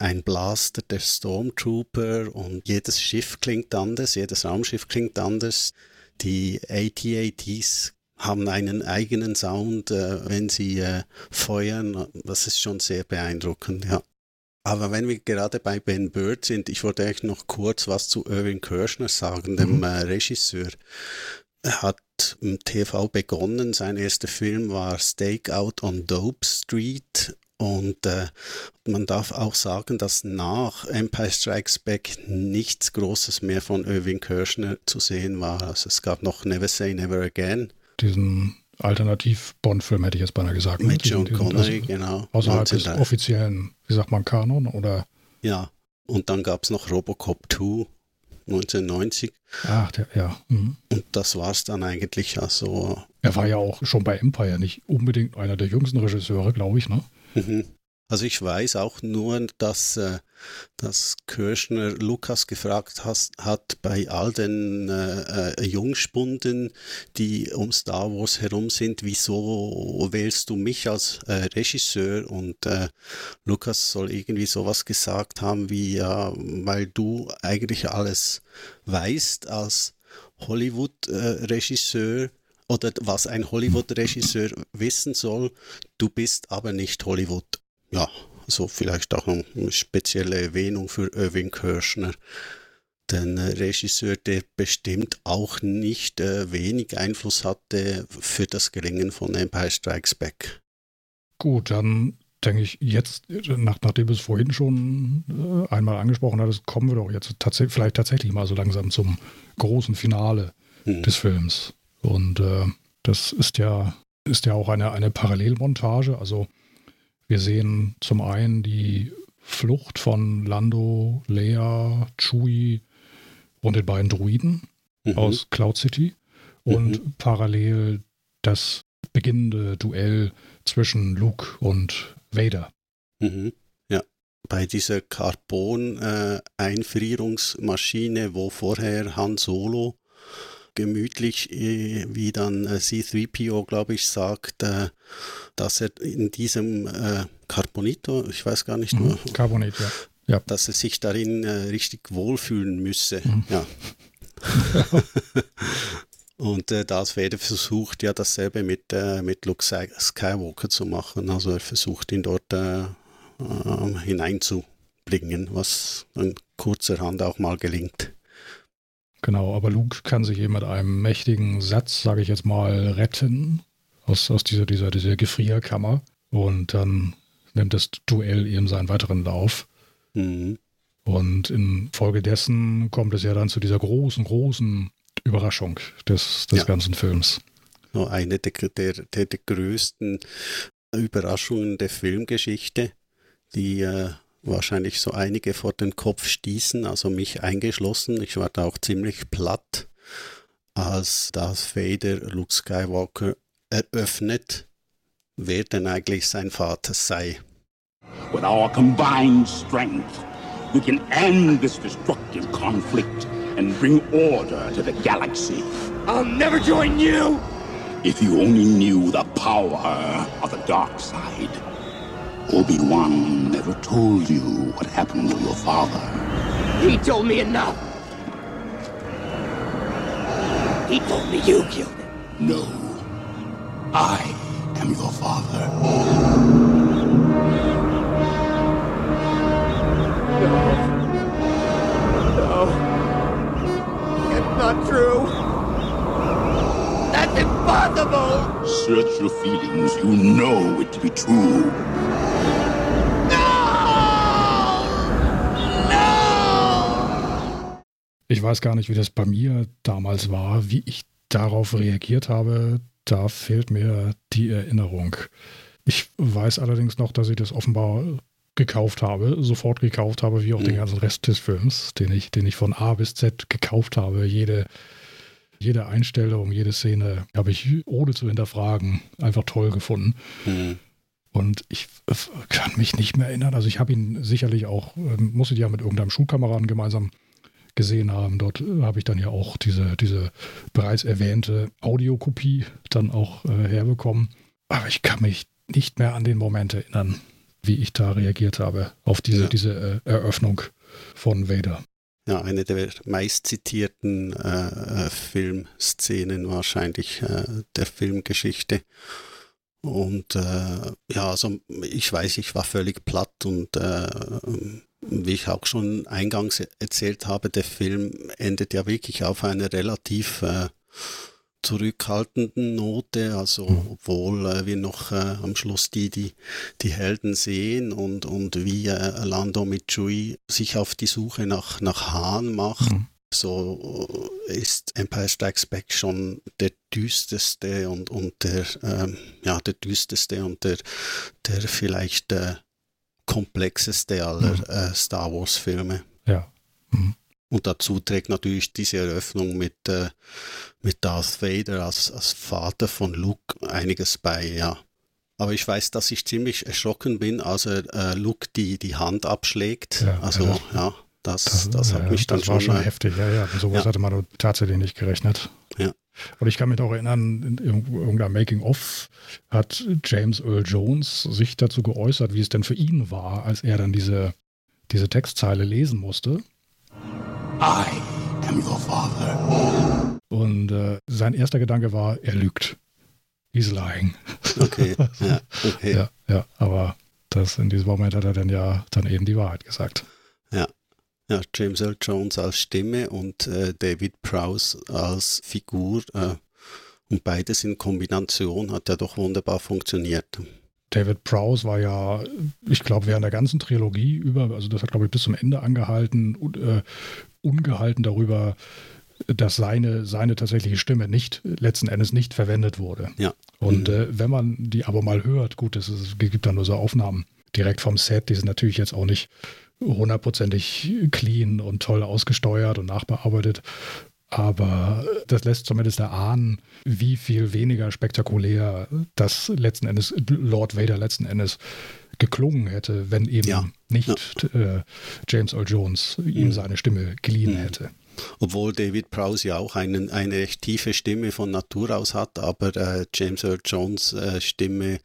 ein Blaster der Stormtrooper und jedes Schiff klingt anders, jedes Raumschiff klingt anders. Die AT-ATs haben einen eigenen Sound, äh, wenn sie äh, feuern. Das ist schon sehr beeindruckend, ja. Aber wenn wir gerade bei Ben Bird sind, ich wollte eigentlich noch kurz was zu Irving Kirschner sagen, dem mhm. äh, Regisseur. Er hat im TV begonnen. Sein erster Film war Stakeout on Dope Street und äh, man darf auch sagen, dass nach Empire Strikes Back nichts Großes mehr von Irving Kirschner zu sehen war. Also es gab noch Never Say Never Again. Diesen Alternativ-Bond-Film hätte ich jetzt beinahe gesagt. Mit John diesen, Connery, genau. Außerhalb des offiziellen, wie sagt man, Kanon oder? Ja, und dann gab es noch Robocop 2 1990. Ach, der, ja. Mhm. Und das war es dann eigentlich. Also, er war ja auch schon bei Empire nicht unbedingt einer der jüngsten Regisseure, glaube ich, ne? Also ich weiß auch nur, dass, äh, dass Kirschner Lukas gefragt has, hat bei all den äh, äh, Jungspunden, die um Star Wars herum sind, wieso wählst du mich als äh, Regisseur? Und äh, Lukas soll irgendwie sowas gesagt haben wie, ja, weil du eigentlich alles weißt als Hollywood-Regisseur oder was ein Hollywood-Regisseur wissen soll, du bist aber nicht Hollywood. Ja, so vielleicht auch eine spezielle Erwähnung für Irving Kirschner. Den Regisseur, der bestimmt auch nicht äh, wenig Einfluss hatte für das Gelingen von Empire Strikes Back. Gut, dann denke ich, jetzt, nach, nachdem du es vorhin schon äh, einmal angesprochen hattest, kommen wir doch jetzt tats vielleicht tatsächlich mal so langsam zum großen Finale hm. des Films. Und äh, das ist ja, ist ja auch eine, eine Parallelmontage. Also wir sehen zum einen die Flucht von Lando, Leia, Chewie und den beiden Druiden mhm. aus Cloud City und mhm. parallel das beginnende Duell zwischen Luke und Vader. Mhm. Ja, bei dieser Carbon-Einfrierungsmaschine, äh, wo vorher Han Solo gemütlich, äh, wie dann äh, C3PO, glaube ich, sagt, äh, dass er in diesem Carbonito, ich weiß gar nicht mehr, mhm, Carbonit, ja. ja. dass er sich darin richtig wohlfühlen müsse. Mhm. Ja. Und äh, Darth Vader versucht ja dasselbe mit, äh, mit Luke Skywalker zu machen. Also er versucht ihn dort äh, äh, hineinzubringen, was dann kurzerhand auch mal gelingt. Genau, aber Luke kann sich eben mit einem mächtigen Satz, sage ich jetzt mal, retten aus, aus dieser, dieser, dieser Gefrierkammer. Und dann nimmt das Duell eben seinen weiteren Lauf. Mhm. Und infolgedessen kommt es ja dann zu dieser großen, großen Überraschung des, des ja. ganzen Films. Eine der, der, der, der größten Überraschungen der Filmgeschichte, die äh, wahrscheinlich so einige vor den Kopf stießen, also mich eingeschlossen. Ich war da auch ziemlich platt, als Darth Vader Luke Skywalker eröffnet, wer denn eigentlich sein Vater sei. With our combined strength, we can end this destructive conflict and bring order to the galaxy. I'll never join you! If you only knew the power of the dark side. Obi-Wan never told you what happened to your father. He told me enough. He told me you killed him. No. I am your father. No. No. It's not true. That's impossible! Search your feelings. You know it to be true. Ich weiß gar nicht, wie das bei mir damals war, wie ich darauf reagiert habe. Da fehlt mir die Erinnerung. Ich weiß allerdings noch, dass ich das offenbar gekauft habe, sofort gekauft habe, wie auch mhm. den ganzen Rest des Films, den ich, den ich von A bis Z gekauft habe. Jede, jede Einstellung, jede Szene habe ich ohne zu hinterfragen einfach toll gefunden. Mhm. Und ich kann mich nicht mehr erinnern. Also ich habe ihn sicherlich auch, ähm, muss ich ja mit irgendeinem Schulkameraden gemeinsam gesehen haben. Dort habe ich dann ja auch diese, diese bereits erwähnte Audiokopie dann auch äh, herbekommen. Aber ich kann mich nicht mehr an den Moment erinnern, wie ich da reagiert habe auf diese, ja. diese äh, Eröffnung von Vader. Ja, eine der meistzitierten äh, äh Filmszenen wahrscheinlich äh, der Filmgeschichte. Und äh, ja, also ich weiß, ich war völlig platt und äh, wie ich auch schon eingangs erzählt habe, der Film endet ja wirklich auf einer relativ äh, zurückhaltenden Note, also mhm. obwohl äh, wir noch äh, am Schluss die, die, die Helden sehen und, und wie äh, Lando mit Chewie sich auf die Suche nach, nach Hahn macht. Mhm. So äh, ist Empire Strikes Back schon der düsterste und, und der, ähm, ja, der düsterste und der, der vielleicht äh, komplexeste aller mhm. äh, Star Wars-Filme. Ja. Mhm. Und dazu trägt natürlich diese Eröffnung mit, äh, mit Darth Vader als, als Vater von Luke einiges bei, ja. Aber ich weiß, dass ich ziemlich erschrocken bin, als er äh, Luke die, die Hand abschlägt. Ja, also, ja, ja das, das, das hat ja, mich dann das war schon. schon heftig, ja, ja. Sowas hatte man tatsächlich nicht gerechnet. Ja. Und ich kann mich auch erinnern, in irgendeinem Making-of hat James Earl Jones sich dazu geäußert, wie es denn für ihn war, als er dann diese, diese Textzeile lesen musste. I am your father. Und äh, sein erster Gedanke war, er lügt. He's lying. Okay, ja, okay. ja, ja, aber das in diesem Moment hat er dann ja dann eben die Wahrheit gesagt. Ja. Ja, James Earl Jones als Stimme und äh, David Prowse als Figur. Äh, und beides in Kombination hat ja doch wunderbar funktioniert. David Prowse war ja, ich glaube, während der ganzen Trilogie über, also das hat, glaube ich, bis zum Ende angehalten, und, äh, ungehalten darüber, dass seine, seine tatsächliche Stimme nicht, letzten Endes nicht verwendet wurde. Ja. Und mhm. äh, wenn man die aber mal hört, gut, es, es gibt dann nur so Aufnahmen direkt vom Set, die sind natürlich jetzt auch nicht hundertprozentig clean und toll ausgesteuert und nachbearbeitet. Aber das lässt zumindest erahnen, wie viel weniger spektakulär das letzten Endes, Lord Vader letzten Endes geklungen hätte, wenn eben ja. nicht ja. Äh, James Earl Jones ihm mhm. seine Stimme geliehen mhm. hätte. Obwohl David Prowse ja auch einen, eine recht tiefe Stimme von Natur aus hat, aber äh, James Earl Jones äh, Stimme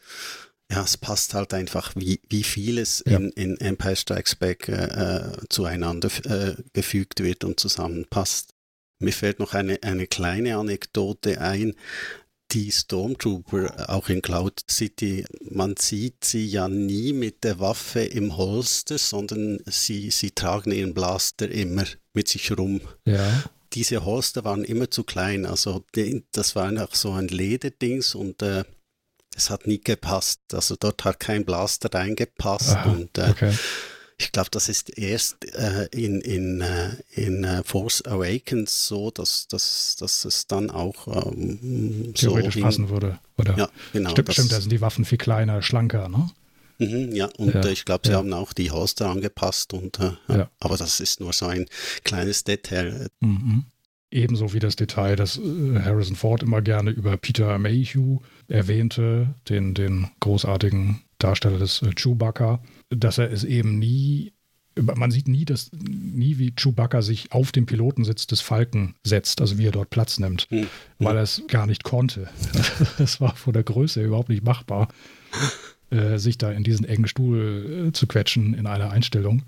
ja, es passt halt einfach, wie, wie vieles ja. in, in Empire Strikes Back äh, äh zueinander äh, gefügt wird und zusammenpasst. Mir fällt noch eine, eine kleine Anekdote ein. Die Stormtrooper, auch in Cloud City, man sieht sie ja nie mit der Waffe im Holster, sondern sie, sie tragen ihren Blaster immer mit sich rum. Ja. Diese Holster waren immer zu klein, also das war einfach so ein Lederdings und äh, es hat nie gepasst. Also dort hat kein Blaster reingepasst Aha, und äh, okay. ich glaube, das ist erst äh, in, in, äh, in äh, Force Awakens so, dass, dass, dass es dann auch ähm, Theoretisch so passen würde. Oder? Ja, genau. Stimmt, das- stimmt, da sind die Waffen viel kleiner, schlanker, ne? Mhm, ja, und Ja, äh, ich glaube, sie ja. haben auch die Holster angepasst und äh, Ja. aber das ist nur so ein kleines Detail. Mhm. Ebenso wie das Detail, dass äh, Harrison Ford immer gerne über Peter Mayhew erwähnte, den, den großartigen Darsteller des äh, Chewbacca, dass er es eben nie, man sieht nie, dass, nie, wie Chewbacca sich auf den Pilotensitz des Falken setzt, also wie er dort Platz nimmt, Hm. weil er es gar nicht konnte. Das war von der Größe überhaupt nicht machbar, äh, sich da in diesen engen Stuhl zu quetschen in einer Einstellung.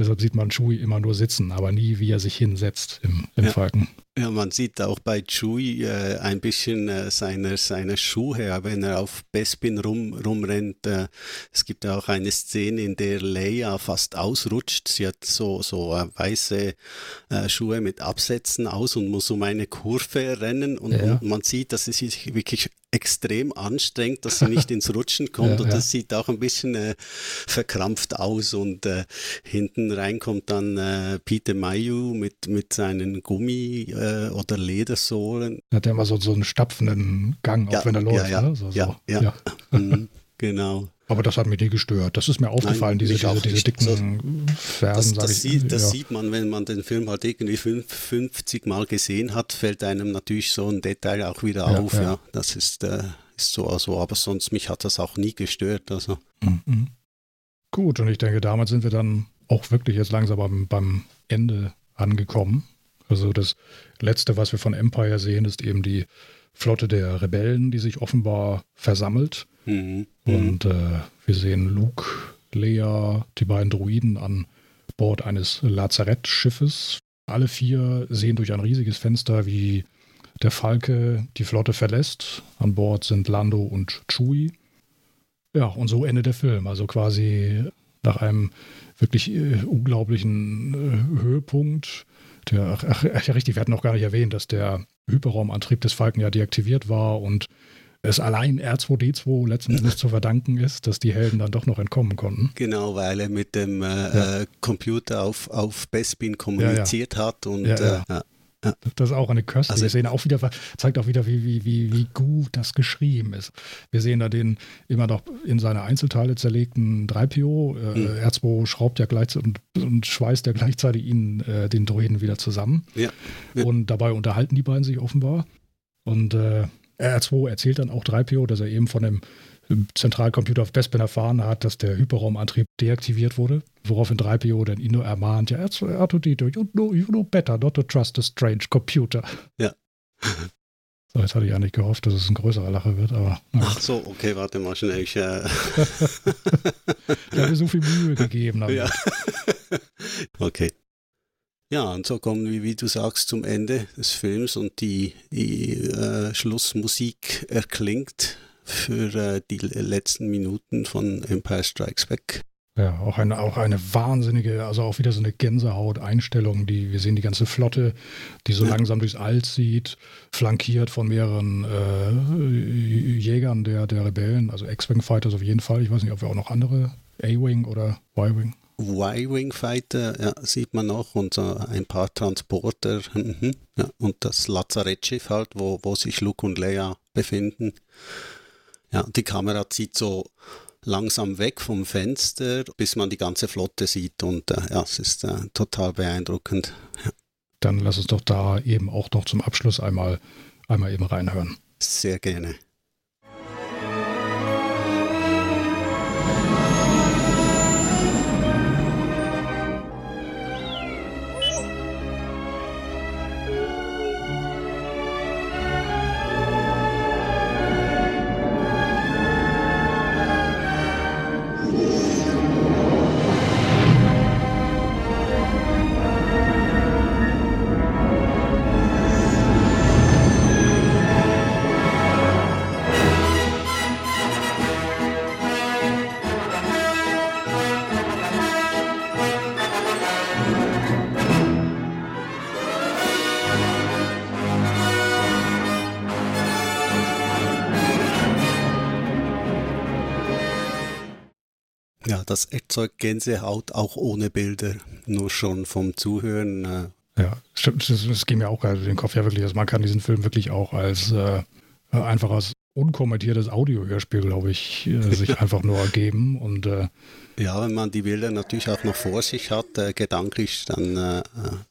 Deshalb sieht man Chewie immer nur sitzen, aber nie, wie er sich hinsetzt im, im Ja. Falken. Ja, man sieht auch bei Chewie äh, ein bisschen äh, seiner, seiner Schuhe, wenn er auf Bespin rum, rumrennt. Äh, es gibt ja auch eine Szene, in der Leia fast ausrutscht. Sie hat so, so äh, weiße äh, Schuhe mit Absätzen aus und muss um eine Kurve rennen und, Ja. und man sieht, dass sie sich wirklich extrem anstrengt, dass sie nicht ins Rutschen kommt Ja, und ja. das sieht auch ein bisschen äh, verkrampft aus und äh, hinten rein kommt dann äh, Peter Mayu mit, mit seinen Gummi- äh, oder Ledersohlen. Er hat ja immer so, so einen stapfenden Gang, auch wenn er läuft. ja, ne? so, ja, so. ja, Mhm, genau. Aber das hat mich nie gestört. Das ist mir aufgefallen, diese, auch diese, diese nicht. dicken So- Fersen, Das, das, ich. sieht, das ja. sieht man, wenn man den Film halt irgendwie fünf, 50 Mal gesehen hat, fällt einem natürlich so ein Detail auch wieder Ja, auf. ja. Ja, das ist, äh, ist so, also, aber sonst mich hat das auch nie gestört. Also. Mhm. Gut, und ich denke, damit sind wir dann auch wirklich jetzt langsam beim, beim Ende angekommen. Also das Letzte, was wir von Empire sehen, ist eben die Flotte der Rebellen, die sich offenbar versammelt. Mhm. Und äh, wir sehen Luke, Leia, die beiden Druiden an Bord eines Lazarettschiffes. Alle vier sehen durch ein riesiges Fenster, wie der Falke die Flotte verlässt. An Bord sind Lando und Chewie. Ja, und so endet der Film. Also quasi nach einem wirklich äh, unglaublichen äh, Höhepunkt. Der, ach, ja, richtig, wir hatten noch gar nicht erwähnt, dass der Hyperraumantrieb des Falken ja deaktiviert war und es allein R2D2 letzten Endes zu verdanken ist, dass die Helden dann doch noch entkommen konnten. Genau, weil er mit dem äh, Ja. äh, Computer auf, auf Bespin kommuniziert hat und Ja, äh, ja. ja. Das ist auch eine köstliche Also- Szene. Auch wieder, zeigt auch wieder, wie, wie, wie, wie gut das geschrieben ist. Wir sehen da den immer noch in seine Einzelteile zerlegten 3PO. Äh, Mhm. R2 schraubt ja gleichzeitig und, und schweißt ja gleichzeitig ihn, äh, den Droiden wieder zusammen. Ja. Ja. Und dabei unterhalten die beiden sich offenbar. Und äh, R2 erzählt dann auch 3PO, dass er eben von dem Zentralcomputer auf Bespin erfahren hat, dass der Hyperraumantrieb deaktiviert wurde. Woraufhin 3PO dann ihn nur ermahnt, ja, R2, R2D2, you know, you know better not to trust a strange computer. Ja. So, jetzt hatte ich eigentlich gehofft, dass es ein größerer Lacher wird, aber na, Ach so, okay, warte mal schnell. Ich, äh, ich habe mir so viel Mühe gegeben. damit. ja. okay. Ja, und so kommen wir, wie du sagst, zum Ende des Films und die, die äh, Schlussmusik erklingt für äh, die letzten Minuten von Empire Strikes Back. Ja, auch eine, auch eine wahnsinnige, also auch wieder so eine Gänsehaut-Einstellung. Die, wir sehen die ganze Flotte, die so Ja. langsam durchs All zieht, flankiert von mehreren äh, Jägern der, der Rebellen, also X-Wing Fighters auf jeden Fall. Ich weiß nicht, ob wir auch noch andere A-Wing oder Y-Wing. Y-Wing Fighter, ja, sieht man noch und so ein paar Transporter mhm, ja, und das Lazarettschiff halt, wo, wo sich Luke und Leia befinden. Ja, die Kamera zieht so langsam weg vom Fenster, bis man die ganze Flotte sieht und äh, ja, es ist äh, total beeindruckend. Ja, Dann lass uns doch da eben auch noch zum Abschluss einmal, einmal eben reinhören. sehr gerne. Das erzeugt Gänsehaut auch ohne Bilder, nur schon vom Zuhören. Äh, ja, stimmt, das, das ging mir auch gerade den Kopf ja wirklich. Also man kann diesen Film wirklich auch als äh, einfaches unkommentiertes Audiohörspiel, glaube ich, äh, sich einfach nur ergeben. Und, äh, ja, wenn man die Bilder natürlich auch noch vor sich hat, äh, gedanklich, dann äh, äh,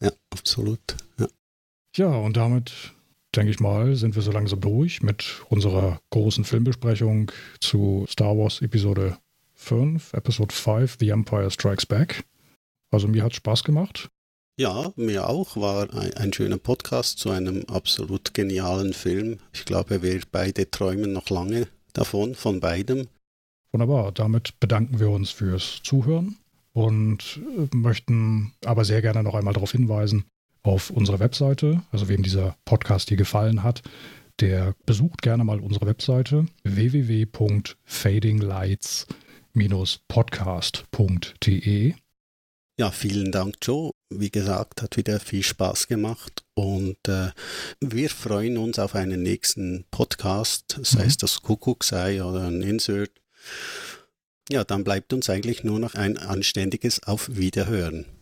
ja, absolut. Ja. ja, und damit denke ich mal, sind wir so langsam durch mit unserer großen Filmbesprechung zu Star Wars Episode 5, Episode 5, The Empire Strikes Back. Also mir hat es Spaß gemacht. Ja, mir auch. War ein, ein, schöner Podcast zu einem absolut genialen Film. Ich glaube, wir beide träumen noch lange davon, von beidem. Wunderbar. Damit bedanken wir uns fürs Zuhören und äh, möchten aber sehr gerne noch einmal darauf hinweisen, auf unsere Webseite, also wem dieser Podcast hier gefallen hat, der besucht gerne mal unsere Webseite www.fadinglights-podcast.de. Ja, vielen Dank, Joe. Wie gesagt, hat wieder viel Spaß gemacht und äh, wir freuen uns auf einen nächsten Podcast, sei mhm. es das Kuckucksei oder ein Insert. Ja, dann bleibt uns eigentlich nur noch ein anständiges Auf Wiederhören.